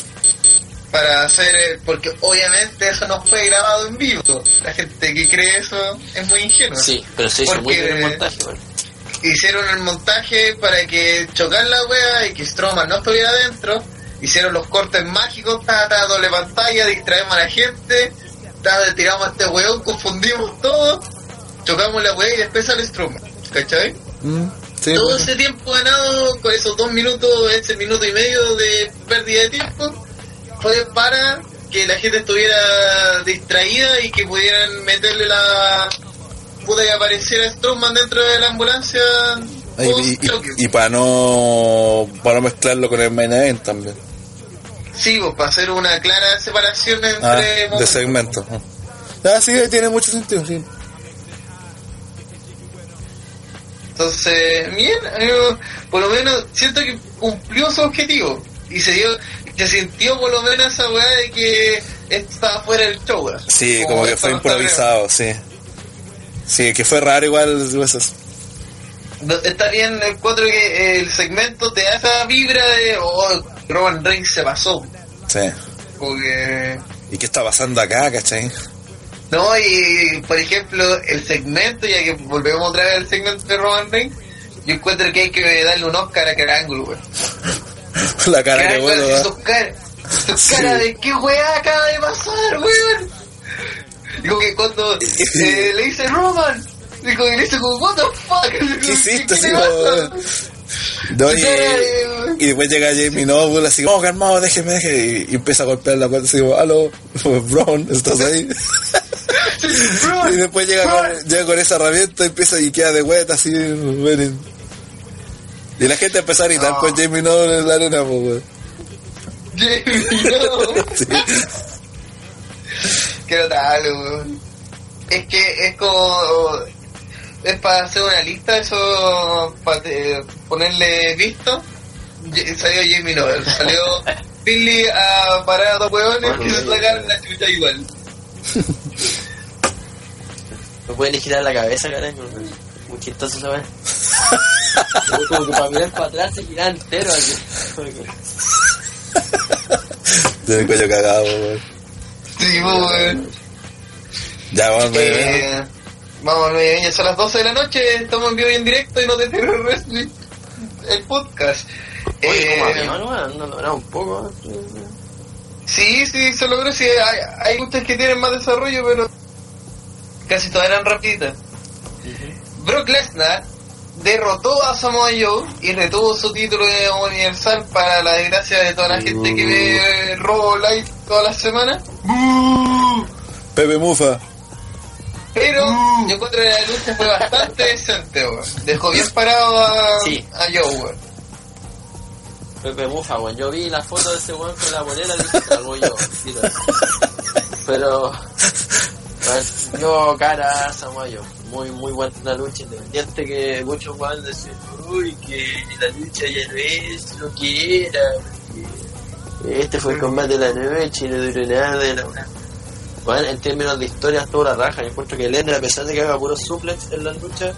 para hacer, eh, porque obviamente eso no fue grabado en vivo. La gente que cree eso es muy ingenua. Sí, pero se hizo muy bien el montaje. Hicieron el montaje para que chocar la wea y que Strowman no estuviera adentro. Hicieron los cortes mágicos, ta, ta, doble pantalla, distraemos a la gente, ta, tiramos a este weón, confundimos todo, chocamos la wea y después sale Strowman. ¿Cachai? Mm, sí, todo bueno. ese tiempo ganado con esos dos minutos, ese minuto y medio de pérdida de tiempo, fue para que la gente estuviera distraída y que pudieran meterle la puta que apareciera Strowman dentro de la ambulancia. Ay, y, y, y para no para no mezclarlo con el main event también. Sí, pues, para hacer una clara separación entre Ah, de momentos. segmento. Ah, sí, tiene mucho sentido, sí. Entonces, bien, por lo menos siento que cumplió su objetivo y se dio, se sintió por lo menos esa weá de que estaba fuera del show. weá. Sí, como que fue no improvisado, sí. Sí, que fue raro igual esos. No, Está bien, encuentro que el segmento te da esa vibra de, oh, Roman Reigns se pasó. Sí. Porque, ¿Y qué está pasando acá, cachai? no, y por ejemplo, el segmento, ya que volvemos otra vez al segmento de Roman Reigns, yo encuentro que hay que darle un Oscar a Carangulo, weón. La cara que Sí. caras de qué weá acaba de pasar, weón. Digo que cuando eh, le dice Roman, digo que le dice como, what the fuck, ¿Qué hiciste, weón? No, y, cara después llega Jamie Noble así como, oh, calmado, déjeme, déjeme. Y, y empieza a golpear la puerta así como, aló, Brown, ¿estás ahí? y después llega con, llega con esa herramienta y empieza y queda de vuelta así, ven. Y la gente empezó a gritar No. con Jamie Noble en la arena, pues, weón. no. Sí. Qué notable, weón. Es que es como. Es para hacer una lista, eso. Para ponerle visto. Salió Jamie Noble, salió Billy a parar a dos huevones que se sacaron la chucha igual. Me pueden girar la cabeza, carajo. Muy chistoso esa weá. Como que para mirar para atrás se gira entero así. Tiene el cuello cagado, weón. Sí, weón. Ya, vamos, weón. Eh, vamos, ya son las 12 de la noche, estamos en vivo y en directo y no te Terror Wrestling, el podcast. Oye, como Eh, avión, weón, no logramos un poco. Sí, sí, se logró. Sí, hay, hay luchas que tienen más desarrollo, pero casi todas eran rapiditas. Brock Lesnar derrotó a Samoa Joe y retuvo su título de universal para la desgracia de toda la gente que ve Robo Live todas las semanas. Pepe Mufa. Pero yo encuentro que la lucha fue bastante decente, weón. Dejó bien parado a, Sí. a Joe, weón. Pepe Mufa, weón. Yo vi la foto de ese weón con la bolera y dije, algo yo. Pero. pues, yo cara a Samoyo. Muy, muy buena lucha, independiente que muchos weones decían, uy, que la lucha ya no es lo que era. Este fue el combate de la noche y no duró nada. y la. Bueno, en términos de historia, estuvo la raja. Yo encuentro que Lesnar, a pesar de que haga puros suplex en las luchas,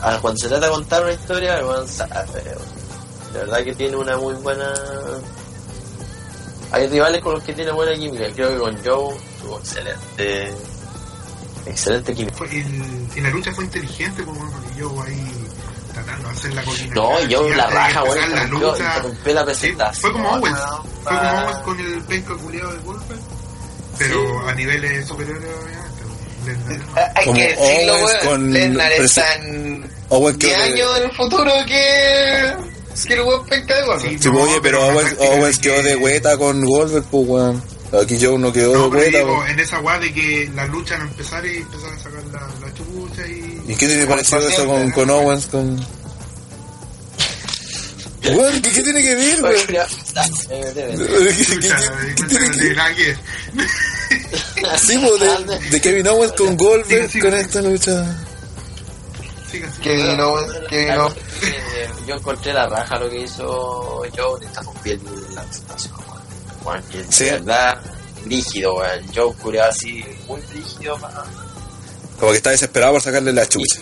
a- cuando se trata de contar una historia, weón sabe. La verdad que tiene una muy buena. Hay rivales con los que tiene buena química. Creo que con Joe tuvo excelente. Excelente química. Fue el- y la lucha fue inteligente, pues, porque yo ahí tratando de hacer la coordinación. No, yo la raja, bueno, empezar la lucha, la sí, presentación. fue como Owens, fue como Ah. Owens con el penca culiado de golpe, pero a niveles superiores, obviamente. Lesnar- Hay que decirlo, Owens weón. está en Owen 10 que años en el futuro que, que el weón penca de golpe. Sí, Sí, No, oye, pero Owens, quedó que- de hueta con Goldberg, pues, weón. Aquí Joe no quedó No, digo, en esa weá de que la lucha no empezara y empezaron a sacar la, la chucha y... ¿Y qué tiene parecido Con eso con, con Owens? Con... Weón, ¿qué, qué tiene que ver. Sí, de, de Kevin Owens con Goldberg Sí, sí, con sí. esta lucha. Que vino, que vino. Eh, Yo encontré la raja lo que hizo Joe, le la presentación, weón. Weón, que Sí. de verdad, rígido, weón. Joe curado así, muy rígido, pa. Como que está desesperado por sacarle la chucha.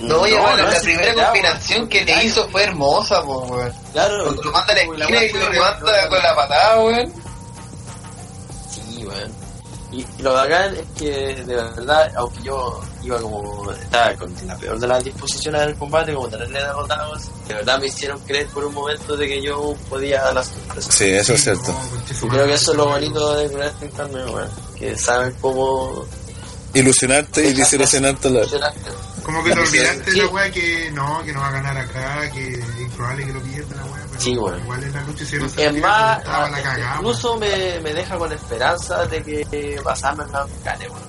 No, oye, bueno, la primera combinación que te hizo fue hermosa, po, weón. Claro, Cuando lo manda la esquina y lo levanta con la patada, weón. Y, y lo bacán es que, de verdad, aunque yo iba como. estaba con la peor de las disposiciones en el combate, como tenerle derrotados, de verdad me hicieron creer por un momento de que yo podía dar las sorpresas. Sí, eso es cierto. Y creo que eso es lo bonito de Wrestling también, weón. Que saben cómo. Ilusionarte y desilusionarte la funcionar. Como que te olvidaste de Sí. la weá que no, que no va a ganar acá, que es improbable que lo pierda la weá, pero Sí, igual en la lucha hicieron Es más, estaba la cagada. incluso me, me deja con esperanza de que Basama no gane, weón.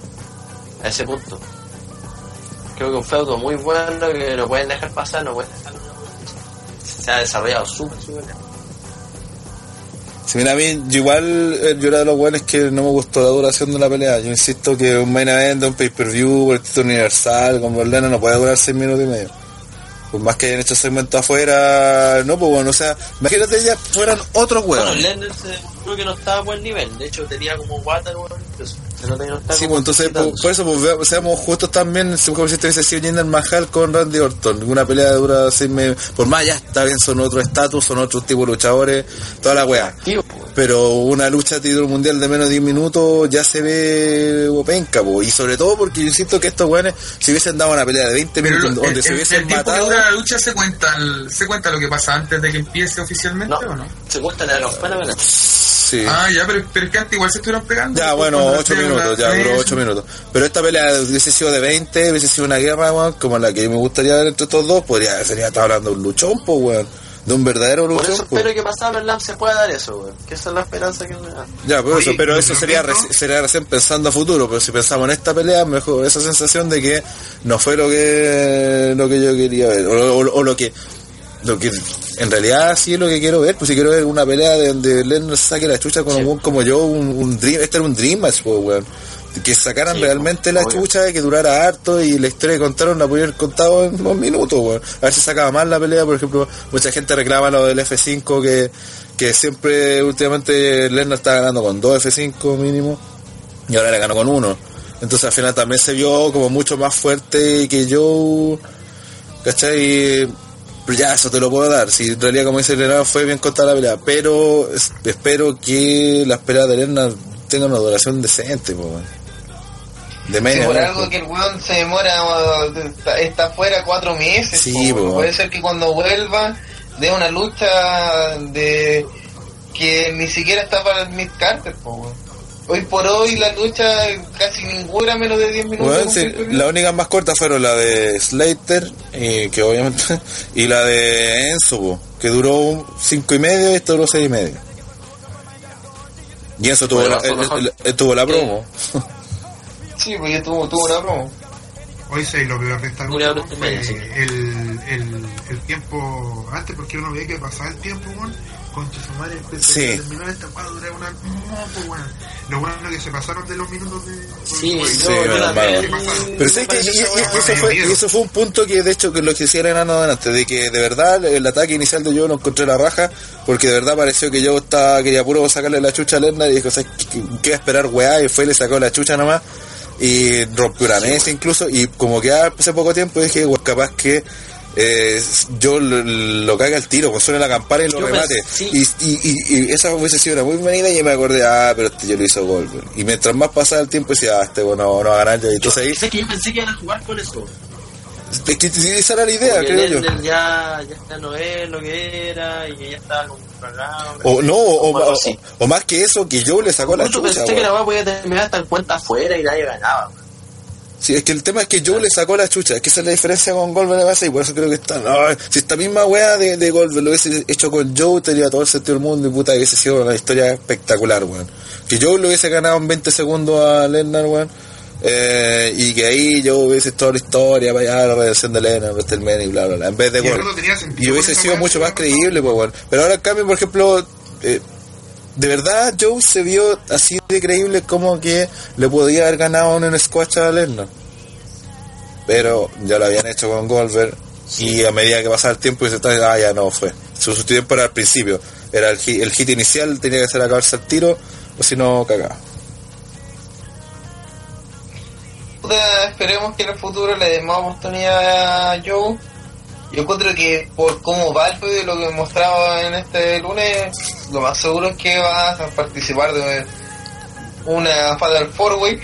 A ese punto. Creo que un feudo muy bueno que no pueden dejar pasar, no pueden dejar. Se ha desarrollado súper, súper bien. Si mira, a mí, yo igual, eh, yo era de los buenos que no me gustó la duración de la pelea. Yo insisto que un main event de un pay-per-view el título universal con Berlena no puede durar 6 minutos y medio. Por más que hayan hecho segmentos afuera, no, pues bueno, o sea, imagínate ya fueran otros Bueno, huevos. Lennon se que no estaba a buen nivel. De hecho, tenía como water, weón. incluso. No Sí, pues entonces, por, quitándose. por eso, pues veamos- seamos justos también, si como si este hubiese sido Jinder Mahal con Randy Orton, una pelea dura seis meses, por más ya está bien, son otro estatus, son otros tipos de luchadores, toda la wea. Tío, weón. Pero una lucha de título mundial de menos de 10 minutos ya se ve penca, po. y sobre todo porque yo insisto que estos weones, si hubiesen dado una pelea de 20 Pero minutos el, donde el- se el hubiesen tiempo que matado, dura la lucha se cuenta, el- se cuenta lo que pasa antes de que empiece oficialmente No, o no? se cuesta la campana, ¿verdad? sí. Ah, ya, pero, pero es que antes igual se estuvieron pegando. Ya, bueno, cuando 8 la- minutos, ya duró 8 minutos. Pero esta pelea hubiese sido de 20, hubiese sido una guerra, weón, como la que me gustaría ver entre estos dos, podría, sería estar hablando de un luchón, pues, weón. De un verdadero Por luchón, eso pues. espero que pasado el se pueda dar eso, weón. Que esa es la esperanza que me da. Ya, por Oye, eso, pero ¿y eso sería, reci- sería recién pensando a futuro, pero si pensamos en esta pelea, mejor esa sensación de que no fue lo que lo que yo quería ver, o, o- o lo que lo que en realidad sí es lo que quiero ver, pues si quiero ver una pelea de donde Lennon saque la chucha con un como yo, un, un dream, este era un dream match, pues, weón. Que sacaran Sí, realmente la obvio. chucha, que durara harto y la historia que contaron la pudieron contado en dos minutos, weón. A ver si sacaba más la pelea, por ejemplo, mucha gente reclama lo del F5 que, que siempre últimamente Lennon está ganando con dos F5 mínimo y ahora le ganó con uno. Entonces al final también se vio como mucho más fuerte que yo, ¿cachai? Ya, eso te lo puedo dar. Si en realidad, como dice Lennon, fue bien contada la pelea. Pero es- espero que las peleas de Lennon tengan una duración decente, po. De Si media. por algo po. que el weón se demora, está, está fuera cuatro meses. Sí, po. Puede ser que cuando vuelva de una lucha de que ni siquiera está para el Mid Carter. po, weón. Hoy por hoy la lucha casi ninguna menos de 10 minutos. Con sí, las únicas más cortas fueron la de Slater, y que obviamente, y la de Enzo, que duró cinco y medio y esta duró seis y medio. Y Enzo tuvo, Bueno, la, tuvo la promo. Sí, pues yo tuvo, tuvo una promo. Hoy sí, lo peor de esta lucha fue el, el, el tiempo antes, porque uno veía que pasaba el tiempo. Concha su madre, Sí. a terminar esta weá, durar una. No, pues, weón. Lo bueno es que se pasaron de los minutos de. Sí, Sí, también. Pero sí que y, eso fue, y eso fue un punto que de hecho que lo que hicieron enano delante, de que de verdad el ataque inicial de yo lo encontré la raja, porque de verdad pareció que yo estaba, quería puro sacarle la chucha a Lerner y dijo, ¿sabes qué, va a esperar weá? Y fue y le sacó la chucha nomás y rompió una mesa incluso y como que hace poco tiempo dije, "Weá, capaz que eh, yo lo, lo caga el tiro, pues suena la campana y lo Yo remate. pensé- Y, y, y, y esa hubiese sido una muy buena y me acordé, ah, pero este yo lo hizo gol. Y mientras más pasaba el tiempo decía, ah, este bueno, no va a ganar ya. Y entonces ahí Sé que yo pensé que iban a jugar con eso. es que esa era la idea, Porque creo yo. Ya, ya no es lo que era y que ya estaba como cagado. O no, o, más que eso, que yo le sacó la chucha. pensé que la weá podía terminar hasta en cuenta afuera y nadie ganaba. Sí, es que el tema es que Joe le sacó la chucha, es que esa es la diferencia con Goldberg de base y por eso creo que está. no, si esta misma wea de, de Goldberg lo hubiese hecho con Joe, tendría todo el sentido del mundo y puta, hubiese sido una historia espectacular, weón. Que Joe lo hubiese ganado en 20 segundos a Lennar, weón. Eh, y que ahí Joe hubiese toda la historia, para allá, la redención de Lennar, WrestleMania y bla, bla, bla, en vez de Y no tenía sentido Y hubiese sido mucho más creíble, pues, weón. Pero ahora, en cambio, por ejemplo, eh, de verdad Joe se vio así de creíble como que le podía haber ganado en un squash a Lennar pero ya lo habían hecho con Goldberg y a medida que pasaba el tiempo y se estaba ah ya no fue. Su, su tiempo era al principio. Era el hit, el hit inicial tenía que ser acabarse el tiro o si no cagaba. Esperemos que en el futuro le den más oportunidad a Joe. Yo encuentro que por cómo va el juego y lo que mostraba en este lunes, lo más seguro es que va a participar de, una Fatal Four Way,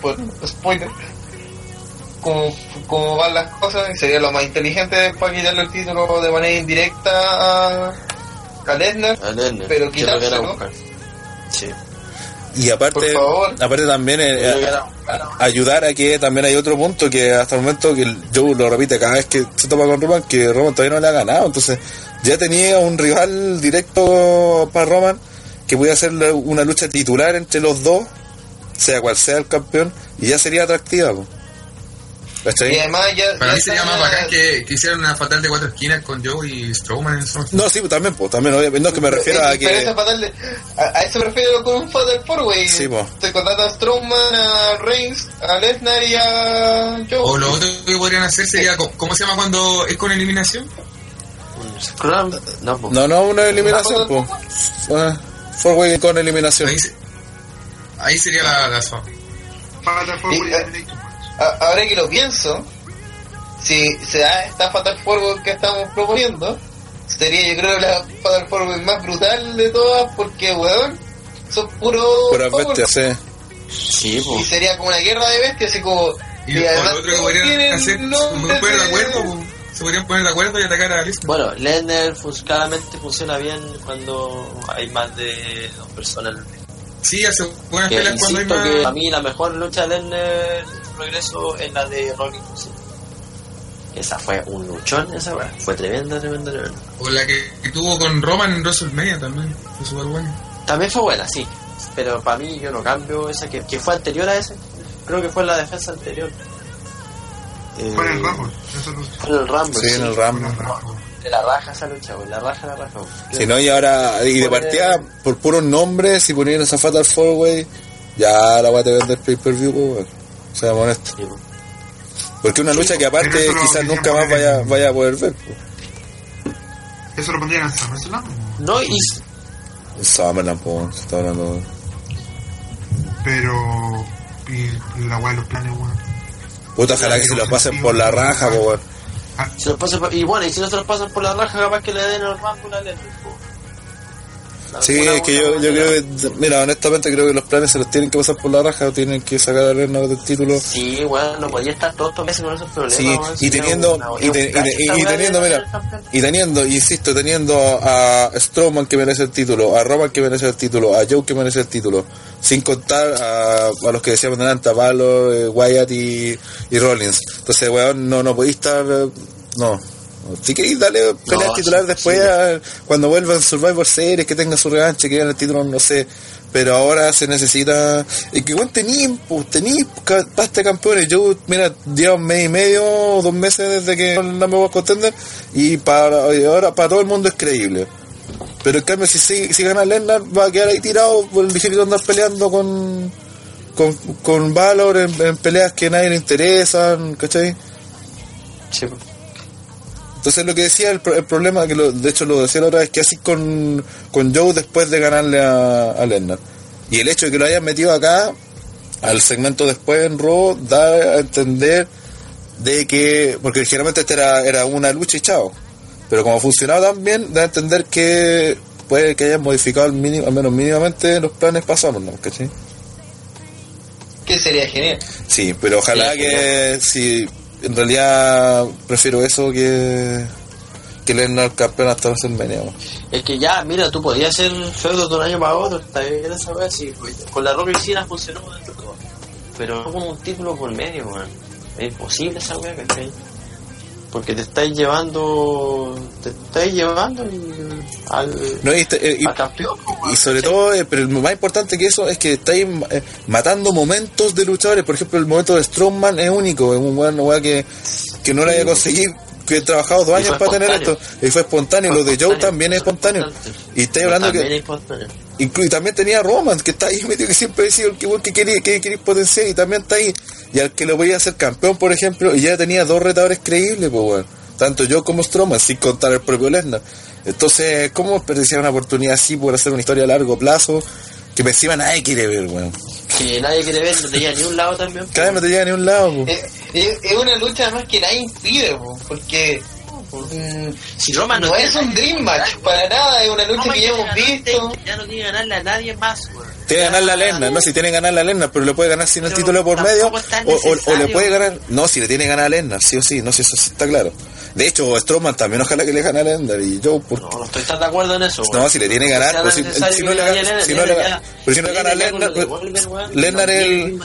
por spoiler, como, como van las cosas, y sería lo más inteligente para quitarle el título de manera indirecta a, a Lesnar, Pero quitárselo. Y aparte, aparte también eh, Yo a- a- ayudar a que también hay otro punto que hasta el momento que Joe lo repite cada vez que se topa con Roman, que Roman todavía no le ha ganado. Entonces ya tenía un rival directo para Roman que puede hacer una lucha titular entre los dos, sea cual sea el campeón, y ya sería atractiva. po. ¿Cachai? y además ya... Para ya mí sería más bacán que, que hicieran una fatal de cuatro esquinas con Joe y Strowman en. No, sí, pues, también, pues, también, obviamente, no es que me refiero Eh, a pero esa que... fatal de- a, a eso me refiero con un Fatal Four Way. Sí, po. Te contratan a Strowman, a Reigns, a Lesnar y a Joe. O lo otro que podrían hacer sería, co- ¿cómo se llama cuando es con eliminación? Un Scrum. No, pues. No, no, una eliminación, pues. Bueno, Four way con eliminación. Ahí, se- ahí sería la razón. Fatal Four Way eh. A- ahora que lo pienso, si se da esta Fatal Forward que estamos proponiendo, sería yo creo la Fatal Forward más brutal de todas porque, weón, son puros... Puras bestias, sí. Sí, Y sería como una guerra de bestias, así como... Y, además otro que podrían hacer, se poner de de- acuerdo, po. se podrían poner de acuerdo y atacar a Lesnar. Bueno, fun- claramente funciona bien cuando hay más de dos personas. Sí, hace buenas Que peleas cuando hay insisto que más. a mí la mejor lucha de Lennon en la de Rollins. Esa fue un luchón, esa weá. Fue tremenda, tremenda, tremenda. O la que, que tuvo con Roman en WrestleMania también. Fue súper buena. También fue buena, sí. Pero para mí yo no cambio esa que, que fue anterior a esa. Creo que fue la defensa anterior. Eh, Fue en el Rumble. Fue en el Rumble. Sí, en el en Rumble. el Rumble. De la raja esa lucha, güey. La raja, la raja. güey. Si no, y ahora, y de partida, por puros nombres, si ponían esa Fatal Four Way, ya la voy a tener del pay per view, weón. Seamos honestos. Porque es una lucha que aparte quizás nunca más vaya, vaya a poder ver. pues. Eso lo pondrían en SummerSlam. No, y pues, se está hablando. Pero. Y la weá de los planes, weón. Puta, ojalá que se lo pasen por la raja, weón. se los pasan por- y bueno, y si no se los pasan por la raja, capaz que le den el Rumble a Lennon. Sí, es que yo, yo creo que, mira, honestamente creo que los planes se los tienen que pasar por la raja tienen que sacar a Lennon del título. Sí, bueno, no podía estar todos estos meses con esos problemas. Sí, y teniendo, una- y, te- y te- y- y esta teniendo, mira, y teniendo, insisto, teniendo a Strowman que merece el título, a Roman que merece el título, a Joe que merece el título, sin contar a, a los que decíamos delante, a Balor, eh, Wyatt y, y Rollins. Entonces, weón, no, no podéis estar, eh, no. Si queréis darle peleas No, titular sí, después, sí. a- cuando vuelvan Survivor Series, que tengan su revancha, que gane el título, no sé. Pero ahora se necesita. Y que tení, pues tení pasta campeones. Yo, mira, llevo un mes y medio, dos meses desde que no me voy a contender. Y para y ahora para todo el mundo es creíble. Pero en cambio, si, si, si gana Lennart, va a quedar ahí tirado por el distrito andar peleando con. Con, con Valor en, en peleas que a nadie le interesan, ¿cachai? Sí, pues. Entonces lo que decía, el, pro- el problema, que lo, de hecho lo decía la otra vez, que así con, con Joe después de ganarle a, a. Y el hecho de que lo hayan metido acá, al segmento después en Raw, da a entender de que, porque generalmente esta era, era una lucha y chao. Pero como funcionaba tan bien, da a entender que puede que hayan modificado al, mínimo, al menos mínimamente los planes pasados, ¿no? ¿Cachai? Que sería genial. Sí, pero ojalá que si en realidad prefiero eso que que Lesnar campeón hasta WrestleMania. weón. Es que ya, mira, tú podías hacer feudo de un año para otro, está bien esa sí, pues, con la Roca y Cena funcionó. Pero no como un título por medio, weón. Es imposible esa weá, ¿cachai? Porque te estáis llevando, te estáis llevando al, No, y, eh, y- al campeón, y sobre todo, eh, pero lo más importante que eso es que estáis eh, matando momentos de luchadores. Por ejemplo, el momento de Strongman es único, es un weón weón que, que no lo haya conseguido, que he trabajado dos años para tener esto. Y fue espontáneo. Fue lo de Joe también es espontáneo. espontáneo. Y estáis hablando que es espontáneo. Inclu- y también tenía a Roman, que está ahí metido, que siempre ha sido el que, que quería, que quería potenciar, y también está ahí. Y al que lo podía hacer campeón, por ejemplo, y ya tenía dos retadores creíbles, pues, weón. Tanto yo como Strowman, sin contar el propio Lesnar. Entonces, ¿cómo desperdiciar una oportunidad así por hacer una historia a largo plazo? Que me encima nadie quiere ver, weón. Que nadie quiere ver, no tenía ni un lado también. Cada vez no te llega ni a un lado, pues. Es, es- una lucha además que nadie impide, po, porque mm, Si Roman no no es un dream match, para nada, es una lucha Roman que ya hemos visto. Ya no tiene que ganarle a nadie más, weón. Tiene que ganar la Lennar, no, si tiene que ganar la Lennar, pero le puede ganar sin el Pero título por medio, es o, o- o le puede ganar, no, si le tiene que ganar a Lennar, sí o sí, no sé, eso sí está claro. De hecho, Strowman también ojalá que le gane a Lennar, y yo, por, No, no estoy tan de acuerdo en eso. no, si le tiene que ganar, pues si, si no le gana, si no le gana, pero si no le gana a Lennar, con el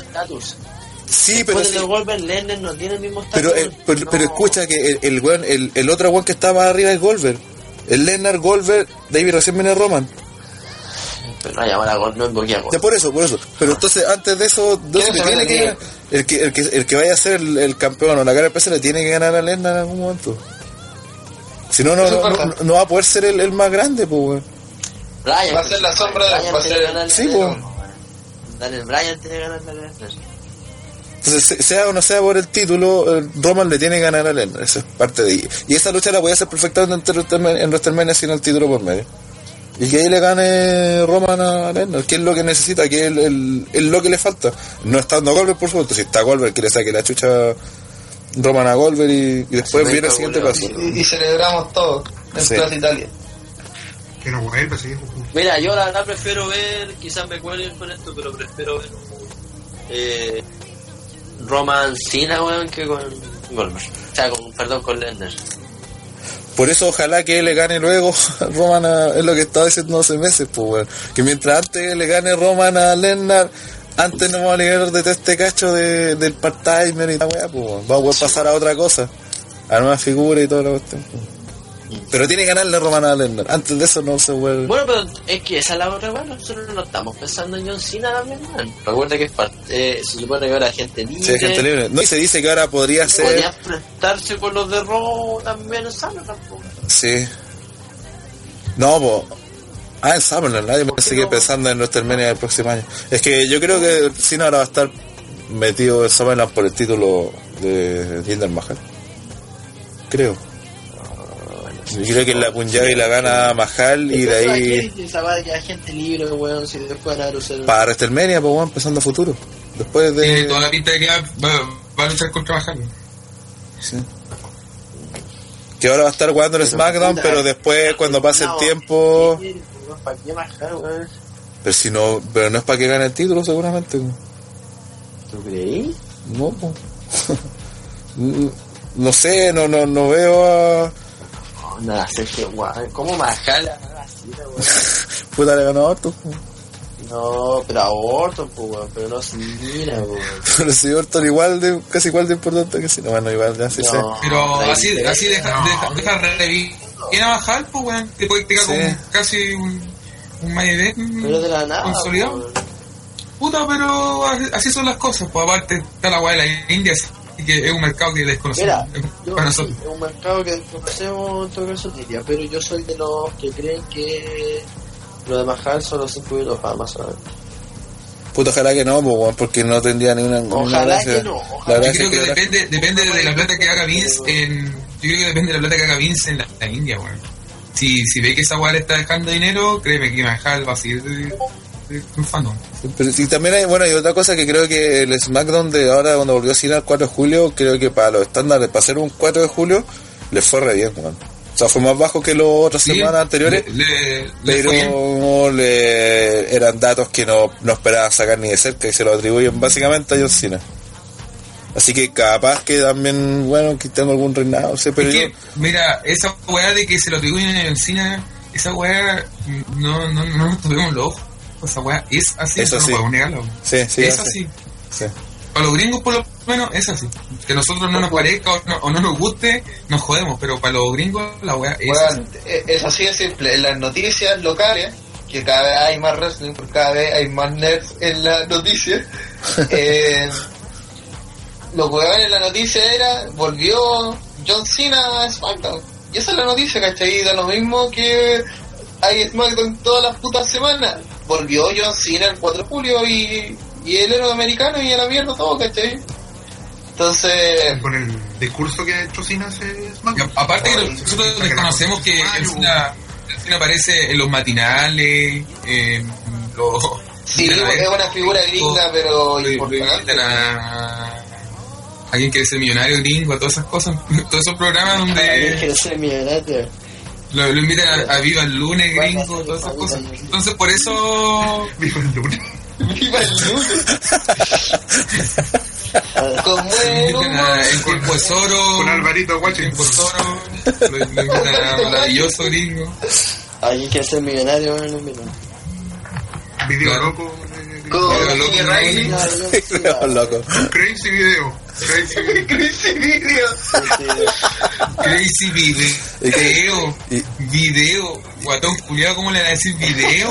pues, sí, pero Después sí, del Devolver, Lennar no tiene el mismo estatus. pero, eh, pero, pero escucha que el, el, el, el otro weón que está más arriba es Goldberg. El Lennar, Goldberg, David recién viene Roman. Pero no llamar a a por eso, por eso. Pero entonces, antes de eso, de eso ¿Quién que se tiene que, va a el que el que el que vaya a ser el, el campeón o la cara de peso le tiene que ganar a Lennar en algún momento. Si no, no, va a poder ser el, el más grande, pues, weón. Bryan, Va a ser la sombra de- Bryan va a tiene ser- que ganarle Sí. Daniel Bryan tiene que ganarle a Lennar. Entonces, se- sea o no sea por el título, eh, Roman le tiene que ganar a Lennar. Esa es parte de ella. Y esa lucha la voy a hacer perfectamente en WrestleMania- sin el título por medio. Y que ahí le gane Roman a Lennar, que es lo que necesita, que es el, el- es lo que le falta. No estando Goldberg, por supuesto. Si está Goldberg, que le saque la chucha Roman a Goldberg y, y después viene el siguiente paso. Y, y celebramos todo en Sí. Plaza Italia. Que no vuelve, sí. pues, Mira, yo la verdad prefiero ver, quizás me cuelguen con esto, pero prefiero ver eh, Roman Cena, weón, que con Goldberg. O sea, con, perdón, con Lennar. Por eso ojalá que le gane luego Roman a, es lo que estaba diciendo hace meses, pues weón. Que mientras antes le gane Roman a Lennar, antes no vamos a liberar de todo este cacho de, del part-timer y la weá, pues weón. A pasar a otra cosa. A nuevas figuras y toda la cuestión. Pero tiene que ganarle Roman a Lennar. Antes de eso no se vuelve. Bueno, pero es que esa es la otra, bueno, nosotros no estamos pensando en John Cena también, man. Recuerda que es parte, eh, se supone que ahora gente libre. Sí, gente libre. No, y se dice que ahora podría ser. Podría enfrentarse con los de Raw también en SummerSlam, po. Sí. No. Ah, en Summerland, nadie me ¿Por qué sigue no? pensando en WrestleMania del próximo año. Es que yo creo que Cena ahora va a estar metido en Summerland por el título de Jinder Mahal. Creo. Yo creo que la Punjabi la gana Mahal y de ahí de hay gente libre, weón, si después van a usar... para WrestleMania, pues bueno, empezando a futuro. Después Tiene toda de. la pinta de que va, va- va a luchar contra Mahal. Sí. Que ahora va a estar jugando en SmackDown, pero después cuando pase el tiempo. sí, ¿Para qué bajar, weón? Pero si no, pero no es para que gane el título seguramente. ¿Tú creí? No, po. no sé, no, no, no veo a. No, nada, Sergio, weón. ¿Cómo bajar la así, weón? Puta, le ganó a Orton. No, pero a Orton, pues, weón, pero no Cena, weón. Pero si Orton igual de, casi igual de importante que si no, bueno, igual, ya sí sé. Pero así, te- así deja, deja, deja revivir a Mahal, pues weón. Te puede pegar Sí. con casi un, un event Pero de la nada, consolidado. Puta, pero así, así son las cosas. Pues aparte está la weá de la India, así que es un mercado que desconocemos. Mira, yo, para sí, nosotros. es un mercado que desconocemos en todo caso diría, pero yo soy de los que creen que lo de Mahal son los 5 minutos para más ¿sabes? Puta, ojalá que no, porque no tendría ninguna, Ojalá gracia. que no, ojalá. Yo creo que que la- depende, depende de la plata que haga Vince en. Yo creo que depende de la plata que haga Vince en la, la India, weón. Si, si ve que esa weá le está dejando dinero, créeme que Mahal va a seguir triunfando. Pero sí, también hay, bueno, hay otra cosa que creo que el SmackDown de ahora, cuando volvió a Cena el 4 de julio, creo que para los estándares, para hacer un 4 de julio, le fue re bien, weón. O sea, fue más bajo que las otras Sí, semanas anteriores. Le, le- le pero le- eran datos que no, no esperaba sacar ni de cerca y se lo atribuyen básicamente a John Cena. Así que capaz que también, bueno, que tengo algún reinado, Es yo, que, mira, esa weá de que se lo atribuyen en el cine, esa weá no, no, no nos tuvimos los ojos. Esa weá es así, Eso no sí. podemos negarlo. sí, sí, es así. Sí. Para los gringos, por lo menos, es así. Que nosotros no nos parezca o no, o no nos guste, nos jodemos. Pero para los gringos, la weá es así. Weón, eh, es así de simple. En las noticias locales, que cada vez hay más wrestling, porque cada vez hay más nerds en las noticias, eh, lo que en la noticia era, volvió John Cena a SmackDown. Y esa es la noticia, ¿cachai? Da lo mismo que hay SmackDown todas las putas semanas. Volvió John Cena el 4 de julio y, y el héroe americano y a la mierda todo, ¿cachai? Entonces, Con el discurso que ha hecho Cena hace aparte que nosotros desconocemos que el cine, el cine aparece en los matinales, en los... sí, es una figura gringa, pero importante. alguien quiere ser millonario gringo, a todas esas cosas, todos esos programas Alguien donde quiere ser millonario. Lo, lo invitan a, a Viva el lunes, gringo, todas esas cosas. Entonces, por eso. Viva el lunes. Viva el lunes. A El Tiempo es Oro. Con Alvarito El Tiempo es. Lo, invitan a Maravilloso, gringo. Alguien que ser millonario en el millonario. Video loco. Pero loco, no. Creo, loco. Crazy video. Crazy video. Crazy Video. Crazy video. Video. Guatón culiado, ¿cómo le van a decir video?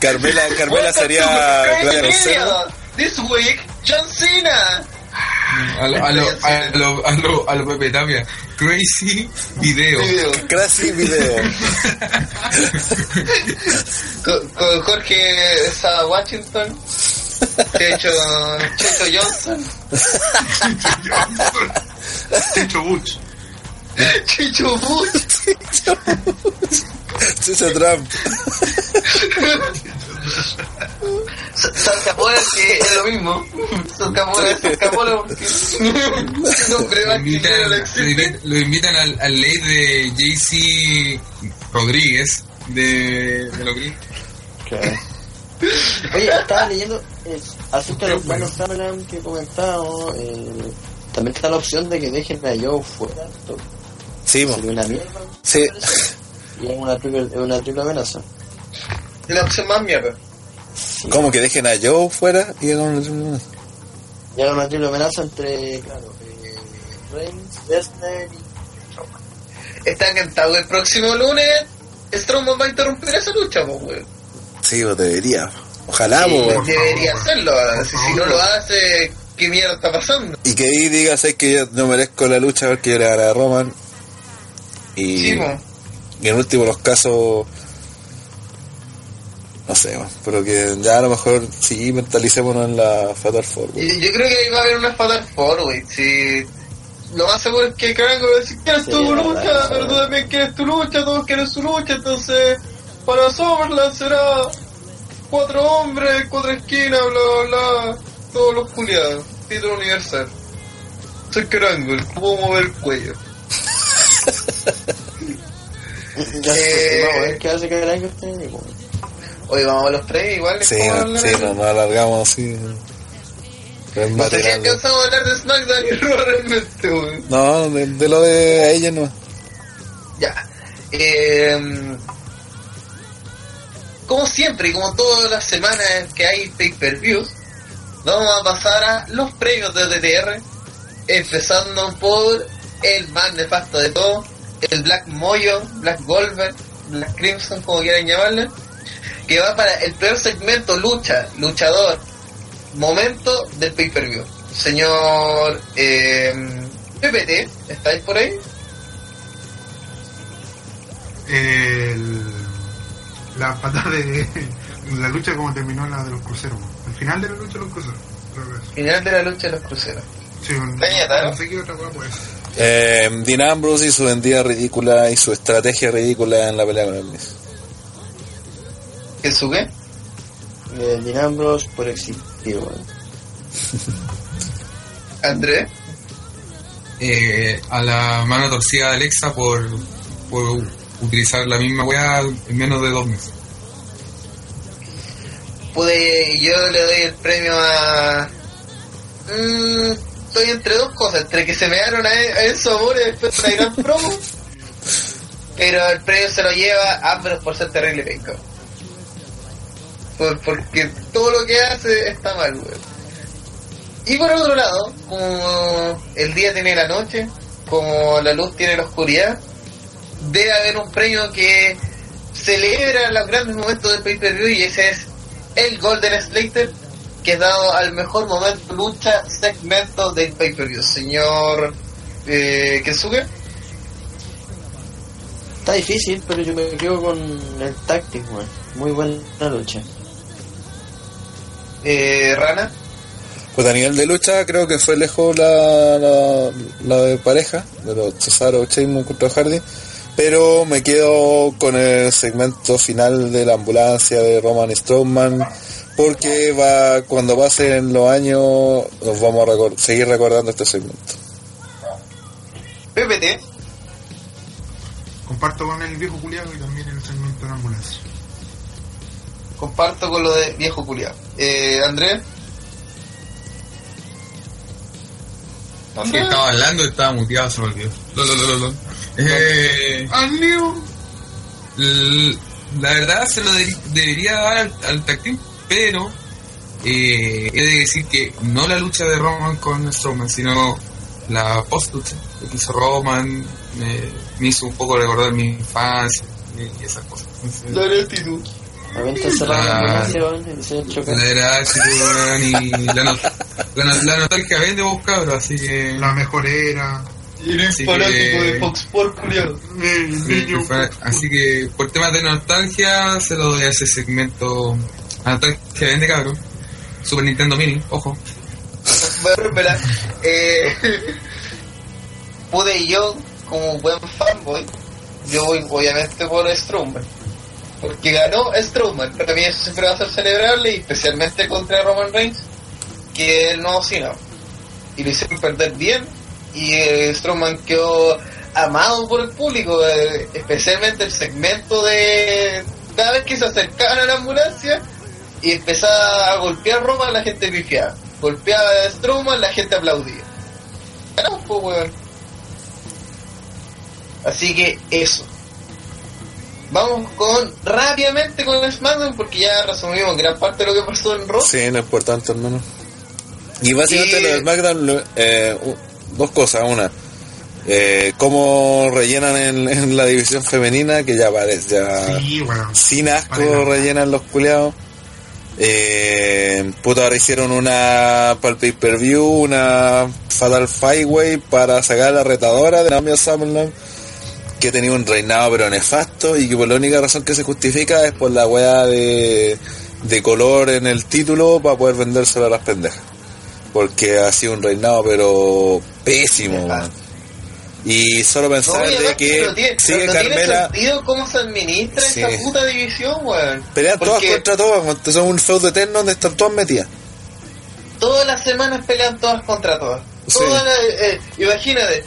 Carmela, Carmela sería Rosero. Video. This week, John Cena. A lo, a lo, a lo, a lo, a lo Pepe Tapia. Crazy video. Video. Crazy video. Con, con Jorge Saba Washington. Checho, Checho Johnson. Chicho Butch. Chicho Bush. Chucho Trump. Salcapola, que es lo mismo. Salcapola, Salcapola, porque nombre Lo más lo existe. invitan, lo invitan al, al ley de JC Rodríguez de, de lo Claro. Oye, estaba leyendo acerca de los planos Summerland que he comentado. eh, también está la opción de que dejen a Joe fuera. Esto Sí, mo. Sería una mierda. Sí. Y es una triple, es una triple amenaza. La opción más mierda. Como que dejen a Joe fuera y hagan una Y era una triple amenaza entre, claro, eh, Reigns, Lesnar y Está encantado. El próximo lunes, Strowman va a interrumpir esa lucha, pues, weón. Sí, debería. Ojalá, Sí, debería hacerlo. Si, si no lo hace, ¿qué mierda está pasando? Y que ahí digas es que yo no merezco la lucha porque yo le gané a Roman. Y, Sí, y en último los casos. No sé, pero que ya a lo mejor sí mentalicémonos en la Fatal Four. Yo creo que ahí va a haber una Fatal Four, güey. Si lo más seguro es que Krango va a decir, ¿quieres Sí, tu verdad, lucha? Pero tú también quieres tu lucha, todos quieren su lucha, entonces para Summerland será cuatro hombres, cuatro esquinas, bla, bla, bla, todos los culiados, título universal. Soy Krango, puedo mover el cuello. Ya Eh, vamos a ver qué hace que el año este año. Hoy vamos a los tres, igual. es Sí, no, sí, no nos alargamos así. Es No sé si alcanzamos a hablar de SmackDown y Raw realmente, güey. No, de, de lo de ella no. Ya. Eh, como siempre y como todas las semanas que hay pay-per-views, vamos a pasar a los premios de DTR, empezando por el más nefasto de todo, el Black Moyo, Black Golver, Black Crimson, como quieran llamarle, que va para el peor segmento lucha, luchador, momento del pay-per-view. Señor eh, PPT, ¿estáis por ahí? El, la patada de la lucha como terminó la de los cruceros. El final de la lucha de los cruceros. Final de la lucha de los cruceros. Sí, un- Peñata, ¿no? no sé qué otra cosa puede ser. Eh, Dean Ambrose y su vendida ridícula y su estrategia ridícula en la pelea con el Miz. ¿Qué sube? Eh, Dean Ambrose por existir, weón. Andrés. eh, a la mano torcida de Alexa por, por utilizar la misma weá en menos de dos meses. Pude, yo le doy el premio a. Mm, estoy entre dos cosas: entre que se me dieron a, a Enzo Amore después de una gran promo. Pero el premio se lo lleva Ambrose por ser terrible penca. Por, porque todo lo que hace está mal, weón. Y por otro lado, como el día tiene la noche, como la luz tiene la oscuridad, debe haber un premio que celebra los grandes momentos del pay-per-view y ese es el Golden Slater que es dado al mejor momento lucha segmento del pay-per-view. Señor eh, Kensuke, Está difícil, pero yo me quedo con el Tactic, weón. Muy buena lucha. eh, Rana, Pues a nivel de lucha creo que fue lejos la, la, la de pareja, de los Cesaro Sheamus contra Hardy, pero me quedo con el segmento final de la ambulancia de Roman Strowman, porque va cuando pasen los años nos vamos a seguir recordando este segmento. comparto con el viejo culiado y también el segmento de la ambulancia. Comparto con lo de viejo culiado. Eh, Andrés. Sí, estaba hablando y estaba muteado, se me Eh, ¡Al la verdad se lo de- debería dar al, al tag team, pero eh, he de decir que no la lucha de Roman con Strowman, sino la post lucha lo que hizo Roman me, me hizo un poco recordar mi infancia y, y esas cosas. Entonces, La gratitud. La señor choca. la la, la, la nostalgia vende vos cabros, así que La mejor era. Y eres Así fanático que- de Fox Sports, culiado. Sí, Así que por temas de nostalgia se lo doy a ese segmento. A nostalgia vende cabrón. Super Nintendo Mini, ojo. Bueno, espera. Eh, pude yo, como buen fanboy, yo voy obviamente por Strowman. Porque ganó Strowman. Para mí eso siempre va a ser celebrable, y especialmente contra Roman Reigns, que él no sino. Y lo hicieron perder bien, y eh, Strowman quedó amado por el público, eh, especialmente el segmento de cada vez que se acercaban a la ambulancia y empezaba a golpear a Roman, la gente pifiaba. Golpeaba a Strowman, la gente aplaudía. Ganamos, pues, weón. Así que eso. Vamos con rápidamente con el SmackDown porque ya resumimos gran parte de lo que pasó en Raw. Sí, no es importante, hermano. Y básicamente Y- lo de SmackDown, lo- eh, dos cosas. Una, eh, cómo rellenan en, en la división femenina, que ya parece, ya Sí, sin asco Vale, rellenan los culeados. Eh, puta, ahora hicieron una para el pay-per-view, una Fatal Five Way para sacar a la retadora de Naomi Summerland, que tenía un reinado pero nefasto y que por la única razón que se justifica es por la weá de, de color en el título para poder vendérselo a las pendejas. Porque ha sido un reinado pero pésimo. Y solo pensar de que pero tiene- sigue pero no tiene Carmela cómo se administra Sí. esta puta división, weón. Pelean todas contra todas, son un feudo eterno donde están todas metidas. todas las semanas pelean todas contra todas. Sí. Todas las- eh, imagínate,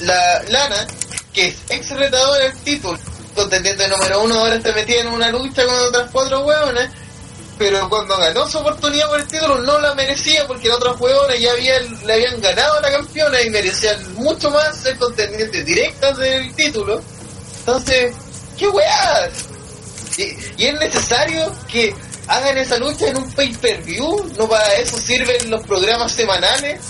la Lana, que es ex retadora del título, contendiente número uno, ahora está metida en una lucha con otras cuatro hueones, pero cuando ganó su oportunidad por el título no la merecía porque las otras hueones ya habían, le habían ganado la campeona y merecían mucho más ser contendientes directas del título. Entonces, ¿qué weá? Y es necesario que hagan esa lucha en un pay-per-view, no para eso sirven los programas semanales,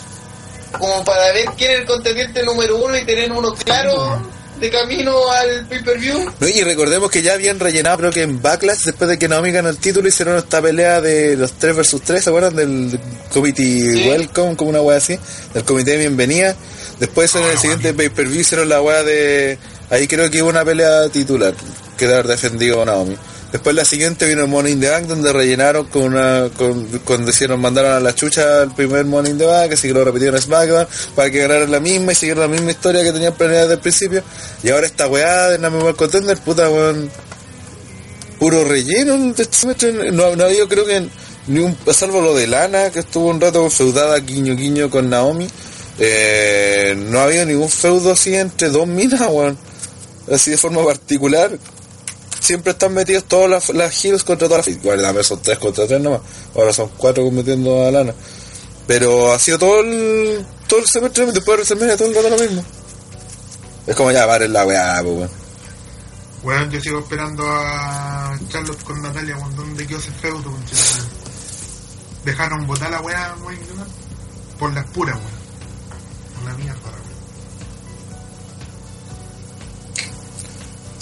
como para ver quién es el contendiente número uno y tener uno claro de camino al pay-per-view. No, y recordemos que ya habían rellenado, creo que en Backlash, después de que Naomi ganó el título, hicieron esta pelea de los 3 versus 3, ¿se acuerdan? Del Committee Sí. Welcome, como una wea así, del Comité de Bienvenida. Después en el siguiente pay-per-view hicieron la wea de... Ahí creo que hubo una pelea titular, que haber defendido Naomi. Después la siguiente vino el in the Bank, donde rellenaron con una... Cuando hicieron, mandaron a la chucha el primer in the Bank, así que lo repitieron en SmackDown, para que ganaran la misma y siguieran la misma historia que tenían planeada desde el principio. Y ahora esta weá de Number One Contender, puta weón, puro relleno este. No, no ha habido, creo que, ni un, salvo lo de Lana, que estuvo un rato feudada guiño guiño con Naomi. Eh, no ha habido ningún feudo así entre dos minas, weón. Así de forma particular. Siempre están metidos todas las, las contra todas las... Igual la vez son tres contra tres nomás. Ahora son cuatro metiendo a Lana. Pero ha sido todo el, todo el semestre, después de WrestleMania, todo el rato lo mismo. Es como ya, paren la weá, pues, weón. Weón, yo sigo esperando a Charlotte con Natalia, weón. ¿Dónde quedó ese feudo, weón? Dejaron botar la weá, weón, por las puras, weón. Mierda,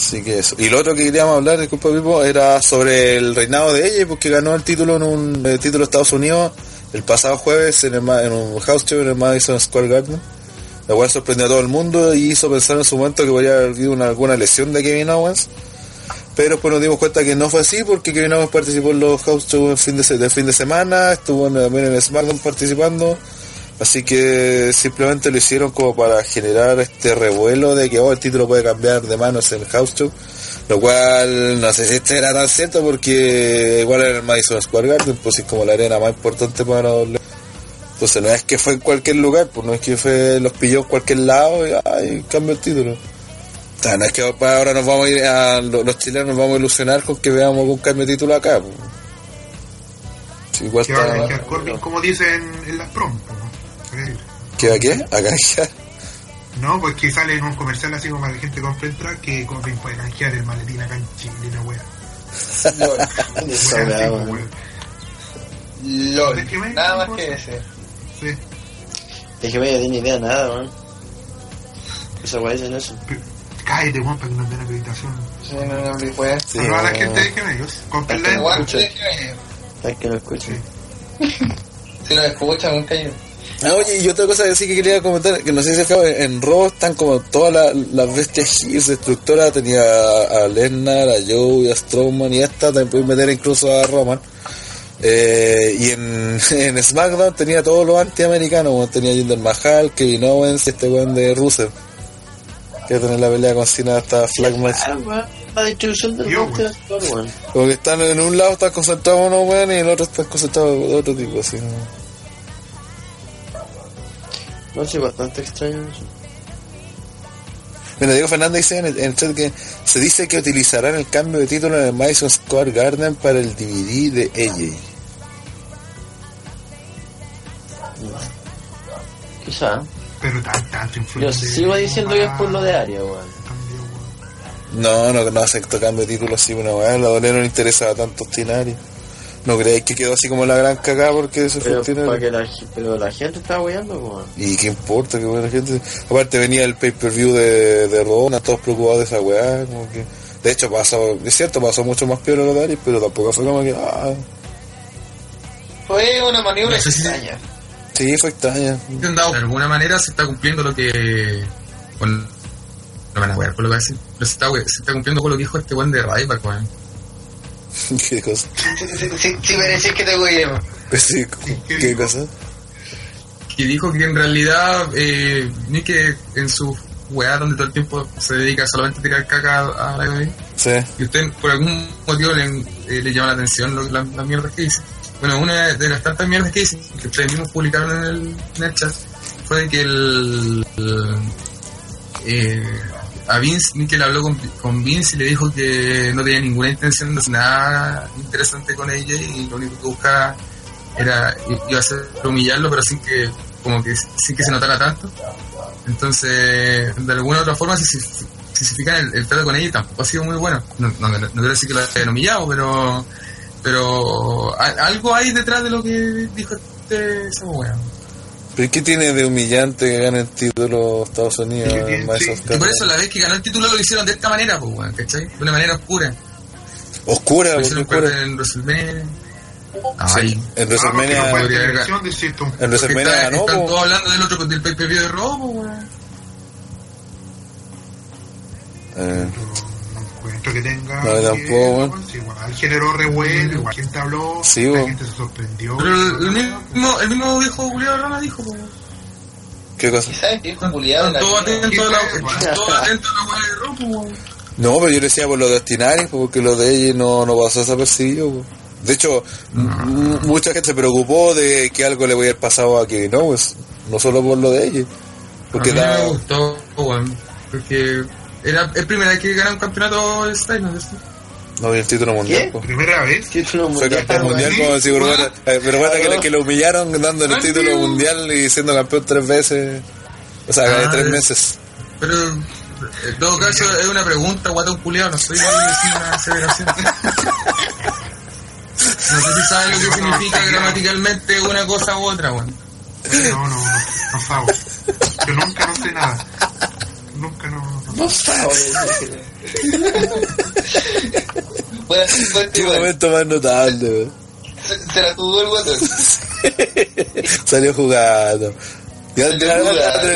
Así que eso. Y lo otro que queríamos hablar, disculpa Pipo, era sobre el reinado de ella, porque ganó el título en un eh, título de Estados Unidos el pasado jueves en, el en un house show en el Madison Square Garden. La cual sorprendió a todo el mundo y hizo pensar en su momento que podría haber habido una, alguna lesión de Kevin Owens. Pero después nos dimos cuenta que no fue así porque Kevin Owens participó en los house shows de fin de, semana, estuvo en- también en SmackDown participando. Así que simplemente lo hicieron como para generar este revuelo de que oh, el título puede cambiar de manos en el house show. Lo cual no sé si este era tan cierto porque igual era el Madison Square Garden, pues es como la arena más importante para WWE. Entonces no es que fue en cualquier lugar, pues no es que fue los pilló en cualquier lado y ay, cambió el título. Ah, no es que ahora nos vamos a ir a lo- los chilenos nos vamos a ilusionar con que veamos un cambio de título acá. po. Sí, igual Que Corbin, como dicen en las promos. ¿Qué va qué? A canjear. No, pues que sale en un comercial así como para que la gente compre entrada que Corbin puede canjear el maletín acá en Chile, la wea. Wea LOL. ¿De qué me- Nada más que se- decir. Sí. Es que me tiene idea de nada, weón. Esa weá dicen eso. Cállate, weón, para que nos den acreditación. Sí, no, no, no, pues. Sí, Saludos a la gente de Gemelios. Compren la Pero entrada. Aguante, déjeme. Tal que lo escuchen. Si nos escuchan, nunca yo. Ah, oye, y otra cosa que sí que quería comentar, que no sé si acabo, en Raw están como todas las bestias Heels destructoras, tenía a, a Lesnar, a Joe, a Strowman y esta, también pueden meter incluso a Roman. Eh, y en, en SmackDown tenía todos los antiamericanos, bueno, tenía Jinder Mahal, Kevin Owens y este weón de Rusev. Que va a tener la pelea con Cena hasta Flag Match. Ah. La distribución del. Como que están en un lado están concentrados unos weones y en el otro están concentrados de otro tipo, así. ¿no? No sé, bastante extraño eso. Mira, Diego Fernández dice en el, en el chat que se dice que utilizarán el cambio de título en el Madison Square Garden para el DVD de AJ. Quizá. Pero tan, tanto Yo influye. sigo diciendo que es por lo de Aria, weón. No, no, no acepto cambio de título así, una weá, la doble no le interesaba tanto Tinari. No creéis que quedó así como la gran cagada porque se fue Pero, que la, pero la gente está weyando, weón. Y qué importa, que buena gente. Aparte venía el pay-per-view de, de Rona, todos preocupados de esa weá, como que. De hecho pasó, es cierto, pasó mucho más peor lo de Ari, pero tampoco fue como que, ah, Fue una maniobra No sé si- extraña. sí, fue extraña. de alguna manera se está cumpliendo lo que. No me van a wear por lo que va a decir. Pero se está, se está cumpliendo con lo que dijo este buen de Ryback, weón. qué cosa. Si mereces que te guiemos. Sí, ¿qué qué dijo? cosa. Que dijo que en realidad, eh, ni que en su weá donde todo el tiempo se dedica solamente a tirar caca a la WWE, Sí. y usted por algún motivo le, eh, le llama la atención lo- la- las mierdas que dice. Bueno, una de las tantas mierdas que dicen, que ustedes mismos publicaron en el, en el chat, fue de que el, el, eh, a Vince, Nickel habló con, con Vince y le dijo que no tenía ninguna intención de hacer nada interesante con ella y lo único que buscaba era iba a ser humillarlo pero sin que como que sin que se notara tanto. Entonces de alguna u otra forma si se si se fijan el, el trato con ella tampoco ha sido muy bueno. No, no, quiero decir que lo hayan humillado pero pero algo hay detrás de lo que dijo este wea ¿Pero qué tiene de humillante que gane el título Estados Unidos Sí, sí. y por eso la vez que ganó el título lo hicieron de esta manera pues weón, ¿cachai? de una manera oscura Oscura, lo hicieron oscura. en WrestleMania Ay, En Ah, WrestleMania, porque no tú. en WrestleMania ganó, están po. todos hablando del otro del pay-per-view de robo weón. Eh, No encuentro que tenga. No, que- tampoco, sí, igual generó revuelo, igual gente habló, Sí, la weón. gente se sorprendió. Pero el, el mismo, el mismo viejo Julio Rama dijo, po, ¿Qué cosa? ¿Sabes qué? Juliado están todos atentos a la weá de robo, po. No, pero yo le decía por lo de Ostinari, porque lo de ella no, no pasó desapercibido. po. De hecho, m- mucha gente se preocupó de que algo le hubiera pasado a Kevin Owens, no solo por lo de ella. Porque a mí da, me gustó, weón, porque era el primera vez que gana un campeonato de ¿sí? no vi el título mundial. Primera vez. Título Fue campeón mundial sí. como si eh, pero bueno, que, le- que lo humillaron dándole el Ah, título mundial y siendo campeón tres veces. O sea, gané Ah, tres es- meses. Pero en todo caso es una pregunta, guatón culiado, no soy decir una aseveración. No sé si sabes lo que significa gramaticalmente una cosa u otra, weón. No, no, no, no sabo. Yo nunca no sé nada. Nunca no. Sabes. Bueno, Qué momento más notable. Se, se la jugó el guatón. Salió jugando. Ya Salió jugando.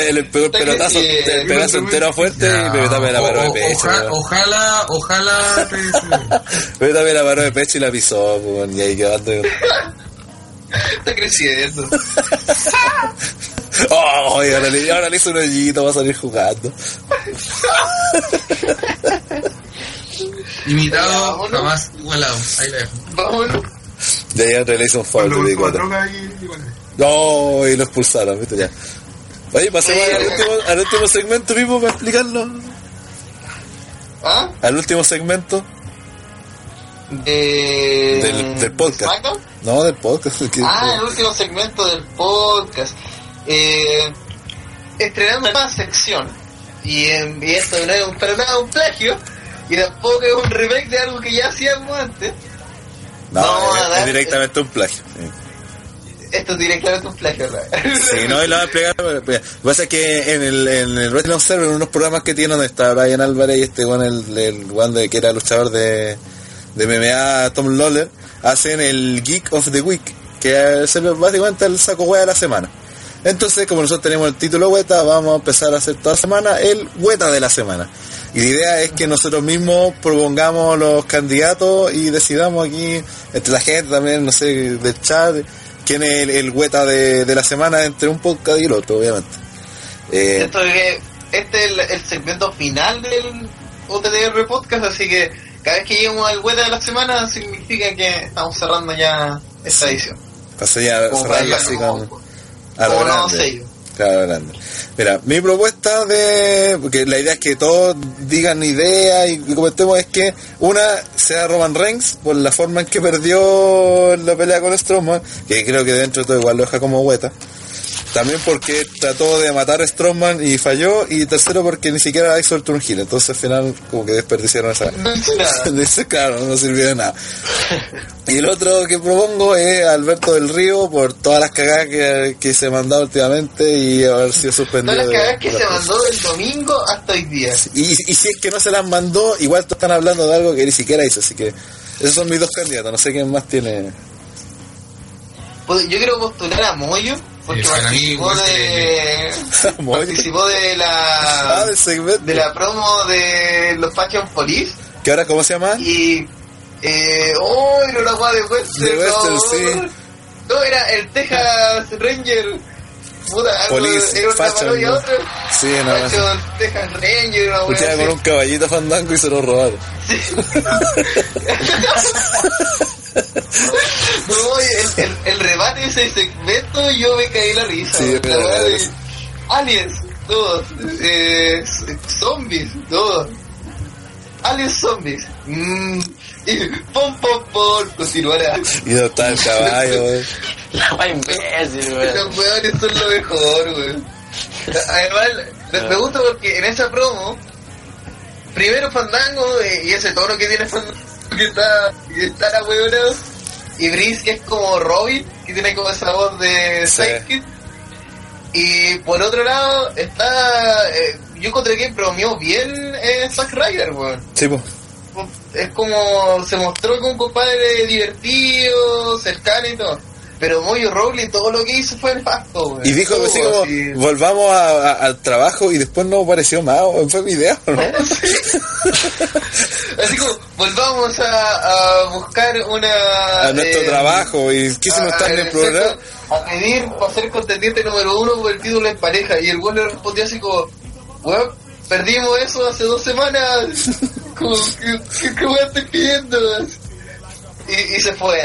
el Está pelotazo, creciendo. el pedazo entero fuerte y me también la O- paró de pecho. oja- ojalá, ojalá te- Me también la paró de pecho y la pisó, weón, y ahí quedando. Está creciendo. Oh, y ahora le, ahora le hizo un hoyito, va a salir jugando. imitado, jamás igualado. Ahí la dejo. Vámonos. De ahí André le hizo un foul de con 24. droga ahí, igual. No, y lo expulsaron, viste ya. Oye, pasemos al último, al último segmento mismo para explicarlo. ¿Ah? Al último segmento De... del, del podcast. ¿Smackdown? No, del podcast. Ah, el último segmento del podcast. Eh, estrenando una sección. Y, y esto no es un, para nada un plagio. Y tampoco es un remake de algo que ya hacíamos antes. no, vamos a es, es dar- directamente un plagio. sí. Esto es directamente un plagio. Sí, no, y lo voy a explicar. Lo que pasa es que en el, en el Wrestling Observer, en unos programas que tiene donde está Brian Álvarez y este one, el, el one de, que era luchador de, de MMA, Tom Lawler, hacen el Geek of the Week, que es básicamente el saco hueá de la semana. Entonces, como nosotros tenemos el título Weta, vamos a empezar a hacer toda semana el Weta de la semana. Y la idea es que nosotros mismos propongamos los candidatos y decidamos aquí, entre la gente también, no sé, del chat, quién es el, el Weta de, de la semana entre un podcast y el otro, obviamente. Eh, Esto es- este es el, el segmento final del OTDR podcast, así que cada vez que lleguemos al web de la semana significa que estamos cerrando ya esta edición. pasé ya cerrarla así como a lo grande. Claro, grande. Mira, mi propuesta de. Porque la idea es que todos digan ideas y, y comentemos es que una sea Roman Reigns por la forma en que perdió la pelea con Strowman, que creo que dentro de todo igual lo deja como hueta. También porque trató de matar a Strowman y falló. Y tercero porque ni siquiera hizo el turn. Entonces al final como que desperdiciaron esa... Dice, claro, no sirvió de nada. Y el otro que propongo es Alberto del Río por todas las cagadas que, que se mandó últimamente y haber sido suspendido. Todas las cagadas que de se la mandó del domingo hasta hoy día. y, y si es que no se las mandó, igual todos están hablando de algo que ni siquiera hizo. Así que esos son mis dos candidatos. No sé quién más tiene. Pues yo quiero postular a Moyo porque participó de participó de Ah, la del segmento. de la promo de los Fashion Police ¿Que ahora cómo se llama? y eh oh no la guay de Western De Western, no, sí. no era el Texas Ranger puta Police, era una Fashion, ¿no? otra Sí, no. Fashion Texas Ranger una wea Escuchaba así. con un caballito fandango y se lo robaron. No, el, el, el remate de ese segmento yo me caí la risa. Sí, la de aliens, todos. Eh, zombies, todos. Aliens zombies. Mm, y pom pom pom, continuará. Y no está el caballo, wey. La imbécil. Los weones son lo mejor, weón. Además, me- me gusta porque en esa promo, primero Fandango eh, y ese tono que tiene Fandango, que está, que está la weona, y Brice que es como Robin, que tiene como esa voz de Sí. Sidekick. Y por otro lado, está. eh, yo encontré que bromeó bien eh, Zack Ryder, weón Sí, pues. es como se mostró como un compadre divertido, cercano y todo. Pero Moyo Rowley todo lo que hizo fue nefasto. Y dijo Todo así como, así. volvamos a- a- al trabajo y después no pareció más, fue mi idea, ¿o ¿no? Así como, volvamos a, a buscar una... a nuestro eh, trabajo y quisimos estar en el programa. A pedir para ser contendiente número uno por el título en pareja. Y el güey le respondió así como, weón, perdimos eso hace dos semanas. como, ¿qué, qué, qué weón estoy pidiendo? Y, y se fue.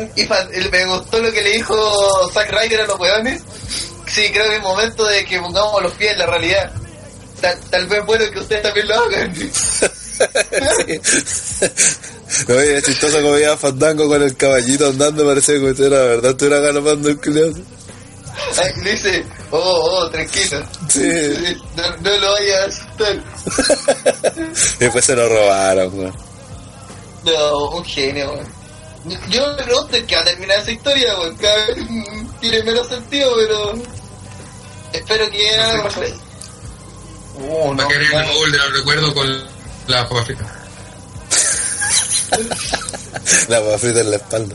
Y me gustó lo que le dijo Zack Ryder a los weones. Sí, creo que es momento de que pongamos los pies en la realidad. Tal, tal vez bueno que ustedes también lo hagan. No, es chistoso como veía a Fandango con el caballito andando, parecía como si era verdad, estuviera galopando el Le dice, oh, oh, tranquilo. Sí. No, no lo vayas a asustar. Y después se lo robaron, weón. No, un genio, weón. Yo me pregunto en qué va a terminar esa historia, weón. Cada vez tiene menos sentido, pero. Espero que haga mejor. Uh, Va a querer el gol de los recuerdos con la papa frita. La papa frita en la espalda.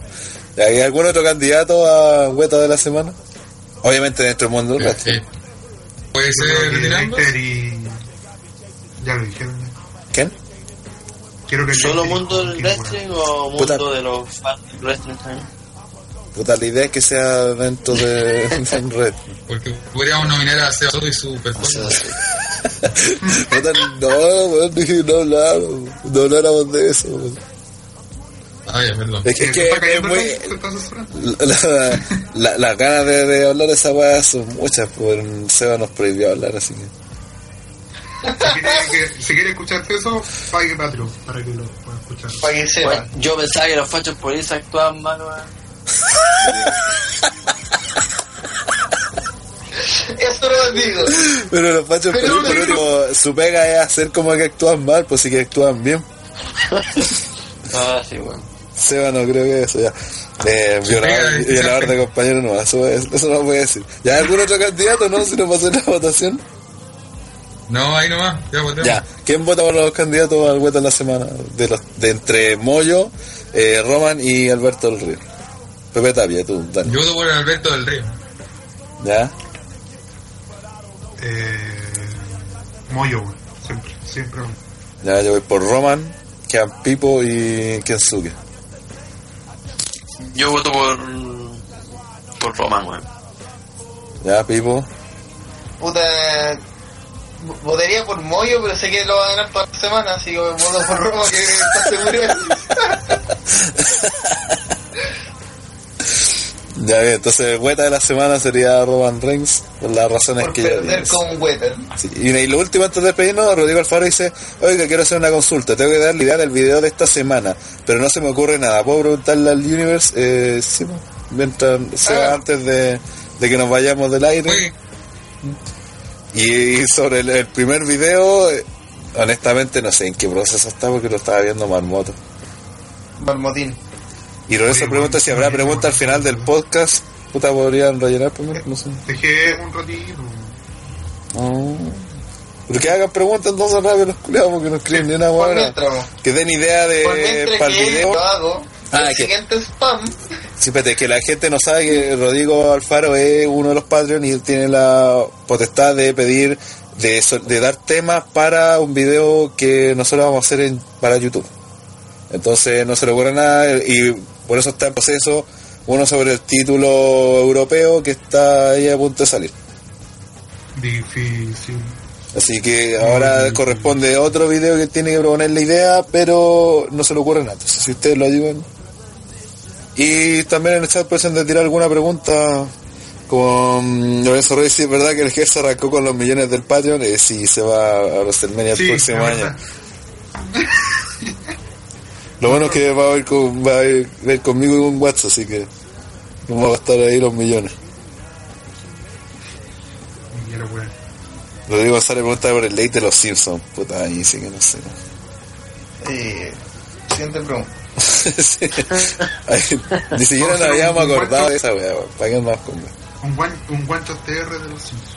¿Y ¿Hay algún otro candidato a hueta de la semana? Obviamente dentro del mundo del. Sí. Puede ser retirando. Y. Ya lo dijeron. ¿Quién? Quiero que ¿Solo y mundo del wrestling o Puta. mundo de los fans del wrestling también? Puta, la idea es que sea dentro de, del red. Porque podríamos nominar a Seba Soto y su performance. Puta, no, weón, no habláramos, no habláramos de eso. weón. Ah, ya, perdón. Es que, es, ¿Te que está es cayendo muy... el ¿Te estás censurando? La, la- las ganas de, de hablar de esa weá son muchas, pues Seba nos prohibió hablar, así que... Si quiere, que, si quiere escuchar eso, pague Patreon para que lo pueda escuchar. Para que sepa. Bueno, yo pensaba que los fachos policías actuaban mal, weón. Eso lo digo. Pero los pachos Pero por no- último, su pega es hacer como que actúan mal, pues sí que actúan bien. Ah, sí, weón. Seba no creo que eso ya. Eh, violador, de compañero no, eso, es- eso no voy a decir. ¿Ya algún otro candidato, no? Si no pasó la votación. No, ahí nomás, ya votemos. Ya, ¿quién vota por los candidatos al vuelta de la semana? De los de entre Moyo, eh, Roman y Alberto del Río. Pepe Tapia, tú, dale. Yo voto por Alberto del Río. ¿Ya? Eh, Moyo. Siempre, siempre. Ya, yo voy por Roman, Kian Pipo y Kensuke. Yo voto por. por Roman, weón. Ya, Pipo. Puta. Votaría por Moyo, pero sé que lo va a ganar toda la semana, así que voto por Roma, que está seguro. Ya bien, entonces vuelta de la semana sería Roman Reigns, por las razones por que ya perder dimos. con Wetter. Sí, y, lo último antes de despedirnos, Rodrigo Alfaro dice, oiga, quiero hacer una consulta, tengo que dar la idea del video de esta semana, pero no se me ocurre nada, ¿puedo preguntarle al Universe? Eh, sí, mientras sea Ah. antes de, de que nos vayamos del aire. Y sobre el, el primer video, eh, honestamente no sé en qué proceso está porque lo estaba viendo Marmoto. Marmotín. Y Lorenzo pregunta si habrá pregunta al final del podcast. Puta, podrían rellenar primero, no sé. Dejé un ratito. Oh. Pero que hagan preguntas entonces rápido los culiados porque no escriben ni una buena. Que den idea por de mientras para el que video. hago, Ah, el que- siguiente spam, Sí, espérate, que la gente no sabe que Rodrigo Alfaro es uno de los Patreon y tiene la potestad de pedir, de, de dar temas para un video que nosotros vamos a hacer en, para YouTube. Entonces no se le ocurre nada y por eso está en proceso uno sobre el título europeo que está ahí a punto de salir. Difícil. Así que ahora corresponde otro video que tiene que proponer la idea, pero no se le ocurre nada. Entonces, si ustedes lo ayudan. Y también en el chat pueden tirar alguna pregunta. Con Lorenzo Reyes, si es verdad que el jefe se arrancó con los millones del Patreon, eh, si se va a WrestleMania el Sí, próximo es año. Lo bueno es que va a ir, con, va a ir, ver conmigo y con WhatsApp, así que vamos a gastar ahí los millones. Weón. Rodrigo González pregunta por el late de los Simpsons. Puta, ahí sí que no sé. eh, siguiente pregunta. Sí. Ay, Ni siquiera nos habíamos acordado de esa weá, weón. ¿para qué más con Un, guan, un guancho TR de los Simpsons.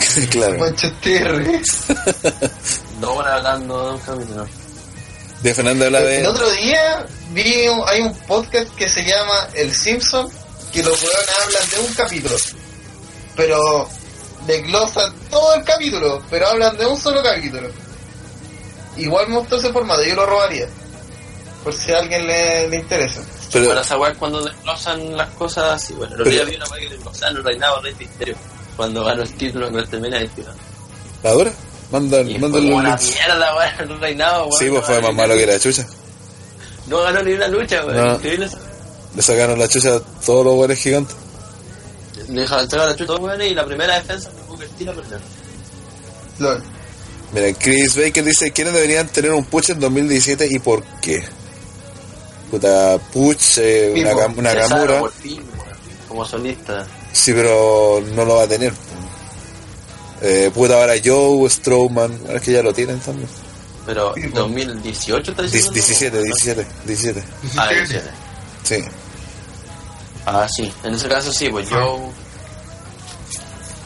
Claro. Manchester. Dos horas hablando de un capítulo. De Fernando habla El de. otro día vi, un- hay un podcast que se llama El Simpson, que los weones hablan de un capítulo, pero desglosan todo el capítulo, pero hablan de un solo capítulo. Igual me gustó ese formato, yo lo robaría, por si a alguien le, le interesa. Pero, Para saber cuando desglosan las cosas así, bueno, el otro día vi una weá que desglosaron el reinado Rey Misterio cuando ganó el título en WrestleMania 21. ¿la dura? Manda, Y manda fue los una links. mierda, weón, el reinado, weón. Sí, pues fue más malo que la chucha. No ganó ni una lucha, weón. No. Increíble eso. Le sacaron la chucha a todos los buenos gigantes. Le dejaron sacar la chucha a todos, weón, y la primera defensa fue Booker T la perdió. Lol. Mira, Chris Baker dice: ¿Quiénes deberían tener un Puch en 2017 y por qué? Puta, Puch, eh, una, una Gamura. por fin, weón, como solista. Sí, pero no lo va a tener. Eh, puta, ahora Joe, Strowman. Ahora es que ya lo tienen también. Pero Sí, pues. 2018 está Diez- diciendo. 17, 17, 17. Ah, 17. 17. Sí. Ah, sí. En ese caso sí, pues yo.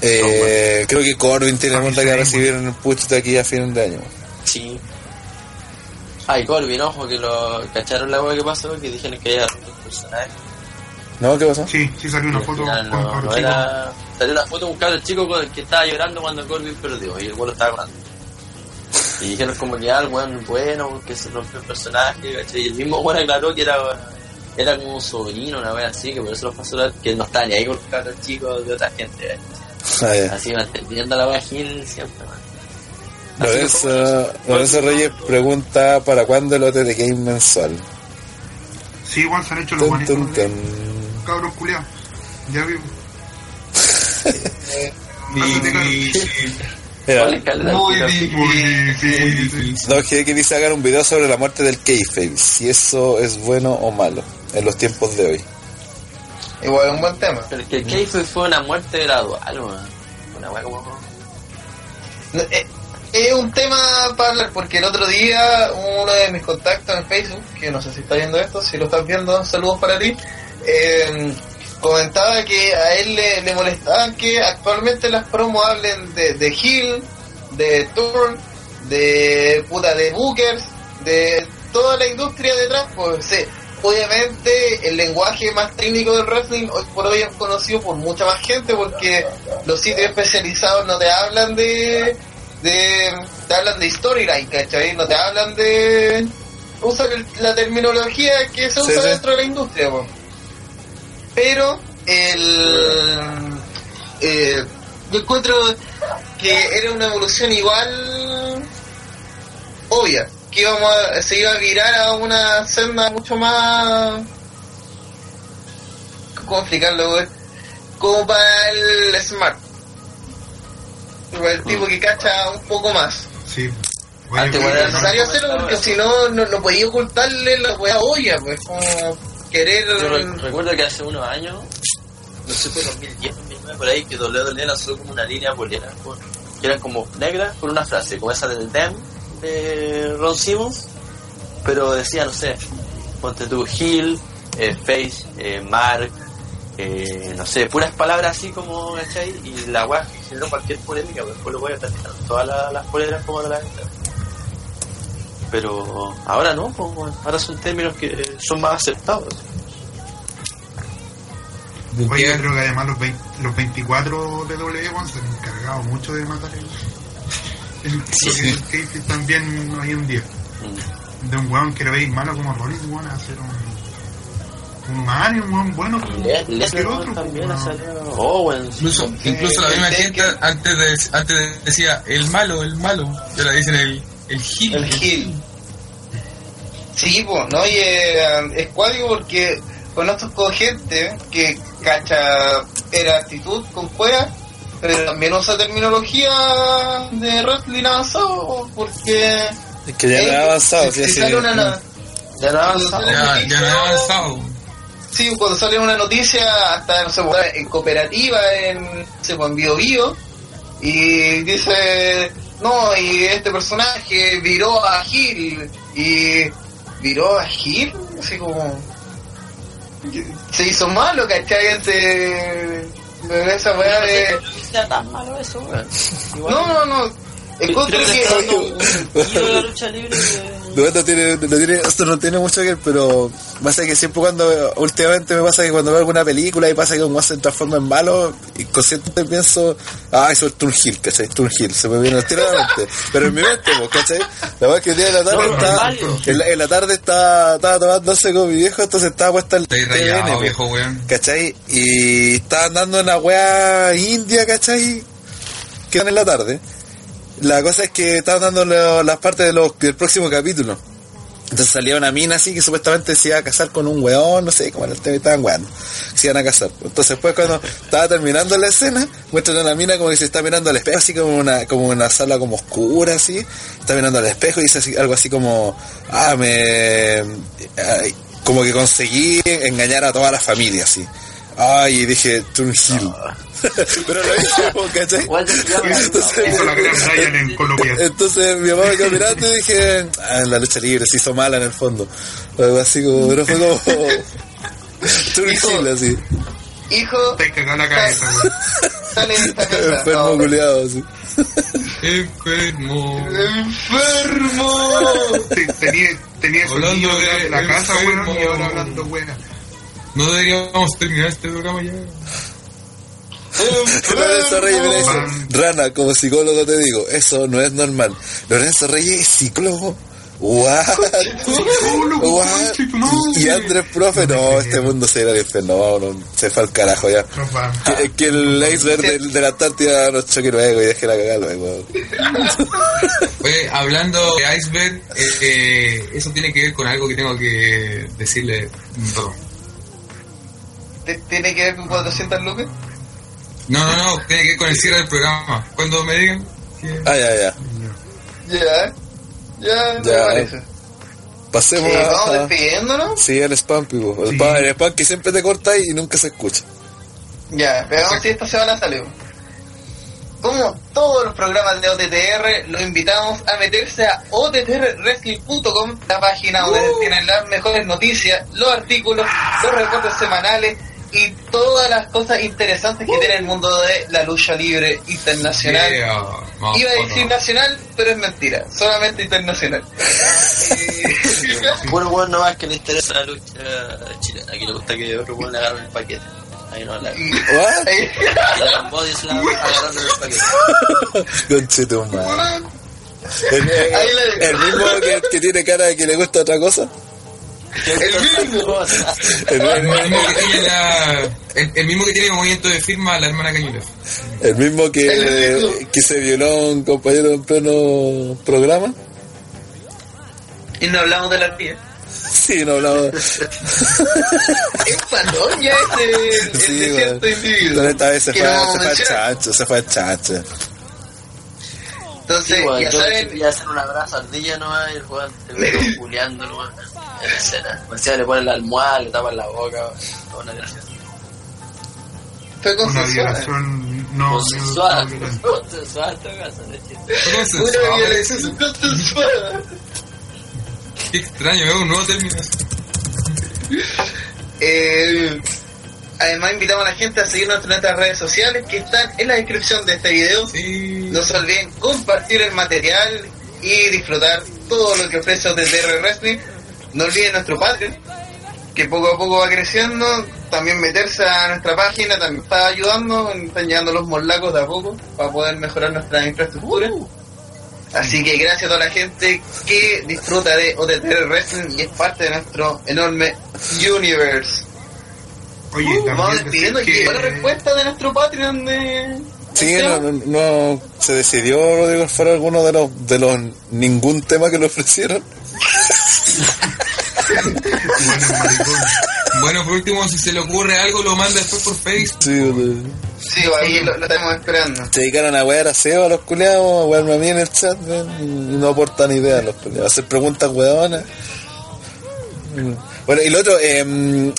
Eh, creo que Corbin tiene Ah, cuenta que bueno. recibir el Puch de aquí a fin de año. Sí. Ah, y Corbin, ojo, que lo cacharon la hueá que pasó, que dijeron que era roto el personaje. ¿No? ¿Qué pasó? Sí, sí salió una foto final con no, no chico. era... Salió una foto de un chico con el que estaba llorando cuando Corbin perdió, y el vuelo estaba llorando. Y dijeron como que ah, el weón bueno, que se rompió el personaje, ¿cachai? Y el mismo weón aclaró que era, era como un sobrino, una vez así, que por eso lo pasó que no estaba ni ahí con los cabros chicos de otra gente, ¿cachai? Ah, ya. Así manteniendo la vagina siempre, man. Lorenzo, Lorenzo Reyes pregunta para cuándo el OT de Game mensual. Sí, igual se han hecho los de tun. cabros culiados. Ya difícil. Don que dice hagan un video sobre la muerte del kayfabe, si eso es bueno o malo en los tiempos de hoy. Igual es un buen tema. Pero es que el Kayfabe fue una muerte gradual, weón. Una weá como... No, eh, Es un tema para hablar, porque el otro día uno de mis contactos en Facebook, que no sé si está viendo esto, si lo estás viendo, saludos para ti, eh, comentaba que a él le, le molestaban que actualmente las promos hablen de, de Hill, de Turn, de puta de Bookers, de toda la industria detrás, pues obviamente el lenguaje más técnico del wrestling hoy por hoy es conocido por mucha más gente porque los sitios especializados no te hablan de de te hablan de storyline, ¿cachai? No te hablan de usan la terminología que se usa sí. dentro de la industria, po. pero el eh, yo encuentro que era una evolución igual obvia que íbamos a, se iba a virar a una senda mucho más ¿cómo explicarlo? güey? como para el smart el tipo que cacha un poco más Sí. Antes, Oye, bueno, es necesario no, hacerlo porque si no, no, no podía ocultarle la wea olla, pues como querer... Yo re- recuerdo que hace unos años, no sé, fue 2010, 2009, por ahí, que WWE lanzó como una línea polera, con- que eran como negras, con una frase, como esa del Dem de Ron Simmons, pero decía, no sé, ponte tu Hill, eh, Face, eh, Mark, eh, no sé, puras palabras así como, ¿cachai? Y la weá generó cualquier polémica, pues después lo voy a quitando todas las, las poleras como de la gente. Pero ahora no, pues, ahora son términos que son más aceptados. Oye, yo creo que además los, 20 los 24 de W se han encargado mucho de matar el, también hoy en día. Mm. De un weón que lo veis malo como Rollins, weón, a hacer un, un weón bueno Le- otro. también ha salido. Owen. Incluso, incluso la misma gente antes de, antes de- decía el malo, el malo. Y ahora dicen el, el gil. El Gil. Sí, pues, ¿no? Y eh, es cuático porque conozco con gente que cacha era actitud con cueva, pero también usa terminología de wrestling avanzado, porque... Es que ya no eh, ha avanzado, si sí, sí. Ya no ha avanzado. Ya, ya no he avanzado. Sí, cuando sale una noticia, hasta no sé, pues, en cooperativa, en, se en Bio Bio, y dice, no, y este personaje viró a Gil, y viró a Gil, así como, se hizo malo, ¿cachai? De esa weá de, No sea tan malo eso, no, no, no, encuentro que la lucha libre que- No, no tiene, no tiene, esto no tiene mucho que ver, pero pasa que siempre cuando, últimamente me pasa que cuando veo alguna película y pasa que un se transforma en malo, inconscientemente pienso, ah, eso es Turn Hill, ¿cachai? Turn Hill, se me viene el tiro a la mente. Pero en mi mente, pues, ¿cachai? La verdad es que el día de la tarde No, estaba, en la, en la tarde estaba, estaba tomándose con mi viejo, entonces estaba puesta el TVN, rayado, pues. viejo weón. ¿cachai? Y estaban dando una weá india, ¿cachai? Que en la tarde. La cosa es que estaban dando las partes del próximo capítulo. Entonces salía una mina así que supuestamente se iba a casar con un weón, no sé cómo era el tema, estaban weando. Se iban a casar. Entonces después cuando estaba terminando la escena, muestran a la mina como que se está mirando al espejo, así como una, como una sala como oscura, así. Está mirando al espejo y dice algo así como, ah, me... como que conseguí engañar a toda la familia, así. Ay, y dije, Turn Hill. Pero lo hice, po, ¿cachai? Entonces, Hizo la gran Ryan en Colombia. entonces mi mamá me quedó mirando y dije, ah, en la lucha libre se hizo mala en el fondo. Algo así como, pero fue como Turn Hill así, hijo, Te cagó la cabeza, weón. sale de esta casa. enfermo No, culiado así. Enfermo. ¡Enfermo! Te- Tenía, tenía su niño de la casa, weón, enfermo. y ahora hablando, weón. No deberíamos terminar este programa ya. Lorenzo Reyes me dice, Rana, como psicólogo te digo, eso no es normal. Lorenzo Reyes es psicólogo. What? Y Andrés Profe, no, este mundo se irá al infierno, no, no, se fue al carajo ya. Que, que el iceberg del- de, la Antártida nos choque luego y deje la cagada luego. Oye, hablando de iceberg, eh, eh, eso tiene que ver con algo que tengo que decirle. Perdón. ¿Te- ¿Tiene que ver con 400 lucas? No, no, no, tiene que ver con el cierre del programa. Cuando me digan, que... Ah, ya, ya. Ya, ya, me Ya. parece. Pasemos Eh, a... vamos despidiéndonos. Sí, el spam, pico. El, Sí. spam, el spam que siempre te corta y nunca se escucha. Ya, veamos si esta semana salió. Como todos los programas de OTTR, los invitamos a meterse a ottrwrestling.com, la página donde tienen las mejores noticias, los artículos, los reportes semanales y todas las cosas interesantes que tiene el mundo de la lucha libre internacional. Yeah, vamos, Iba a decir nacional, pero es mentira, solamente internacional. Puro weón nomás que le interesa la lucha chilena. Aquí le gusta que otro weón le agarre el paquete. Ahí no la el. El, el- mismo que, que tiene cara de que le gusta otra cosa. El mismo. El, El el- mismo que tiene la... El, el mismo que tiene movimiento de firma la hermana Cañuelas. el mismo que, El mismo. que se violó a un compañero en pleno programa. Y no hablamos de la tía. Sí, no hablamos. Es palón ya ese el Sí, de cierto individuo. Esta vez se que fue, se fue al chancho, se fue al chancho. Entonces, Sí, weón, ya yo saben, quería hacer una brasa ardilla nomás y el weón terminó culiando nomás en la escena. Encima le ponen la almohada, le tapan la boca. Toda una gracia. fue consensual. violación no, hecho. Fue Una consensuado, violación consensuada. Qué extraño, es un nuevo término. Eh, además, invitamos a la gente a seguirnos en nuestras redes sociales que están en la descripción de este video. Sí. No se olviden compartir el material y disfrutar todo lo que ofrece OTTR Wrestling. No olviden nuestro Patreon, que poco a poco va creciendo. También meterse a nuestra página también está ayudando. Están llegando los morlacos de a poco para poder mejorar nuestra infraestructura. Así que gracias a toda la gente que disfruta de OTTR Wrestling y es parte de nuestro enorme universe. Oye, Vamos también despidiendo llegó la que respuesta de nuestro Patreon de... Sí, ¿del no, no, no se decidió Rodrigo Alfaro alguno de los de los ningún tema que le ofrecieron. bueno, maricón. Bueno, por último, si se le ocurre algo, lo manda después por Facebook. Sí, de- Sí, ahí lo, lo estamos esperando. se dedicaron a wear a Seba los culiados, a wearme a mí en el chat, weón, y no aportan ideas los culiados, hacer preguntas weonas. Bueno, y lo otro, em,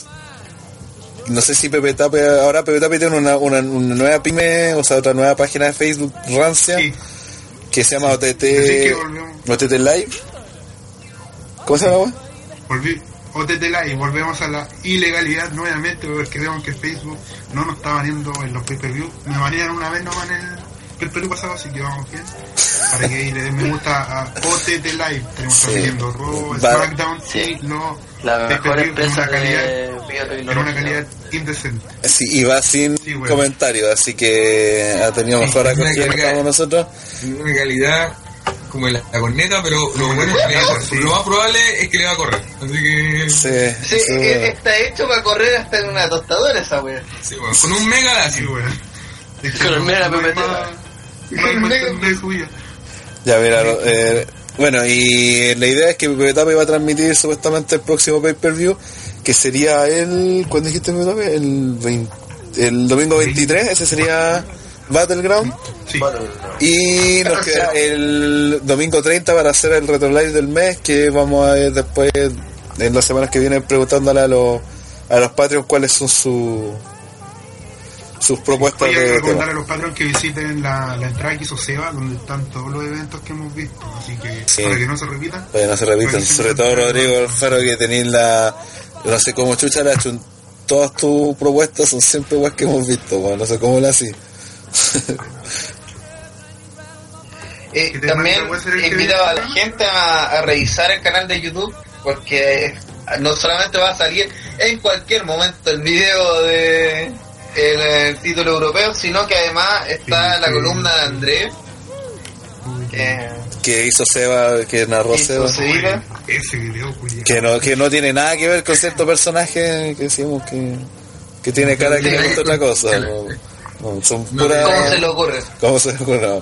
no sé si Pepe Tape, ahora Pepe Tape tiene una, una, una nueva pyme, o sea, otra nueva página de Facebook rancia, Sí, que se llama OTT. OTT Live. ¿Cómo se llama, volví, OTT Live, volvemos a la ilegalidad nuevamente porque vemos que Facebook no nos está baneando en los pay-per-view. Me banearon una vez nomás en el pay-per-view pasado, así que vamos bien. Para que le den me gusta a OTT Live. Tenemos Sí. transmitiendo Raw, SmackDown Sí. no La mejor empresa una calidad, de en una biotecnología. calidad indecente. Sí, y va sin Sí, bueno. comentarios, así que ha tenido Sí, mejor acogida que estamos nosotros. Una calidad como la, la corneta, pero lo bueno es que le va a correr. Sí. Lo más probable es que le va a correr. Así que. Sí, Sí, eh, está hecho para correr hasta en una tostadora esa wea. sí, bueno, con un mega Sí, láser. weón. Con el no- mega no hay PPT, más- No hay más su vida. Ya, mira, eh, bueno, y la idea es que Tape va a transmitir supuestamente el próximo pay-per-view, que sería el, ¿cuándo dijiste? El, 20 el domingo 23, ese sería Battleground. Sí. Y nos queda el domingo 30 para hacer el retro live del mes, que vamos a ver después, en las semanas que vienen, preguntándole a los, a los Patreons cuáles son sus sus propuestas Voy a de recomendar a los patrones que visiten la, la entrada que hizo Seba, donde están todos los eventos que hemos visto. Así que, Sí. para que no se repitan. Para que no se repitan, sobre todo Rodrigo Alfaro que tenéis la, no sé cómo chucha la chun- todas tus propuestas son siempre igual que hemos visto, bueno, no sé cómo la así. Eh, te también invitado a la gente a, a revisar el canal de YouTube porque no solamente va a salir en cualquier momento el video de el, título europeo, sino que además está Sí, la sí. columna de Andrés que Que hizo Seba, que narró Seba. Ese video, que no, que no tiene nada que ver con cierto personaje que decimos que, que tiene cara que le gusta otra cosa. No, no, son No, puras... ¿Cómo se le ocurre? ¿Cómo se le ocurre?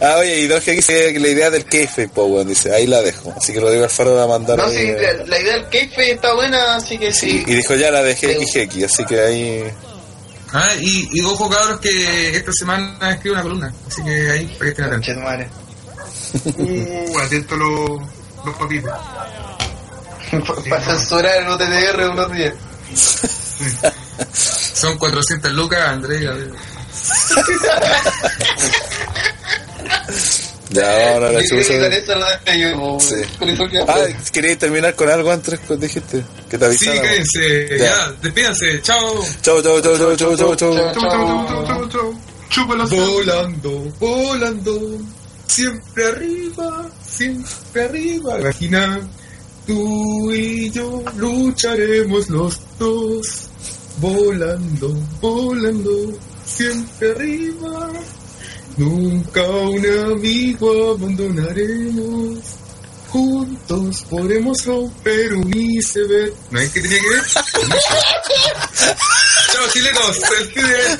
Ah, oye, y Doge dice que la idea del keife, po, weón, dice, ahí la dejo. Así que Rodrigo Alfaro va a mandar No, ahí, sí, eh, la, la idea del keife está buena, así que sí. Y dijo ya la dejé X, así que ahí Ah, y, y ojo cabros que esta semana escribo una columna, así que ahí para que estén atentos. Madre. Uh, atento los, los papitos. Para censurar en UTTR unos días. Son 400 lucas, André, a ver. Ya, ahora la con chucha. eso lo dejé yo. Sí. Con eso que Ah, quería terminar con algo antes que dijiste. Que te Sí, avisara. cállense, Ya. ya, despídanse, chao. Chau, chau, chau, chau, chau, chau, chau. Chau, chau, chau, chau, chau, chau. Chúpala, Volando, volando, siempre arriba, siempre arriba. Imagina, tú y yo lucharemos los dos. Volando, volando, siempre arriba. Nunca un amigo abandonaremos. Juntos podremos romper un iceberg. ¿No es que tenía que ver? Chao chilenos, despide.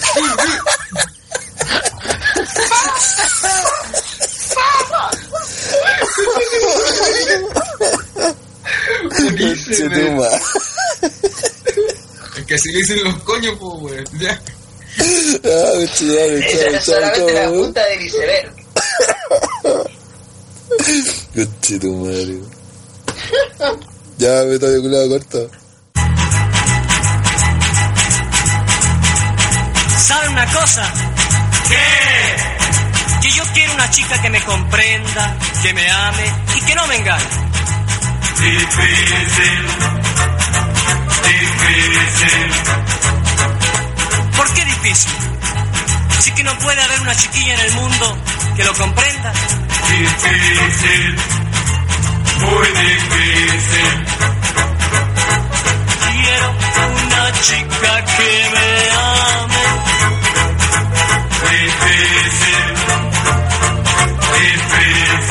Che, tu madre. Es que así le dicen los coños, pues, weón. Ya. Ah, coche, dale, Esa chau, es solamente la chau, chau. punta del iceberg. Coche tu madre. Ya, me está de culado corto. ¿Sabe una cosa? ¿Qué? Que yo quiero una chica que me comprenda, que me ame y que no me engañe. Difícil, difícil, ¿Por qué difícil? Sí que no puede haber una chiquilla en el mundo que lo comprenda. difícil, muy difícil, Quiero una chica que me ame, difícil, difícil,